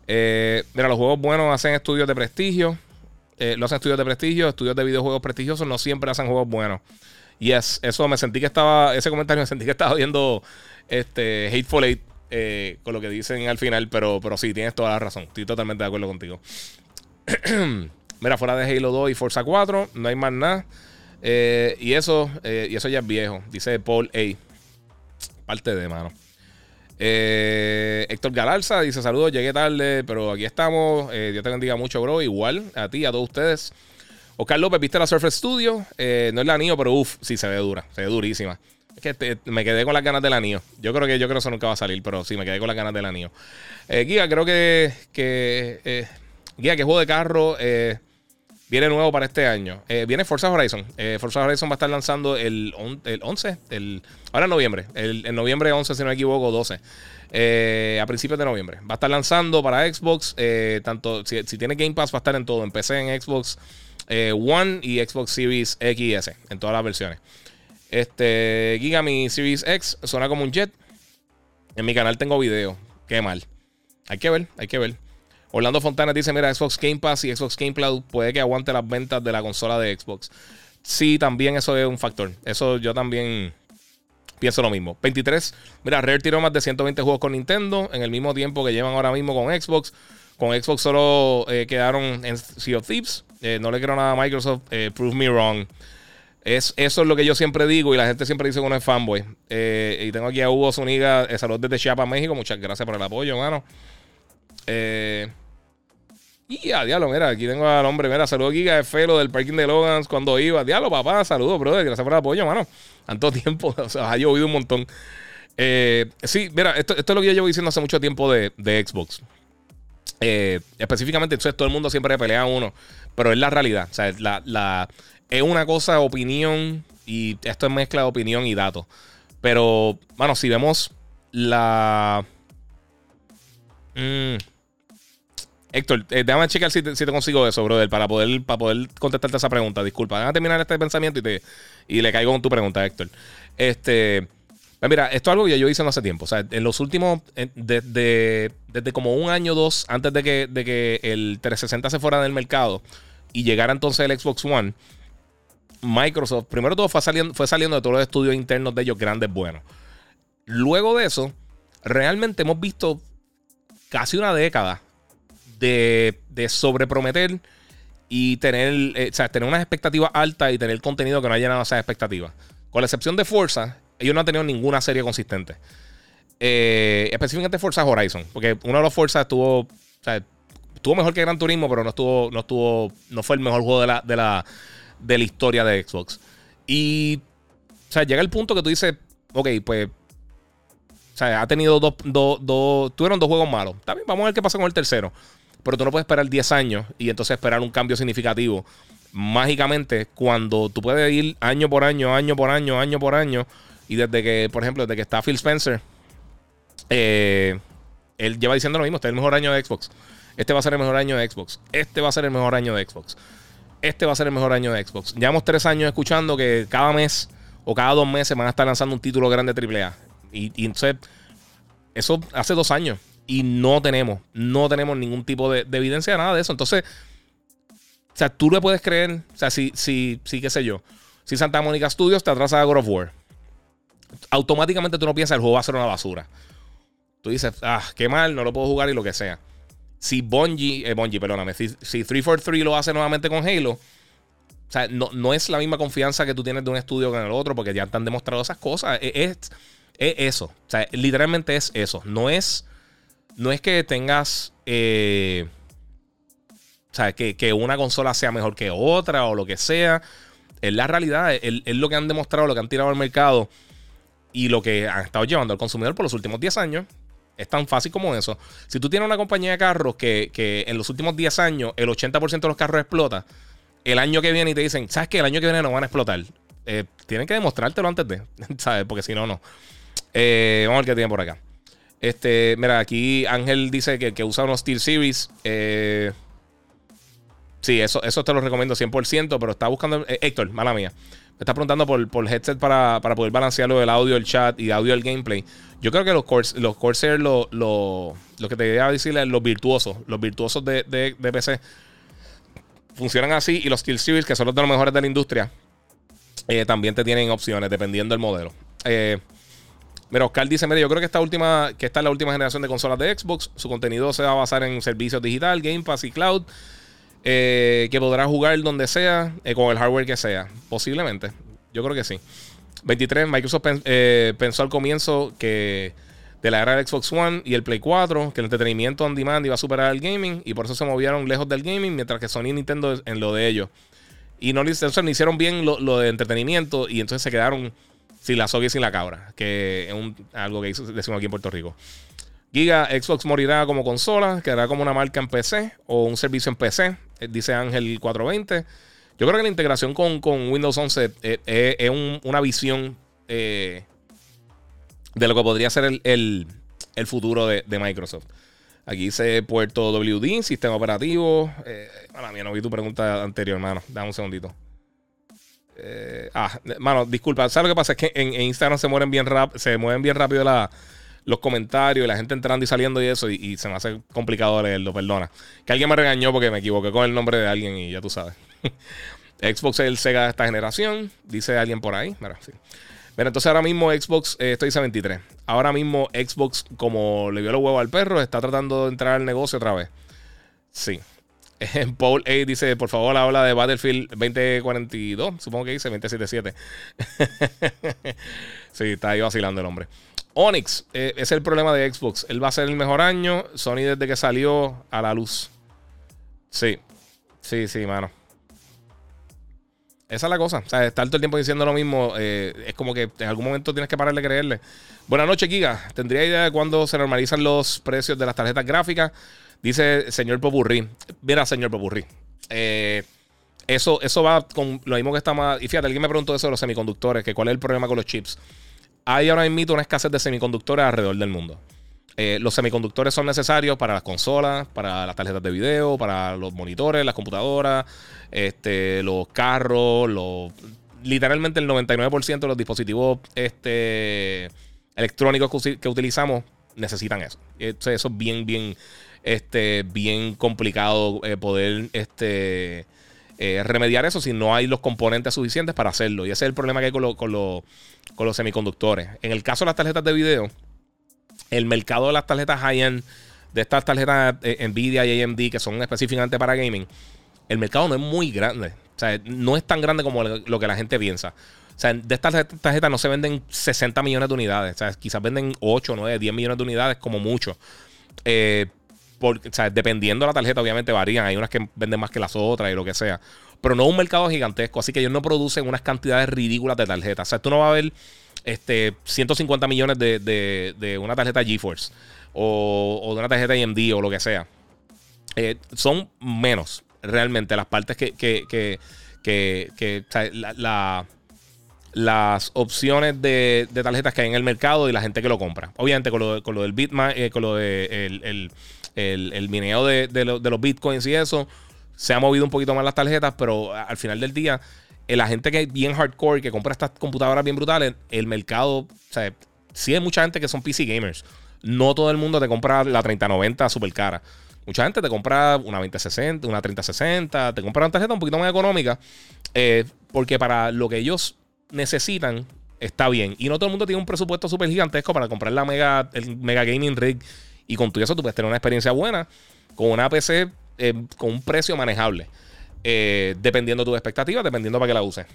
Eh, mira, los juegos buenos hacen estudios de prestigio. lo hacen estudios de prestigio, estudios de videojuegos prestigiosos no siempre hacen juegos buenos. Y eso me sentí que estaba, ese comentario me sentí que estaba viendo este Hateful Eight eh, con lo que dicen al final, pero, pero sí, tienes toda la razón. Estoy totalmente de acuerdo contigo. Mira, fuera de Halo 2 y Forza 4, no hay más nada. Eh, y eso, eh, y eso ya es viejo, dice Paul A. Parte de mano. Eh, Héctor Galarza dice: Saludos, llegué tarde, pero aquí estamos. Dios te bendiga mucho, bro. Igual a ti, a todos ustedes. Oscar López, ¿viste la Surfer Studio? No es la NIO, pero uff, sí se ve dura, se ve durísima. Es que me quedé con las ganas de la NIO. Yo creo que yo creo que eso nunca va a salir, pero sí, me quedé con las ganas de la NIO. Eh, Guía, creo que. que Guía, que juego de carro viene nuevo para este año. viene Forza Horizon. Forza Horizon va a estar lanzando el, el 11, el, ahora en noviembre. El, noviembre 11, si no me equivoco, 12. a principios de noviembre. Va a estar lanzando para Xbox. tanto si, tiene Game Pass, va a estar en todo. En PC, en Xbox One y Xbox Series X y S. En todas las versiones. Este, Giga, mi Series X suena como un jet. En mi canal tengo video. Qué mal. Hay que ver, hay que ver. Orlando Fontana dice: Mira, Xbox Game Pass y Xbox Game Cloud puede que aguante las ventas de la consola de Xbox. Sí, también eso es un factor. Eso yo también pienso lo mismo. 23. Mira, Rare tiró más de 120 juegos con Nintendo en el mismo tiempo que llevan ahora mismo con Xbox. Con Xbox solo eh, quedaron en Sea of Thieves. Eh, no le quiero nada a Microsoft. Eh, prove me wrong. Es, eso es lo que yo siempre digo y la gente siempre dice que uno es fanboy. Y tengo aquí a Hugo Zuniga, saludos desde Chiapas, México. Muchas gracias por el apoyo, hermano. Eh, y a diablo, mira, aquí tengo al hombre, mira, saludos Giga de Felo del parking de Logans cuando iba. Diablo, papá, saludos, brother, gracias por el apoyo, hermano. Tanto tiempo, o sea, ha llovido un montón. sí, mira, esto, es lo que yo llevo diciendo hace mucho tiempo de, Xbox. específicamente, entonces todo el mundo siempre pelea a uno, pero es la realidad. O sea, la, la es una cosa opinión y esto es mezcla de opinión y datos. Pero, bueno, si vemos la... Mm. Héctor, eh, déjame checar si te, consigo eso, brother, para poder, para poder contestarte esa pregunta. Disculpa, déjame terminar este pensamiento y, te, y le caigo con tu pregunta, Héctor. Este, pues mira, esto es algo que yo hice no hace tiempo. O sea, en los últimos, desde, desde como un año o dos antes de que, de que el 360 se fuera del mercado y llegara entonces el Xbox One, Microsoft, primero todo fue saliendo, fue saliendo de todos los estudios internos de ellos grandes buenos. Luego de eso, realmente hemos visto casi una década de, sobreprometer y tener, eh, o sea, tener unas expectativas altas y tener contenido que no haya llenado esas expectativas. Con la excepción de Forza, ellos no han tenido ninguna serie consistente. Eh, específicamente Forza Horizon, porque uno de los Forza estuvo, o sea, estuvo mejor que Gran Turismo, pero no estuvo, no estuvo, no fue el mejor juego de la, de la, de la historia de Xbox. Y, o sea, llega el punto que tú dices, ok, pues, o sea, ha tenido dos, dos, dos, tuvieron dos juegos malos. También vamos a ver qué pasa con el tercero. Pero tú no puedes esperar 10 años y entonces esperar un cambio significativo. Mágicamente, cuando tú puedes ir año por año, año por año, año por año, y desde que, por ejemplo, desde que está Phil Spencer, eh, él lleva diciendo lo mismo, este es el mejor año de Xbox. Este va a ser el mejor año de Xbox. Este va a ser el mejor año de Xbox este va a ser el mejor año de Xbox. Llevamos tres años escuchando que cada mes o cada dos meses van a estar lanzando un título grande AAA. Y, y entonces, eso hace dos años. Y no tenemos, no tenemos ningún tipo de, evidencia de nada de eso. Entonces, o sea, tú le puedes creer, o sea, si, si, si, qué sé yo, si Santa Mónica Studios te atrasa a God of War, automáticamente tú no piensas el juego va a ser una basura. Tú dices, ah, qué mal, no lo puedo jugar y lo que sea si Bungie, eh, Bungie, perdóname, si, 343 lo hace nuevamente con Halo, o sea, no, no, es la misma confianza que tú tienes de un estudio con el otro, porque ya te han demostrado esas cosas. E, es, es, eso. O sea, literalmente es eso. No es, no es que tengas. Eh, o sea, que, que, una consola sea mejor que otra o lo que sea. Es la realidad. Es, es, lo que han demostrado, lo que han tirado al mercado y lo que han estado llevando al consumidor por los últimos 10 años. Es tan fácil como eso. Si tú tienes una compañía de carros que, en los últimos 10 años el 80% de los carros explota, el año que viene y te dicen, ¿sabes qué? El año que viene no van a explotar. Eh, tienen que demostrártelo antes de, ¿sabes? Porque si no, no. Eh, vamos a ver qué tiene por acá. Este, mira, aquí Ángel dice que, que usa unos Steel Series. Eh, sí, eso, eso te lo recomiendo 100%, pero está buscando. Héctor, mala mía. Me está preguntando por, por headset para, para poder balancearlo del audio, el chat y audio del gameplay. Yo creo que los, los Corsair, lo, lo, lo que te quería decir es los virtuosos. Los virtuosos de, de, PC funcionan así. Y los Steel Series, que son los de los mejores de la industria, eh, también te tienen opciones dependiendo del modelo. Eh, mira, Oscar dice: Mira, yo creo que esta última, que esta es la última generación de consolas de Xbox. Su contenido se va a basar en servicios digital, Game Pass y Cloud. Eh, que podrá jugar donde sea, eh, con el hardware que sea. Posiblemente. Yo creo que sí. 23, Microsoft eh, pensó al comienzo que de la era del Xbox One y el Play 4, que el entretenimiento on demand iba a superar el gaming y por eso se movieron lejos del gaming, mientras que Sony y Nintendo en lo de ellos. Y no, entonces, hicieron bien lo, de entretenimiento y entonces se quedaron sin la soga y sin la cabra, que es algo que decimos aquí en Puerto Rico. Giga, Xbox morirá como consola, quedará como una marca en PC o un servicio en PC, eh, dice Ángel 420. Yo creo que la integración con, Windows 11 eh, eh, es una visión de lo que podría ser el, futuro de, Microsoft. Aquí dice puerto WD, sistema operativo. Eh, mía, no vi tu pregunta anterior, hermano. Dame un segundito. Ah, mano, disculpa. ¿Sabes lo que pasa? Es que en, Instagram se mueven bien, rap, se mueven bien rápido los comentarios y la gente entrando y saliendo y eso. Y, se me hace complicado leerlo, perdona. Que alguien me regañó porque me equivoqué con el nombre de alguien y ya tú sabes. Xbox es el Sega de esta generación, dice alguien por ahí. Mira, sí. entonces ahora mismo Xbox, eh, esto dice 23. Ahora mismo Xbox, como le dio los huevos al perro, está tratando de entrar al negocio otra vez. Sí. Paul A dice, por favor, habla de Battlefield 2042. Supongo que dice 2077. sí, está ahí vacilando el hombre. Onyx, eh, es el problema de Xbox. Él va a ser el mejor año. Sony desde que salió a la luz. Sí, sí, sí, mano. Esa es la cosa. O sea, estar todo el tiempo diciendo lo mismo eh, es como que en algún momento tienes que parar de creerle. Buenas noches, Giga. ¿Tendría idea de cuándo se normalizan los precios de las tarjetas gráficas? Dice señor Popurrí. Mira, señor Popurrí. Eh, eso, eso va con lo mismo que está más. Y fíjate, alguien me preguntó eso de los semiconductores, que cuál es el problema con los chips. Hay ahora mismo una escasez de semiconductores alrededor del mundo. Eh, los semiconductores son necesarios para las consolas, para las tarjetas de video, para los monitores, las computadoras, este, los carros, literalmente el 99% de los dispositivos este, electrónicos que, utilizamos necesitan eso. Eso es bien, bien, este, bien complicado eh, poder este, eh, remediar eso si no hay los componentes suficientes para hacerlo. Y ese es el problema que hay con, con los semiconductores. En el caso de las tarjetas de video, el mercado de las tarjetas high-end, de estas tarjetas eh, Nvidia y AMD que son específicamente para gaming, el mercado no es muy grande. O sea, no es tan grande como lo que la gente piensa. O sea, de estas tarjetas no se venden 60 millones de unidades. O sea, quizás venden 8, 9, 10 millones de unidades como mucho. Eh, o sea, dependiendo de la tarjeta, obviamente varían. Hay unas que venden más que las otras y lo que sea. Pero no un mercado gigantesco. Así que ellos no producen unas cantidades ridículas de tarjetas. O sea, tú no vas a ver este, 150 millones de, una tarjeta GeForce o, de una tarjeta AMD o lo que sea. Eh, son menos realmente las partes que, que, que, las opciones de, tarjetas que hay en el mercado y la gente que lo compra. Obviamente con lo, con lo del Bitcoin, eh, con lo de el, mineo de, los bitcoins y eso, se ha movido un poquito más las tarjetas, pero al final del día la gente que es bien hardcore, que compra estas computadoras bien brutales, el mercado, o sea, sí hay mucha gente que son PC gamers. No todo el mundo te compra la 3090 super cara. Mucha gente te compra una 2060, una 3060, te compra una tarjeta un poquito más económica, eh, porque para lo que ellos necesitan está bien. Y no todo el mundo tiene un presupuesto súper gigantesco para comprar la mega, el mega gaming rig. Y con todo eso tú puedes tener una experiencia buena con una PC eh, con un precio manejable. Eh, dependiendo de tus expectativas, dependiendo para qué la uses.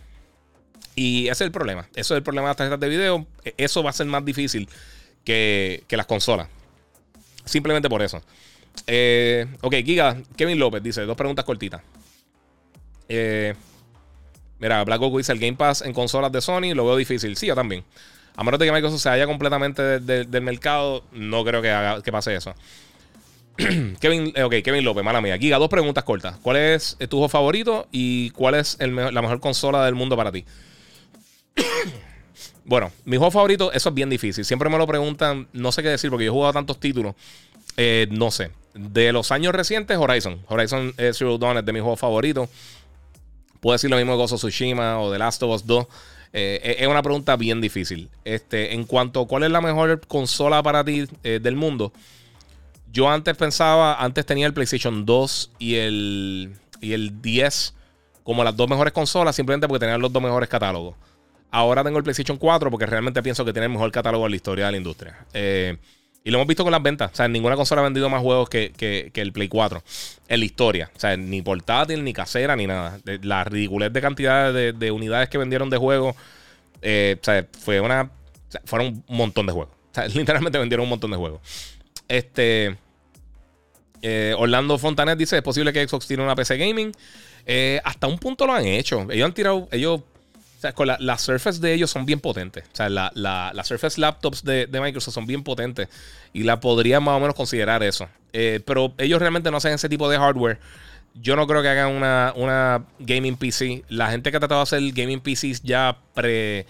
Y ese es el problema. Eso es el problema de las tarjetas de video. E, eso va a ser más difícil que, las consolas. Simplemente por eso. Eh, ok, Giga, Kevin López dice, dos preguntas cortitas. Eh, mira, Black Goku dice, el Game Pass en consolas de Sony lo veo difícil. Sí, yo también. A menos de que Microsoft se haya completamente del mercado, no creo que, pase eso. Kevin, eh, okay, Kevin López, mala mía. Giga, dos preguntas cortas. ¿Cuál es tu juego favorito y cuál es la mejor consola del mundo para ti? bueno, mi juego favorito, eso es bien difícil. Siempre me lo preguntan, no sé qué decir porque yo he jugado tantos títulos. Eh, no sé. De los años recientes, Horizon. Horizon Zero Dawn es de mi juego favorito. Puedo decir lo mismo de Gozo Tsushima o The Last of Us 2. Eh, es una pregunta bien difícil. Este, en cuanto a cuál es la mejor consola para ti del mundo, yo antes pensaba, antes tenía el PlayStation 2 y el, y el 10 como las dos mejores consolas, simplemente porque tenían los dos mejores catálogos. Ahora tengo el PlayStation 4 porque realmente pienso que tiene el mejor catálogo en la historia de la industria. Eh, y lo hemos visto con las ventas. O sea, ninguna consola ha vendido más juegos que, el Play 4 en la historia. O sea, ni portátil, ni casera, ni nada. La ridiculez de cantidad de, unidades que vendieron de juegos o sea, fue una. fueron un montón de juegos. Literalmente vendieron un montón de juegos. Este. Orlando Fontanet dice: Es posible que Xbox tiene una PC gaming. hasta un punto lo han hecho. Ellos han tirado. Ellos o sea, con la, las Surface de ellos son bien potentes. O sea, las la, Surface Laptops de, Microsoft son bien potentes. Y la podría más o menos considerar eso. Eh, pero ellos realmente no hacen ese tipo de hardware. Yo no creo que hagan una, una gaming PC. La gente que ha tratado de hacer gaming PCs ya pre,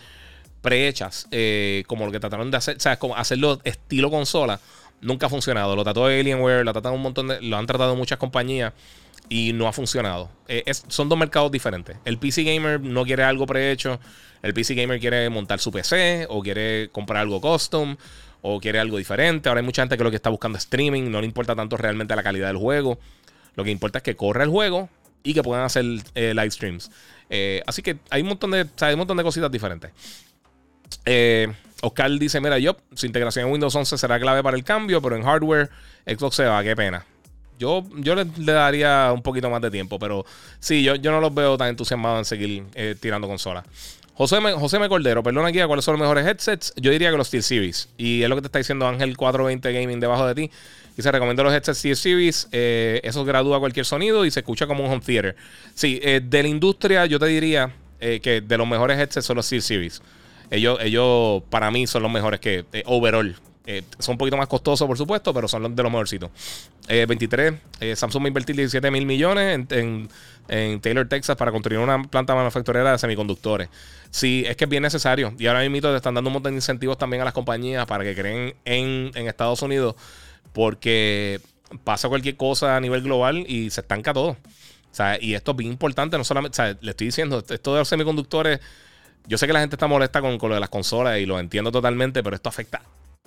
prehechas, eh, como lo que trataron de hacer, o sea, como hacerlo estilo consola, nunca ha funcionado. Lo trató Alienware, lo, tratado un montón de, lo han tratado muchas compañías y no ha funcionado. Eh, son dos mercados diferentes. El PC Gamer no quiere algo prehecho. El PC Gamer quiere montar su PC o quiere comprar algo custom o quiere algo diferente. Ahora hay mucha gente que lo que está buscando es streaming. No le importa tanto realmente la calidad del juego. Lo que importa es que corra el juego y que puedan hacer eh, live streams. Eh, así que hay un montón de, hay un montón de cositas diferentes. Oscar dice: Mira, yo, su integración en Windows 11 será clave para el cambio, pero en hardware Xbox se va, qué pena. Yo, yo le, daría un poquito más de tiempo, pero sí, yo, yo no los veo tan entusiasmados en seguir eh, tirando consolas. José, me, José me Cordero, perdona aquí, ¿cuáles son los mejores headsets? Yo diría que los Steel Series. Y es lo que te está diciendo Ángel 420 Gaming debajo de ti. Y se recomienda los headsets Steel Series. Eh, eso gradúa cualquier sonido y se escucha como un home theater. Sí, eh, de la industria yo te diría que de los mejores headsets son los Steel Series. Ellos, ellos para mí son los mejores que overall. Eh, son un poquito más costosos, por supuesto, pero son de los mejorcitos. 23, eh, eh, Samsung va a invertir 17 mil millones en, Taylor, Texas, para construir una planta manufacturera de semiconductores. Sí, es que es bien necesario. Y ahora mismo te están dando un montón de incentivos también a las compañías para que creen en, Estados Unidos, porque pasa cualquier cosa a nivel global y se estanca todo. O sea, y esto es bien importante, no solamente, o sea, le estoy diciendo, esto de los semiconductores, yo sé que la gente está molesta con, con lo de las consolas y lo entiendo totalmente, pero esto afecta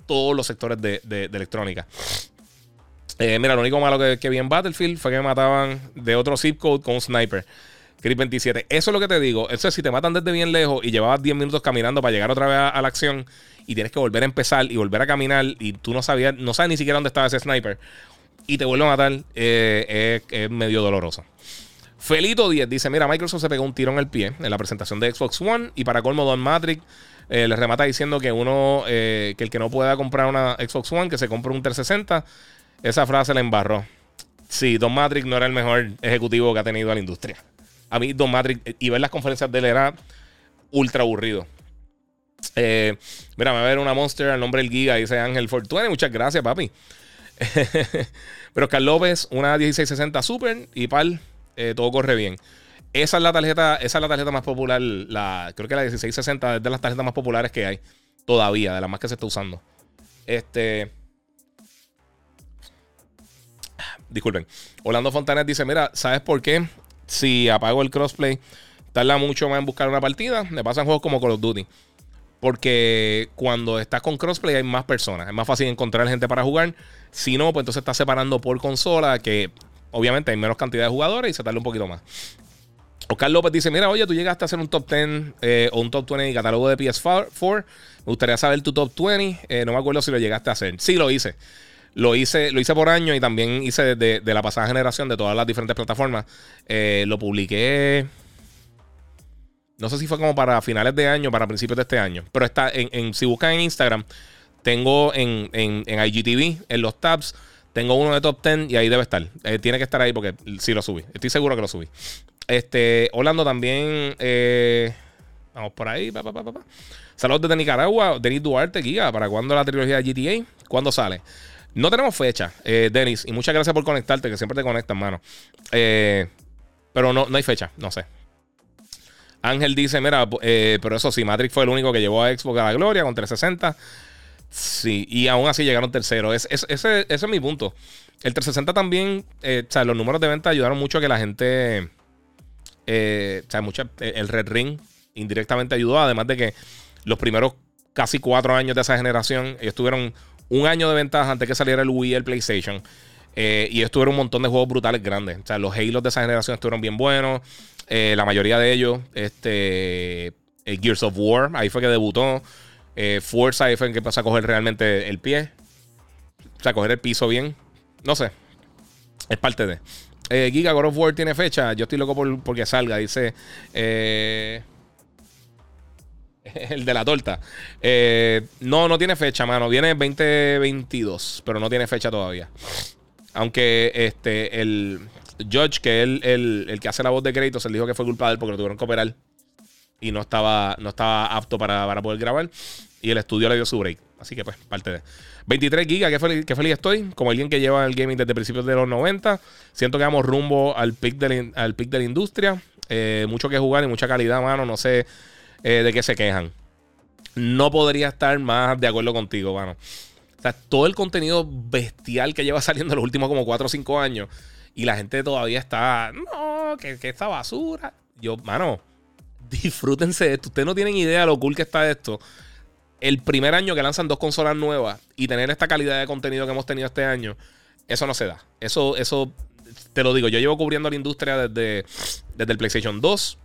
todos los sectores de, electrónica. Eh, mira, lo único malo que, vi en Battlefield fue que me mataban de otro zip code con un sniper. Crit 27. Eso es lo que te digo. Eso es si te matan desde bien lejos y llevabas 10 minutos caminando para llegar otra vez a, la acción y tienes que volver a empezar y volver a caminar y tú no sabías, no sabes ni siquiera dónde estaba ese sniper y te vuelve a matar, eh, es, medio doloroso. Felito 10 dice: Mira, Microsoft se pegó un tiro en el pie en la presentación de Xbox One y para colmo Don Matrix eh, le remata diciendo que uno, eh, que el que no pueda comprar una Xbox One, que se compre un 360. Esa frase la embarró. Sí, Don Matrix no era el mejor ejecutivo que ha tenido la industria. A mí, Don Matrix, y ver las conferencias de él era ultra aburrido. Eh, mira, me va a ver una Monster al nombre del Giga, dice Ángel Fortune. Muchas gracias, papi. Pero Carlos López, una 1660 Super y pal, todo corre bien. Esa es la tarjeta, esa es la tarjeta más popular. La, creo que la 1660 es de las tarjetas más populares que hay. Todavía, de las más que se está usando. Este. Disculpen. Orlando Fontanet dice: Mira, ¿sabes por qué? Si apago el crossplay, tarda mucho más en buscar una partida. Me pasan juegos como Call of Duty. Porque cuando estás con crossplay hay más personas. Es más fácil encontrar gente para jugar. Si no, pues entonces estás separando por consola. Que obviamente hay menos cantidad de jugadores y se tarda un poquito más. Oscar López dice: Mira, oye, tú llegaste a hacer un top 10 eh, o un top 20 en catálogo de PS4. Me gustaría saber tu top 20. Eh, no me acuerdo si lo llegaste a hacer. Sí, lo hice. Lo hice, lo hice por año y también hice de, de, la pasada generación de todas las diferentes plataformas. Eh, lo publiqué. No sé si fue como para finales de año, para principios de este año. Pero está en, si buscan en Instagram, tengo en, en, en IGTV, en los tabs, tengo uno de top 10 y ahí debe estar. tiene que estar ahí porque sí lo subí. Estoy seguro que lo subí. Este, Orlando también. Eh, vamos por ahí. Saludos desde Nicaragua. Denis Duarte, Giga. ¿Para cuándo la trilogía de GTA? ¿Cuándo sale? No tenemos fecha, eh, Denis. Y muchas gracias por conectarte, que siempre te conectas, mano. Eh, pero no, no hay fecha, no sé. Ángel dice: Mira, pero eso sí, Matrix fue el único que llevó a Xbox a la gloria con 360. Sí, y aún así llegaron tercero. ese, ese, es mi punto. El 360 también, o sea, los números de venta ayudaron mucho a que la gente eh, o sea, mucha, eh, el Red Ring indirectamente ayudó, además de que los primeros casi cuatro años de esa generación, ellos tuvieron un año de ventaja antes que saliera el Wii y el PlayStation. Eh, y ellos tuvieron un montón de juegos brutales grandes. O sea, los Halo de esa generación estuvieron bien buenos. la mayoría de ellos, este, Gears of War, ahí fue que debutó. Forza, ahí fue que empezó a coger realmente el pie. O sea, coger el piso bien. No sé. Es parte de. Eh, Giga God of War tiene fecha. Yo estoy loco por porque salga. Dice. Eh, el de la torta. Eh, no, no tiene fecha, mano. Viene 2022, pero no tiene fecha todavía. Aunque este, el Judge, que es el, el, que hace la voz de Kratos, él dijo que fue culpable de él porque lo tuvieron que operar y no estaba, no estaba apto para, para poder grabar. Y el estudio le dio su break. Así que, pues, parte de. 23 gigas, qué feliz, qué feliz estoy. Como alguien que lleva el gaming desde principios de los 90. Siento que vamos rumbo al pic de la, al de la industria. Eh, mucho que jugar y mucha calidad, mano. No sé eh, de qué se quejan. No podría estar más de acuerdo contigo, mano. O sea, todo el contenido bestial que lleva saliendo los últimos como 4 o 5 años. Y la gente todavía está. No, que, que esta basura. Yo, mano, disfrútense de esto. Ustedes no tienen idea de lo cool que está esto el primer año que lanzan dos consolas nuevas y tener esta calidad de contenido que hemos tenido este año, eso no se da. Eso, eso te lo digo, yo llevo cubriendo la industria desde, desde el PlayStation 2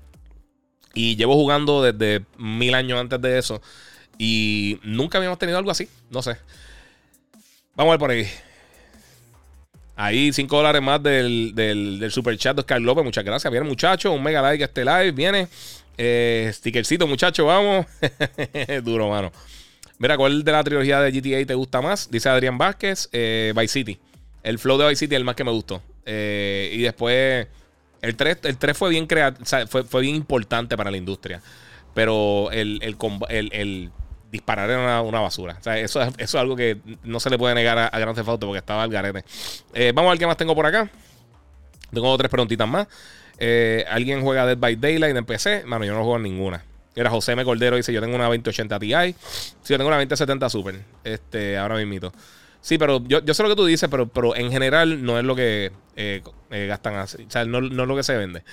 y llevo jugando desde mil años antes de eso y nunca habíamos tenido algo así, no sé. Vamos a ver por ahí. Ahí 5 dólares más del, del, super chat de Oscar López. Muchas gracias. Viene muchacho, un mega like este live. Viene. Eh, stickercito, muchacho, vamos. Duro, mano. Mira, ¿cuál de la trilogía de GTA te gusta más? Dice Adrián Vázquez, eh, Vice City. El flow de Vice City es el más que me gustó. Eh, y después, el 3, el 3 fue bien creativo, fue, bien importante para la industria. Pero el, el, disparar era una, basura. O sea, eso, eso, es algo que no se le puede negar a, a Grand Theft Auto porque estaba al garete. Eh, vamos a ver qué más tengo por acá. Tengo tres preguntitas más. Eh, ¿Alguien juega Dead by Daylight en PC? Mano, yo no juego en ninguna. Era José M. Cordero, dice: Yo tengo una 2080 Ti. Sí, yo tengo una 2070 Super. Este, ahora mismo. Sí, pero yo, yo, sé lo que tú dices, pero, pero en general no es lo que eh, eh, gastan así. O sea, no, no, es lo que se vende.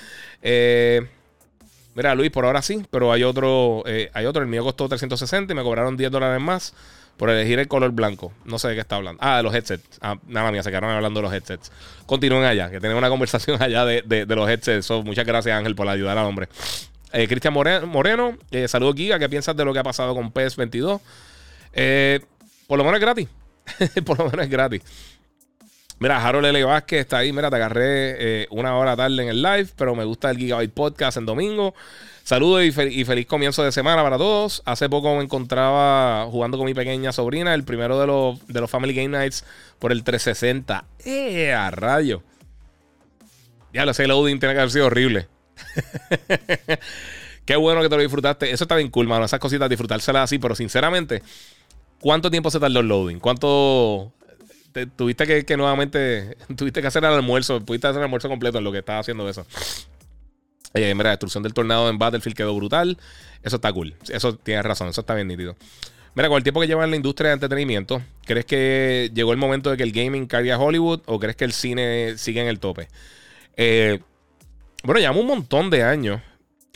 mira, Luis, por ahora sí, pero hay otro. hay otro. El mío costó 360 y me cobraron 10 dólares más por elegir el color blanco. No sé de qué está hablando. Ah, de los headsets. Ah, nada mía, se quedaron hablando de los headsets. Continúen allá, que tenemos una conversación allá de, los headsets. muchas gracias, Ángel, por ayudar al hombre. Eh, Cristian Moreno, eh, saludos, Giga. ¿Qué piensas de lo que ha pasado con PS22? Eh, por lo menos es gratis. por lo menos es gratis. Mira, Harold L. Vázquez está ahí. Mira, te agarré eh, una hora tarde en el live, pero me gusta el Gigabyte Podcast en domingo. Saludos y, feliz comienzo de semana para todos. Hace poco me encontraba jugando con mi pequeña sobrina, el primero de los, de los Family Game Nights por el 360. ¡Eh, a rayo! Ya lo sé, el loading tiene que haber sido horrible. Qué bueno que te lo disfrutaste. Eso está bien cool, mano. Esas cositas, disfrutárselas así, pero sinceramente, ¿cuánto tiempo se tardó el loading? ¿Cuánto tuviste que, que, nuevamente, tuviste que hacer el almuerzo, pudiste hacer el almuerzo completo en lo que estaba haciendo eso? Mira, la destrucción del tornado en Battlefield quedó brutal. Eso está cool. Eso tienes razón, eso está bien nítido. Mira, con el tiempo que lleva en la industria de entretenimiento, ¿crees que llegó el momento de que el gaming cargue a Hollywood o crees que el cine sigue en el tope? Eh, bueno, llevamos un montón de años.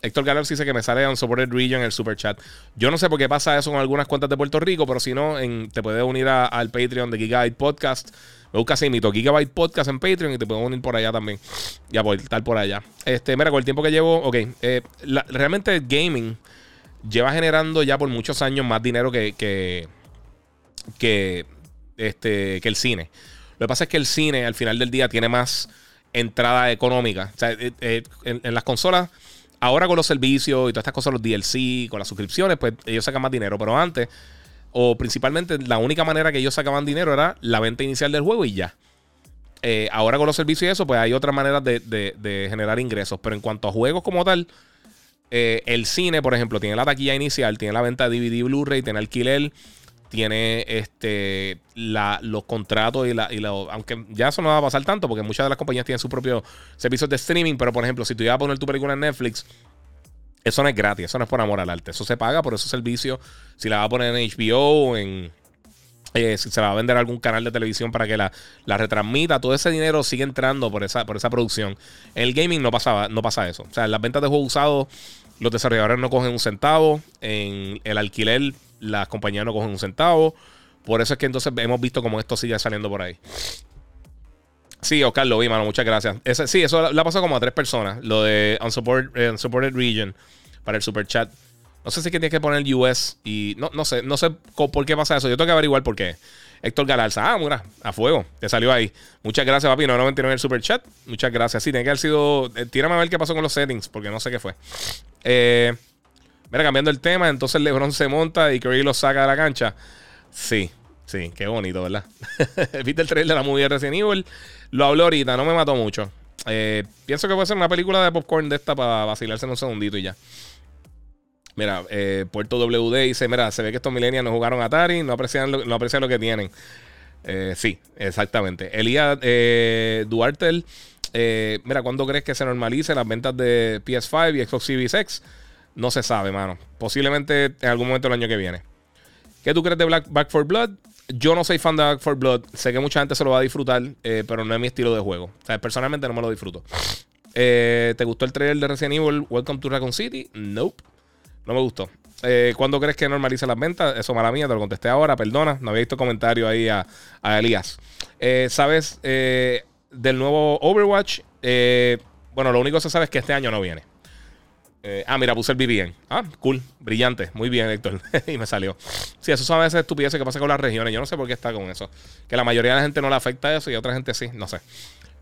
Héctor Galaxy dice que me sale Unsupported Region en el super chat. Yo no sé por qué pasa eso con algunas cuentas de Puerto Rico, pero si no, te puedes unir al Patreon de Gigabyte Podcast me buscas así, mito Gigabyte Podcast en Patreon y te puedo unir por allá también. Ya voy, estar por allá. Este, mira, con el tiempo que llevo, ok. Eh, realmente el gaming lleva generando ya por muchos años más dinero que, que, que, este, que el cine. Lo que pasa es que el cine al final del día tiene más entrada económica. O sea, eh, eh, en, las consolas, ahora con los servicios y todas estas cosas, los DLC, con las suscripciones, pues ellos sacan más dinero. Pero antes o principalmente la única manera que ellos sacaban dinero era la venta inicial del juego y ya. Eh, ahora con los servicios y eso, pues hay otras maneras de, generar ingresos. Pero en cuanto a juegos como tal, eh, el cine, por ejemplo, tiene la taquilla inicial, tiene la venta de DVD Blu-ray, tiene alquiler, tiene este los contratos y la, y aunque ya eso no va a pasar tanto porque muchas de las compañías tienen sus propios servicios de streaming, pero por ejemplo, si tú ibas a poner tu película en Netflix, eso no es gratis, eso no es por amor al arte. Eso se paga por esos servicios. Si la va a poner en HBO, en, eh, si se la va a vender a algún canal de televisión para que la, la, retransmita, todo ese dinero sigue entrando por esa, por esa producción. En el gaming no, pasaba, no pasa eso. O sea, en las ventas de juegos usados, los desarrolladores no cogen un centavo. En el alquiler, las compañías no cogen un centavo. Por eso es que entonces hemos visto como esto sigue saliendo por ahí. Sí, Oscar, lo vi, mano. Muchas gracias. sí, eso le ha pasado como a tres personas. Lo de Unsupported, eh, unsupported Region para el super chat. No sé si que tienes que poner US y no, no sé, no sé por qué pasa eso. Yo tengo que averiguar por qué. Héctor Galarza, ah, mira, a fuego, te salió ahí. Muchas gracias, papi. No, no en el super chat. Muchas gracias. Sí, tiene que haber sido. Eh, tírame a ver qué pasó con los settings, porque no sé qué fue. Eh, Mira, cambiando el tema, entonces LeBron se monta y Curry lo saca de la cancha. Sí, sí, qué bonito, ¿verdad? Viste el trailer de la movie de Resident Evil. Lo habló ahorita, no me mató mucho. Eh, pienso que puede ser una película de popcorn de esta para vacilarse en un segundito y ya. Mira, eh, Puerto WD dice: Mira, se ve que estos millennials no jugaron Atari, no aprecian lo, no aprecian lo que tienen. Eh, sí, exactamente. Elías Duarte, mira, ¿cuándo crees que se normalice las ventas de PS5 y Xbox Series X? No se sabe, mano. Posiblemente en algún momento del año que viene. ¿Qué tú crees de Black Back for Blood? Yo no soy fan de Back for Blood. Sé que mucha gente se lo va a disfrutar, eh, pero no es mi estilo de juego. O sea, personalmente no me lo disfruto. Eh, ¿Te gustó el trailer de Resident Evil Welcome to Raccoon City? Nope. No me gustó. Eh, ¿Cuándo crees que normaliza las ventas? Eso mala mía, te lo contesté ahora, perdona. No había visto comentario ahí a, a Elías. ¿Sabes del nuevo Overwatch? Bueno, lo único que se sabe es que este año no viene. Eh, ah, mira, puse el VPN. Ah, cool, brillante. Muy bien, Héctor. y me salió. Sí, eso son veces estupideces que pasa con las regiones. Yo no sé por qué está con eso. Que la mayoría de la gente no le afecta eso y a otra gente sí. No sé.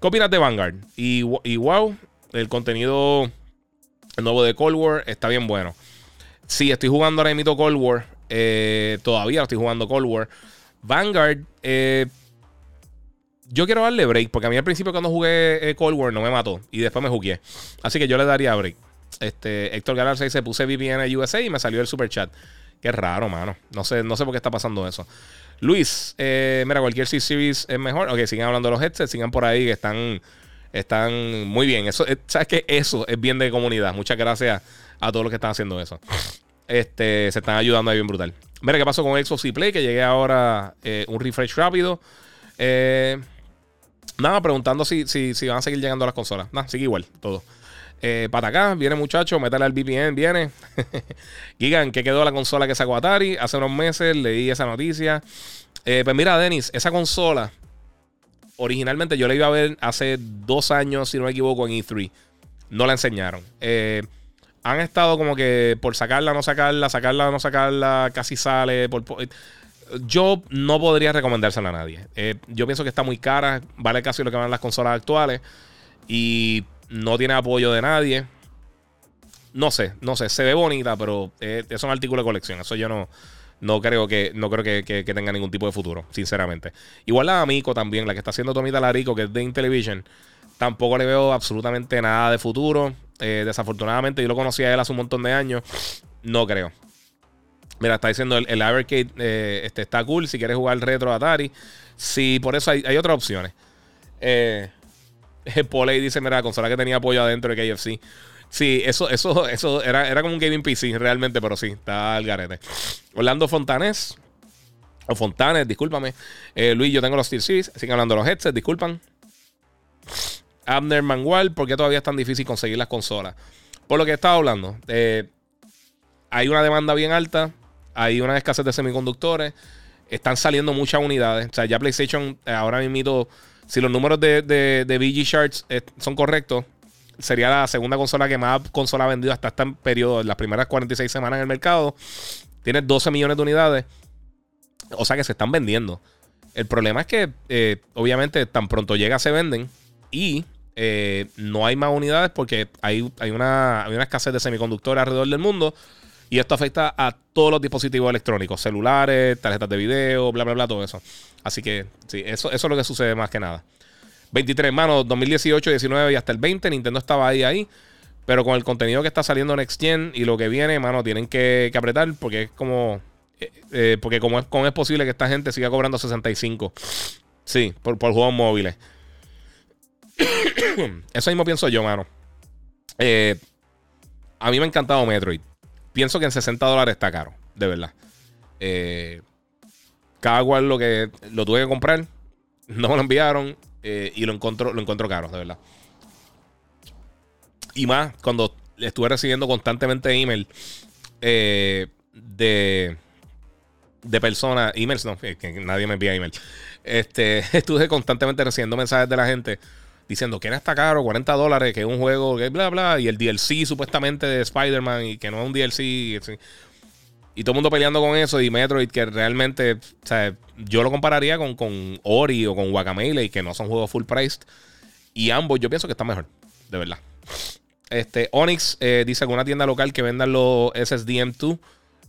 ¿Qué opinas de Vanguard? Y, y wow, el contenido nuevo de Cold War está bien bueno. Sí, estoy jugando ahora mismo Cold War. Eh, todavía estoy jugando Cold War. Vanguard, eh, yo quiero darle break, porque a mí al principio cuando jugué eh, Cold War no me mató y después me jugué. Así que yo le daría break. Este, Héctor Galarza dice: Puse VPN a USA y me salió el super chat. Qué raro, mano. No sé, no sé por qué está pasando eso. Luis, eh, mira, cualquier C-Series es mejor. Ok, sigan hablando de los headsets, sigan por ahí que están, están muy bien. Eso, eh, ¿Sabes qué? Eso es bien de comunidad. Muchas gracias a todos los que están haciendo eso. Este, se están ayudando ahí bien brutal. Mira qué pasó con Xbox y Play, que llegué ahora eh, un refresh rápido. Nada, preguntando si, si, si, van a seguir llegando a las consolas. Nada, sigue igual, todo. Eh, para acá, viene muchacho, métale al VPN, viene. Gigan, que quedó la consola que sacó Atari? Hace unos meses leí esa noticia. Eh, pues mira, Denis, esa consola, originalmente yo la iba a ver hace dos años, si no me equivoco, en E3. No la enseñaron. Eh, han estado como que por sacarla, no sacarla, sacarla, no sacarla, casi sale. Por, por, yo no podría recomendársela a nadie. Eh, yo pienso que está muy cara, vale casi lo que van las consolas actuales y no tiene apoyo de nadie. No sé, no sé, se ve bonita, pero eh, es un artículo de colección. Eso yo no, no creo que no creo que, que, tenga ningún tipo de futuro, sinceramente. Igual la Amico también, la que está haciendo Tomita Larico, que es de Intellivision, tampoco le veo absolutamente nada de futuro. Eh, desafortunadamente, yo lo conocí a él hace un montón de años. No creo. Mira, está diciendo el, el eh, este, está cool si quieres jugar retro Atari. Sí, por eso hay, hay otras opciones. Eh, Poley dice: Mira, la consola que tenía apoyo adentro de KFC. Sí, eso, eso, eso era, era como un gaming PC realmente, pero sí, está al garete. Orlando Fontanes. O Fontanes, discúlpame. Eh, Luis, yo tengo los Steel Series. Siguen hablando de los headsets, disculpan. Abner Mangual, ¿por qué todavía es tan difícil conseguir las consolas? Por lo que estaba hablando. Eh, hay una demanda bien alta. Hay una escasez de semiconductores. Están saliendo muchas unidades. O sea, ya PlayStation eh, ahora mismo, si los números de, de, de VG Charts eh, son correctos, sería la segunda consola que más consola ha vendido hasta este periodo, en las primeras 46 semanas en el mercado. Tiene 12 millones de unidades. O sea que se están vendiendo. El problema es que, eh, obviamente, tan pronto llega, se venden. Y eh, no hay más unidades porque hay, hay, una, hay una escasez de semiconductores alrededor del mundo. Y esto afecta a todos los dispositivos electrónicos, celulares, tarjetas de video, bla, bla, bla, todo eso. Así que sí, eso, es lo que sucede más que nada. 23, mano, 2018, 19 y hasta el 20, Nintendo estaba ahí, ahí. Pero con el contenido que está saliendo Next Gen y lo que viene, mano, tienen que, apretar porque es como... Eh, eh, porque como es posible que esta gente siga cobrando 65. Sí, por, por juegos móviles. Eso mismo pienso yo, mano. Eh, a mí me ha encantado Metroid pienso que en 60 dólares está caro, de verdad. Eh, cada cual lo que lo tuve que comprar, no me lo enviaron eh, y lo encuentro, lo encuentro caro, de verdad. Y más cuando estuve recibiendo constantemente email eh, de, de personas, emails no, que nadie me envía email. Este, estuve constantemente recibiendo mensajes de la gente diciendo que era hasta caro, 40 dólares, que es un juego, que bla, bla, y el DLC supuestamente de Spider-Man y que no es un DLC. Y, todo el mundo peleando con eso y Metroid, que realmente, o sea, yo lo compararía con, con Ori o con Guacamele, y que no son juegos full priced. Y ambos yo pienso que están mejor, de verdad. Este, Onyx eh, dice alguna tienda local que vendan los SSDM2.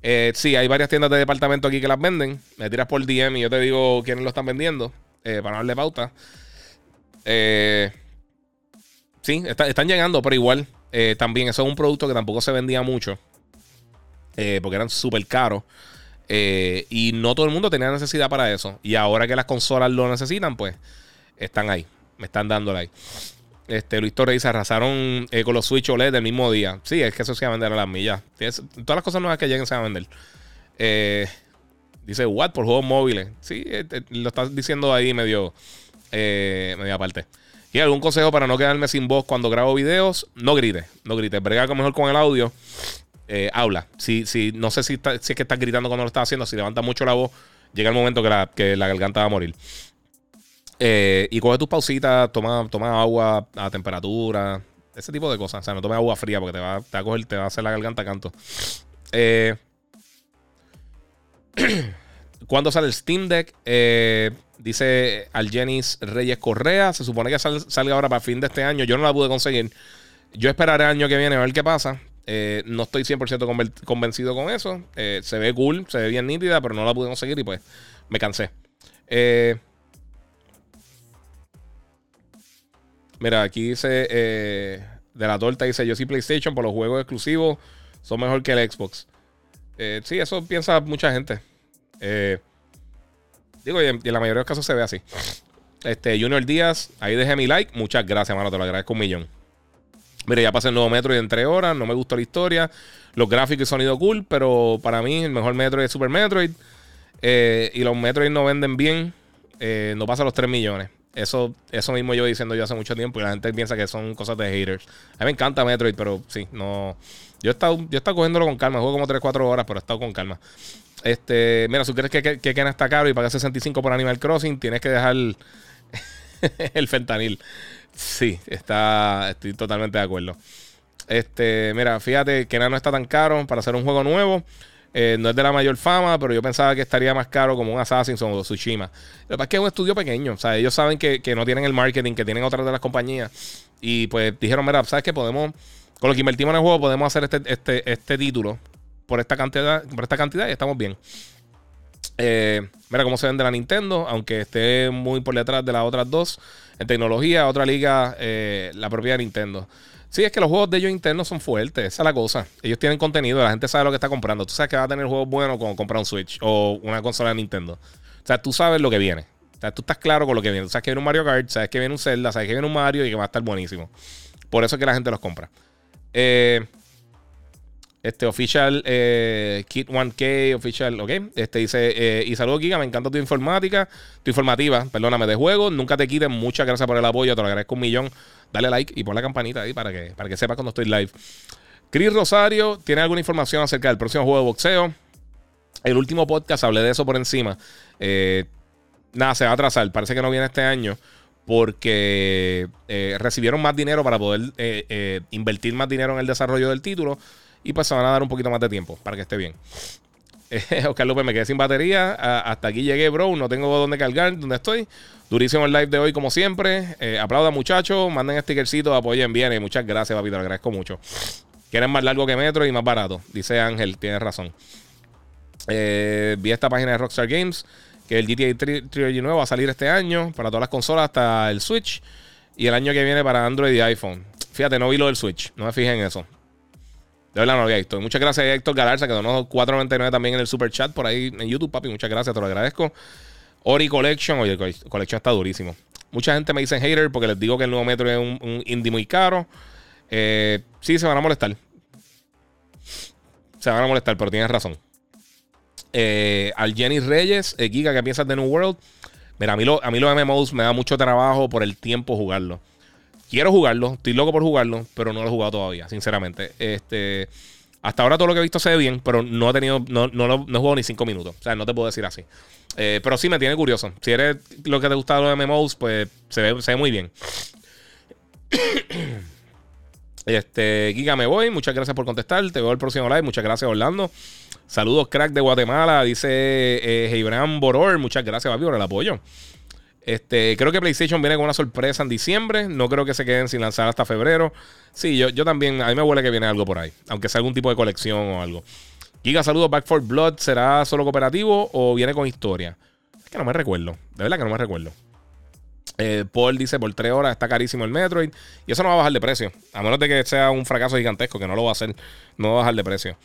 Eh, sí, hay varias tiendas de departamento aquí que las venden. Me tiras por DM y yo te digo quiénes lo están vendiendo eh, para darle pauta. Sí, están llegando, pero igual. también eso es un producto que tampoco se vendía mucho. porque eran súper caros. y no todo el mundo tenía necesidad para eso. Y ahora que las consolas lo necesitan, pues están ahí. Me están dando like. Este, Luis Torres dice, arrasaron eh, con los Switch OLED del mismo día. Sí, es que eso se va a vender a las millas. todas las cosas nuevas que lleguen se van a vender. Eh, dice, what? Por juegos móviles. Sí, eh, lo estás diciendo ahí medio, media aparte. ¿Y algún consejo para no quedarme sin voz cuando grabo videos? No grites, no grites. Brega mejor con el audio. habla. Si, si, no sé si, si, es que estás gritando cuando lo estás haciendo. Si levanta mucho la voz, llega el momento que la, que la garganta va a morir. Eh, y coge tus pausitas, toma, toma agua a temperatura, ese tipo de cosas. O sea, no tome agua fría porque te va, te va a coger, te va a hacer la garganta canto. Eh, ¿Cuándo sale el Steam Deck? Eh, dice Algenis Reyes Correa. Se supone que salga ahora para fin de este año. Yo no la pude conseguir. Yo esperaré el año que viene a ver qué pasa. no estoy 100% convencido con eso. se ve cool, se ve bien nítida, pero no la pude conseguir y pues me cansé. Eh, Mira, aquí dice eh, de la torta, dice yo sí PlayStation por los juegos exclusivos son mejor que el Xbox. Eh, sí, eso piensa mucha gente. Eh, digo, y en, la mayoría de los casos se ve así. Este, Junior Díaz, ahí dejé mi like. Muchas gracias, mano. Te lo agradezco un millón. Mire, ya pasé el nuevo Metroid en tres horas. No me gustó la historia. Los gráficos y sonido cool. Pero para mí, el mejor Metroid es Super Metroid. y los Metroid no venden bien. no pasa los 3 millones. Eso, eso mismo yo diciendo yo hace mucho tiempo y la gente piensa que son cosas de haters. A mí me encanta Metroid, pero sí, no. Yo he estado, yo he cogiéndolo con calma. Juego como 3-4 horas, pero he estado con calma. Este, mira, si quieres que, que, que Kena está caro y pagas 65 por Animal Crossing, tienes que dejar el fentanil. Sí, está, estoy totalmente de acuerdo. Este, mira, fíjate, que no está tan caro para hacer un juego nuevo. Eh, no es de la mayor fama, pero yo pensaba que estaría más caro como un Assassin's o Tsushima. Lo que pasa es que es un estudio pequeño. O sea, ellos saben que, no tienen el marketing que tienen otras de las compañías. Y pues dijeron, mira, ¿sabes qué? Podemos, con lo que invertimos en el juego, podemos hacer este, este, este título por esta cantidad, por esta cantidad y estamos bien. Eh, mira cómo se vende la Nintendo, aunque esté muy por detrás de las otras dos. En tecnología, otra liga, eh, la propia Nintendo. Sí, es que los juegos de ellos internos son fuertes, esa es la cosa. Ellos tienen contenido, la gente sabe lo que está comprando. Tú sabes que va a tener juegos buenos cuando comprar un Switch o una consola de Nintendo. O sea, tú sabes lo que viene. O sea, tú estás claro con lo que viene. Tú sabes que viene un Mario Kart, sabes que viene un Zelda, sabes que viene un Mario y que va a estar buenísimo. Por eso es que la gente los compra. Eh, este, Official eh, Kit 1K, Official, ok. Este dice, eh, y saludos, Giga, me encanta tu informática, tu informativa, perdóname, de juego. Nunca te quiten, muchas gracias por el apoyo, te lo agradezco un millón. Dale like y pon la campanita ahí para que, para que sepas cuando estoy live. Chris Rosario, ¿tiene alguna información acerca del próximo juego de boxeo? El último podcast hablé de eso por encima. Eh, nada, se va a atrasar. Parece que no viene este año porque recibieron más dinero para poder invertir más dinero en el desarrollo del título y pues se van a dar un poquito más de tiempo para que esté bien. Oscar López, me quedé sin batería. hasta aquí llegué, bro. No tengo dónde cargar, donde estoy. Durísimo el live de hoy, como siempre. Eh, aplauda, muchachos. Manden stickercito, apoyen bien. Y muchas gracias, papi. Te lo agradezco mucho. Quieren más largo que Metro y más barato. Dice Ángel, tienes razón. Eh, vi esta página de Rockstar Games que el GTA Trilogy nuevo va a salir este año para todas las consolas hasta el Switch y el año que viene para Android y iPhone. Fíjate, no vi lo del Switch, no me fijé en eso. De verdad no había visto. Muchas gracias a Héctor Galarza, que donó 4.99 también en el super chat por ahí en YouTube, papi. Muchas gracias, te lo agradezco. Ori Collection, oye, Collection está durísimo. Mucha gente me dice hater porque les digo que el nuevo metro es un, indie muy caro. Eh, sí, se van a molestar. Se van a molestar, pero tienes razón. Eh, al Jenny Reyes, eh, ¿qué piensas de New World? Mira, a mí, lo, a mí los MMOs me da mucho trabajo por el tiempo jugarlo. Quiero jugarlo, estoy loco por jugarlo, pero no lo he jugado todavía, sinceramente. Este, hasta ahora todo lo que he visto se ve bien, pero no he tenido, no, no, no he jugado ni cinco minutos. O sea, no te puedo decir así. Eh, pero sí me tiene curioso. Si eres lo que te gusta de los MMOs, pues se ve, se ve muy bien. Este, Giga, me voy. Muchas gracias por contestar. Te veo el próximo live. Muchas gracias, Orlando. Saludos, crack de Guatemala. Dice eh, Boror. Muchas gracias, papi, por el apoyo. Este, creo que PlayStation viene con una sorpresa en diciembre. No creo que se queden sin lanzar hasta febrero. Sí, yo, yo también, a mí me huele que viene algo por ahí. Aunque sea algún tipo de colección o algo. Giga, saludos. Back for Blood, ¿será solo cooperativo o viene con historia? Es que no me recuerdo. De verdad que no me recuerdo. Eh, Paul dice por 3 horas está carísimo el Metroid. Y eso no va a bajar de precio. A menos de que sea un fracaso gigantesco, que no lo va a hacer. No va a bajar de precio.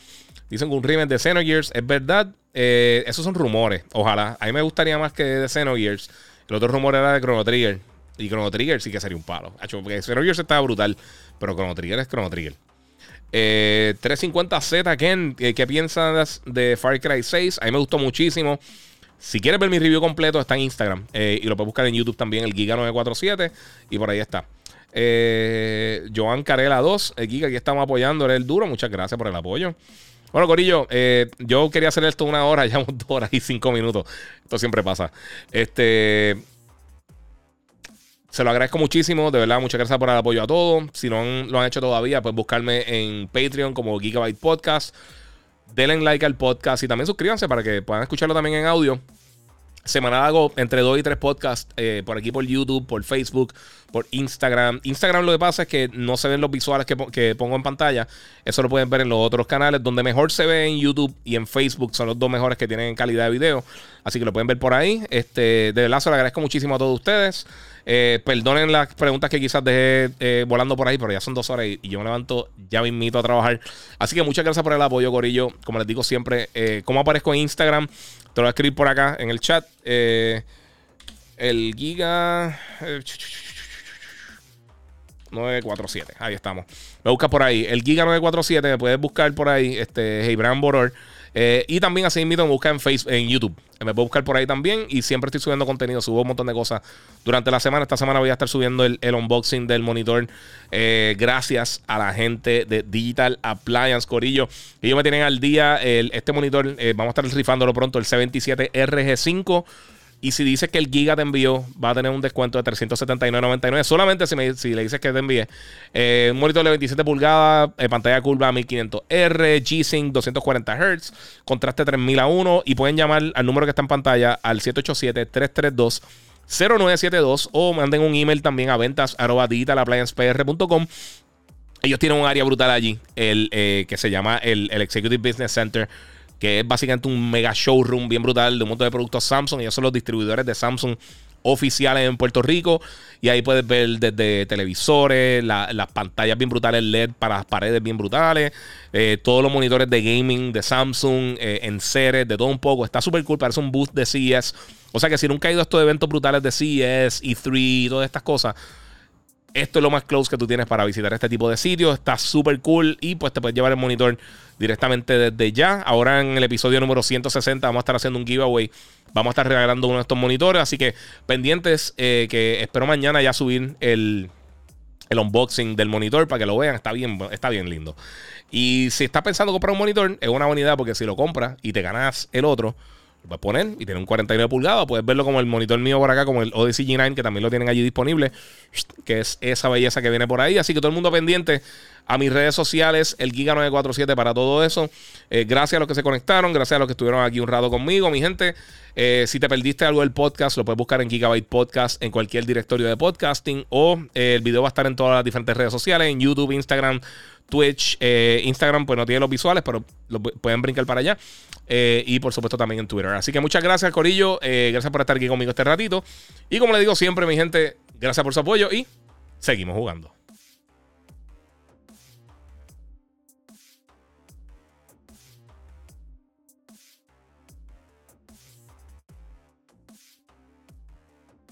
Dicen que un remake de Xenogears es verdad. Eh, esos son rumores. Ojalá. A mí me gustaría más que de Xenogears. El otro rumor era de Chrono Trigger. Y Chrono Trigger sí que sería un palo. Porque Xenogears estaba brutal. Pero Chrono Trigger es Chrono Trigger. 350Z, eh, Ken, ¿qué piensas de Far Cry 6? A mí me gustó muchísimo. Si quieres ver mi review completo, está en Instagram. Eh, y lo puedes buscar en YouTube también, el Giga947. Y por ahí está. Eh, Joan Carela 2, el Giga, aquí estamos apoyando, eres el duro. Muchas gracias por el apoyo. Bueno, Corillo, yo quería hacer esto una hora, ya dos horas y cinco minutos. Esto siempre pasa. Este. Se lo agradezco muchísimo, de verdad, muchas gracias por el apoyo a todos. Si no lo han hecho todavía, pues buscarme en Patreon como Gigabyte Podcast. Denle like al podcast y también suscríbanse para que puedan escucharlo también en audio. Semanal hago entre dos y tres podcasts eh, por aquí por YouTube, por Facebook, por Instagram. Instagram lo que pasa es que no se ven los visuales que, que, pongo en pantalla. Eso lo pueden ver en los otros canales. Donde mejor se ve en YouTube y en Facebook son los dos mejores que tienen calidad de video. Así que lo pueden ver por ahí. Este, de verdad, se lo agradezco muchísimo a todos ustedes. Eh, perdonen las preguntas que quizás dejé eh, volando por ahí, pero ya son dos horas y, yo me levanto ya me invito a trabajar. Así que muchas gracias por el apoyo, Corillo. Como les digo siempre, eh, como aparezco en Instagram, te lo voy a escribir por acá en el chat. el Giga. 947. Ahí estamos. Me buscas por ahí. El Giga 947, me puedes buscar por ahí. Este, Heibran Boror. Eh, y también así invito a buscar en Facebook, en YouTube. Me puedo buscar por ahí también. Y siempre estoy subiendo contenido. Subo un montón de cosas durante la semana. Esta semana voy a estar subiendo el, unboxing del monitor. Eh, gracias a la gente de Digital Appliance, Corillo. Ellos me tienen al día. este monitor, eh, vamos a estar rifándolo pronto, el C27 RG5. Y si dices que el Giga te envió, va a tener un descuento de 379.99. Solamente si, me, si le dices que te envíe. Eh, un monitor de 27 pulgadas, eh, pantalla curva 1500R, G-Sync 240 Hz, contraste 3000 a 1. Y pueden llamar al número que está en pantalla al 787-332. 0972 o manden un email también a ventas arroba ellos tienen un área brutal allí, el, eh, que se llama el Executive Business Center que es básicamente un mega showroom bien brutal de un montón de productos Samsung. Ellos son los distribuidores de Samsung oficiales en Puerto Rico. Y ahí puedes ver desde televisores, las pantallas bien brutales LED para las paredes bien brutales, eh, todos los monitores de gaming de Samsung, eh, en series, de todo un poco. Está súper cool, parece un booth de CES. O sea que si nunca has ido a estos eventos brutales de CES, E3 y todas estas cosas, esto es lo más close que tú tienes para visitar este tipo de sitios. Está súper cool y pues te puedes llevar el monitor directamente desde ya. Ahora en el episodio número 160 vamos a estar haciendo un giveaway. Vamos a estar regalando uno de estos monitores. Así que pendientes eh, que espero mañana ya subir el, el unboxing del monitor para que lo vean. Está bien, está bien lindo. Y si estás pensando comprar un monitor, es una buena idea porque si lo compras y te ganas el otro lo puedes poner y tiene un 49 pulgadas. Puedes verlo como el monitor mío por acá, como el Odyssey G9, que también lo tienen allí disponible, que es esa belleza que viene por ahí. Así que todo el mundo pendiente a mis redes sociales, el Giga947 para todo eso. Eh, gracias a los que se conectaron, gracias a los que estuvieron aquí un rato conmigo, mi gente. Eh, si te perdiste algo del podcast, lo puedes buscar en Gigabyte Podcast, en cualquier directorio de podcasting, o eh, el video va a estar en todas las diferentes redes sociales, en YouTube, Instagram, Twitch, Instagram, pues no tiene los visuales, pero lo pueden brincar para allá. Eh, y por supuesto también en Twitter. Así que muchas gracias, Corillo. Eh, gracias por estar aquí conmigo este ratito. Y como le digo siempre, mi gente, gracias por su apoyo y seguimos jugando.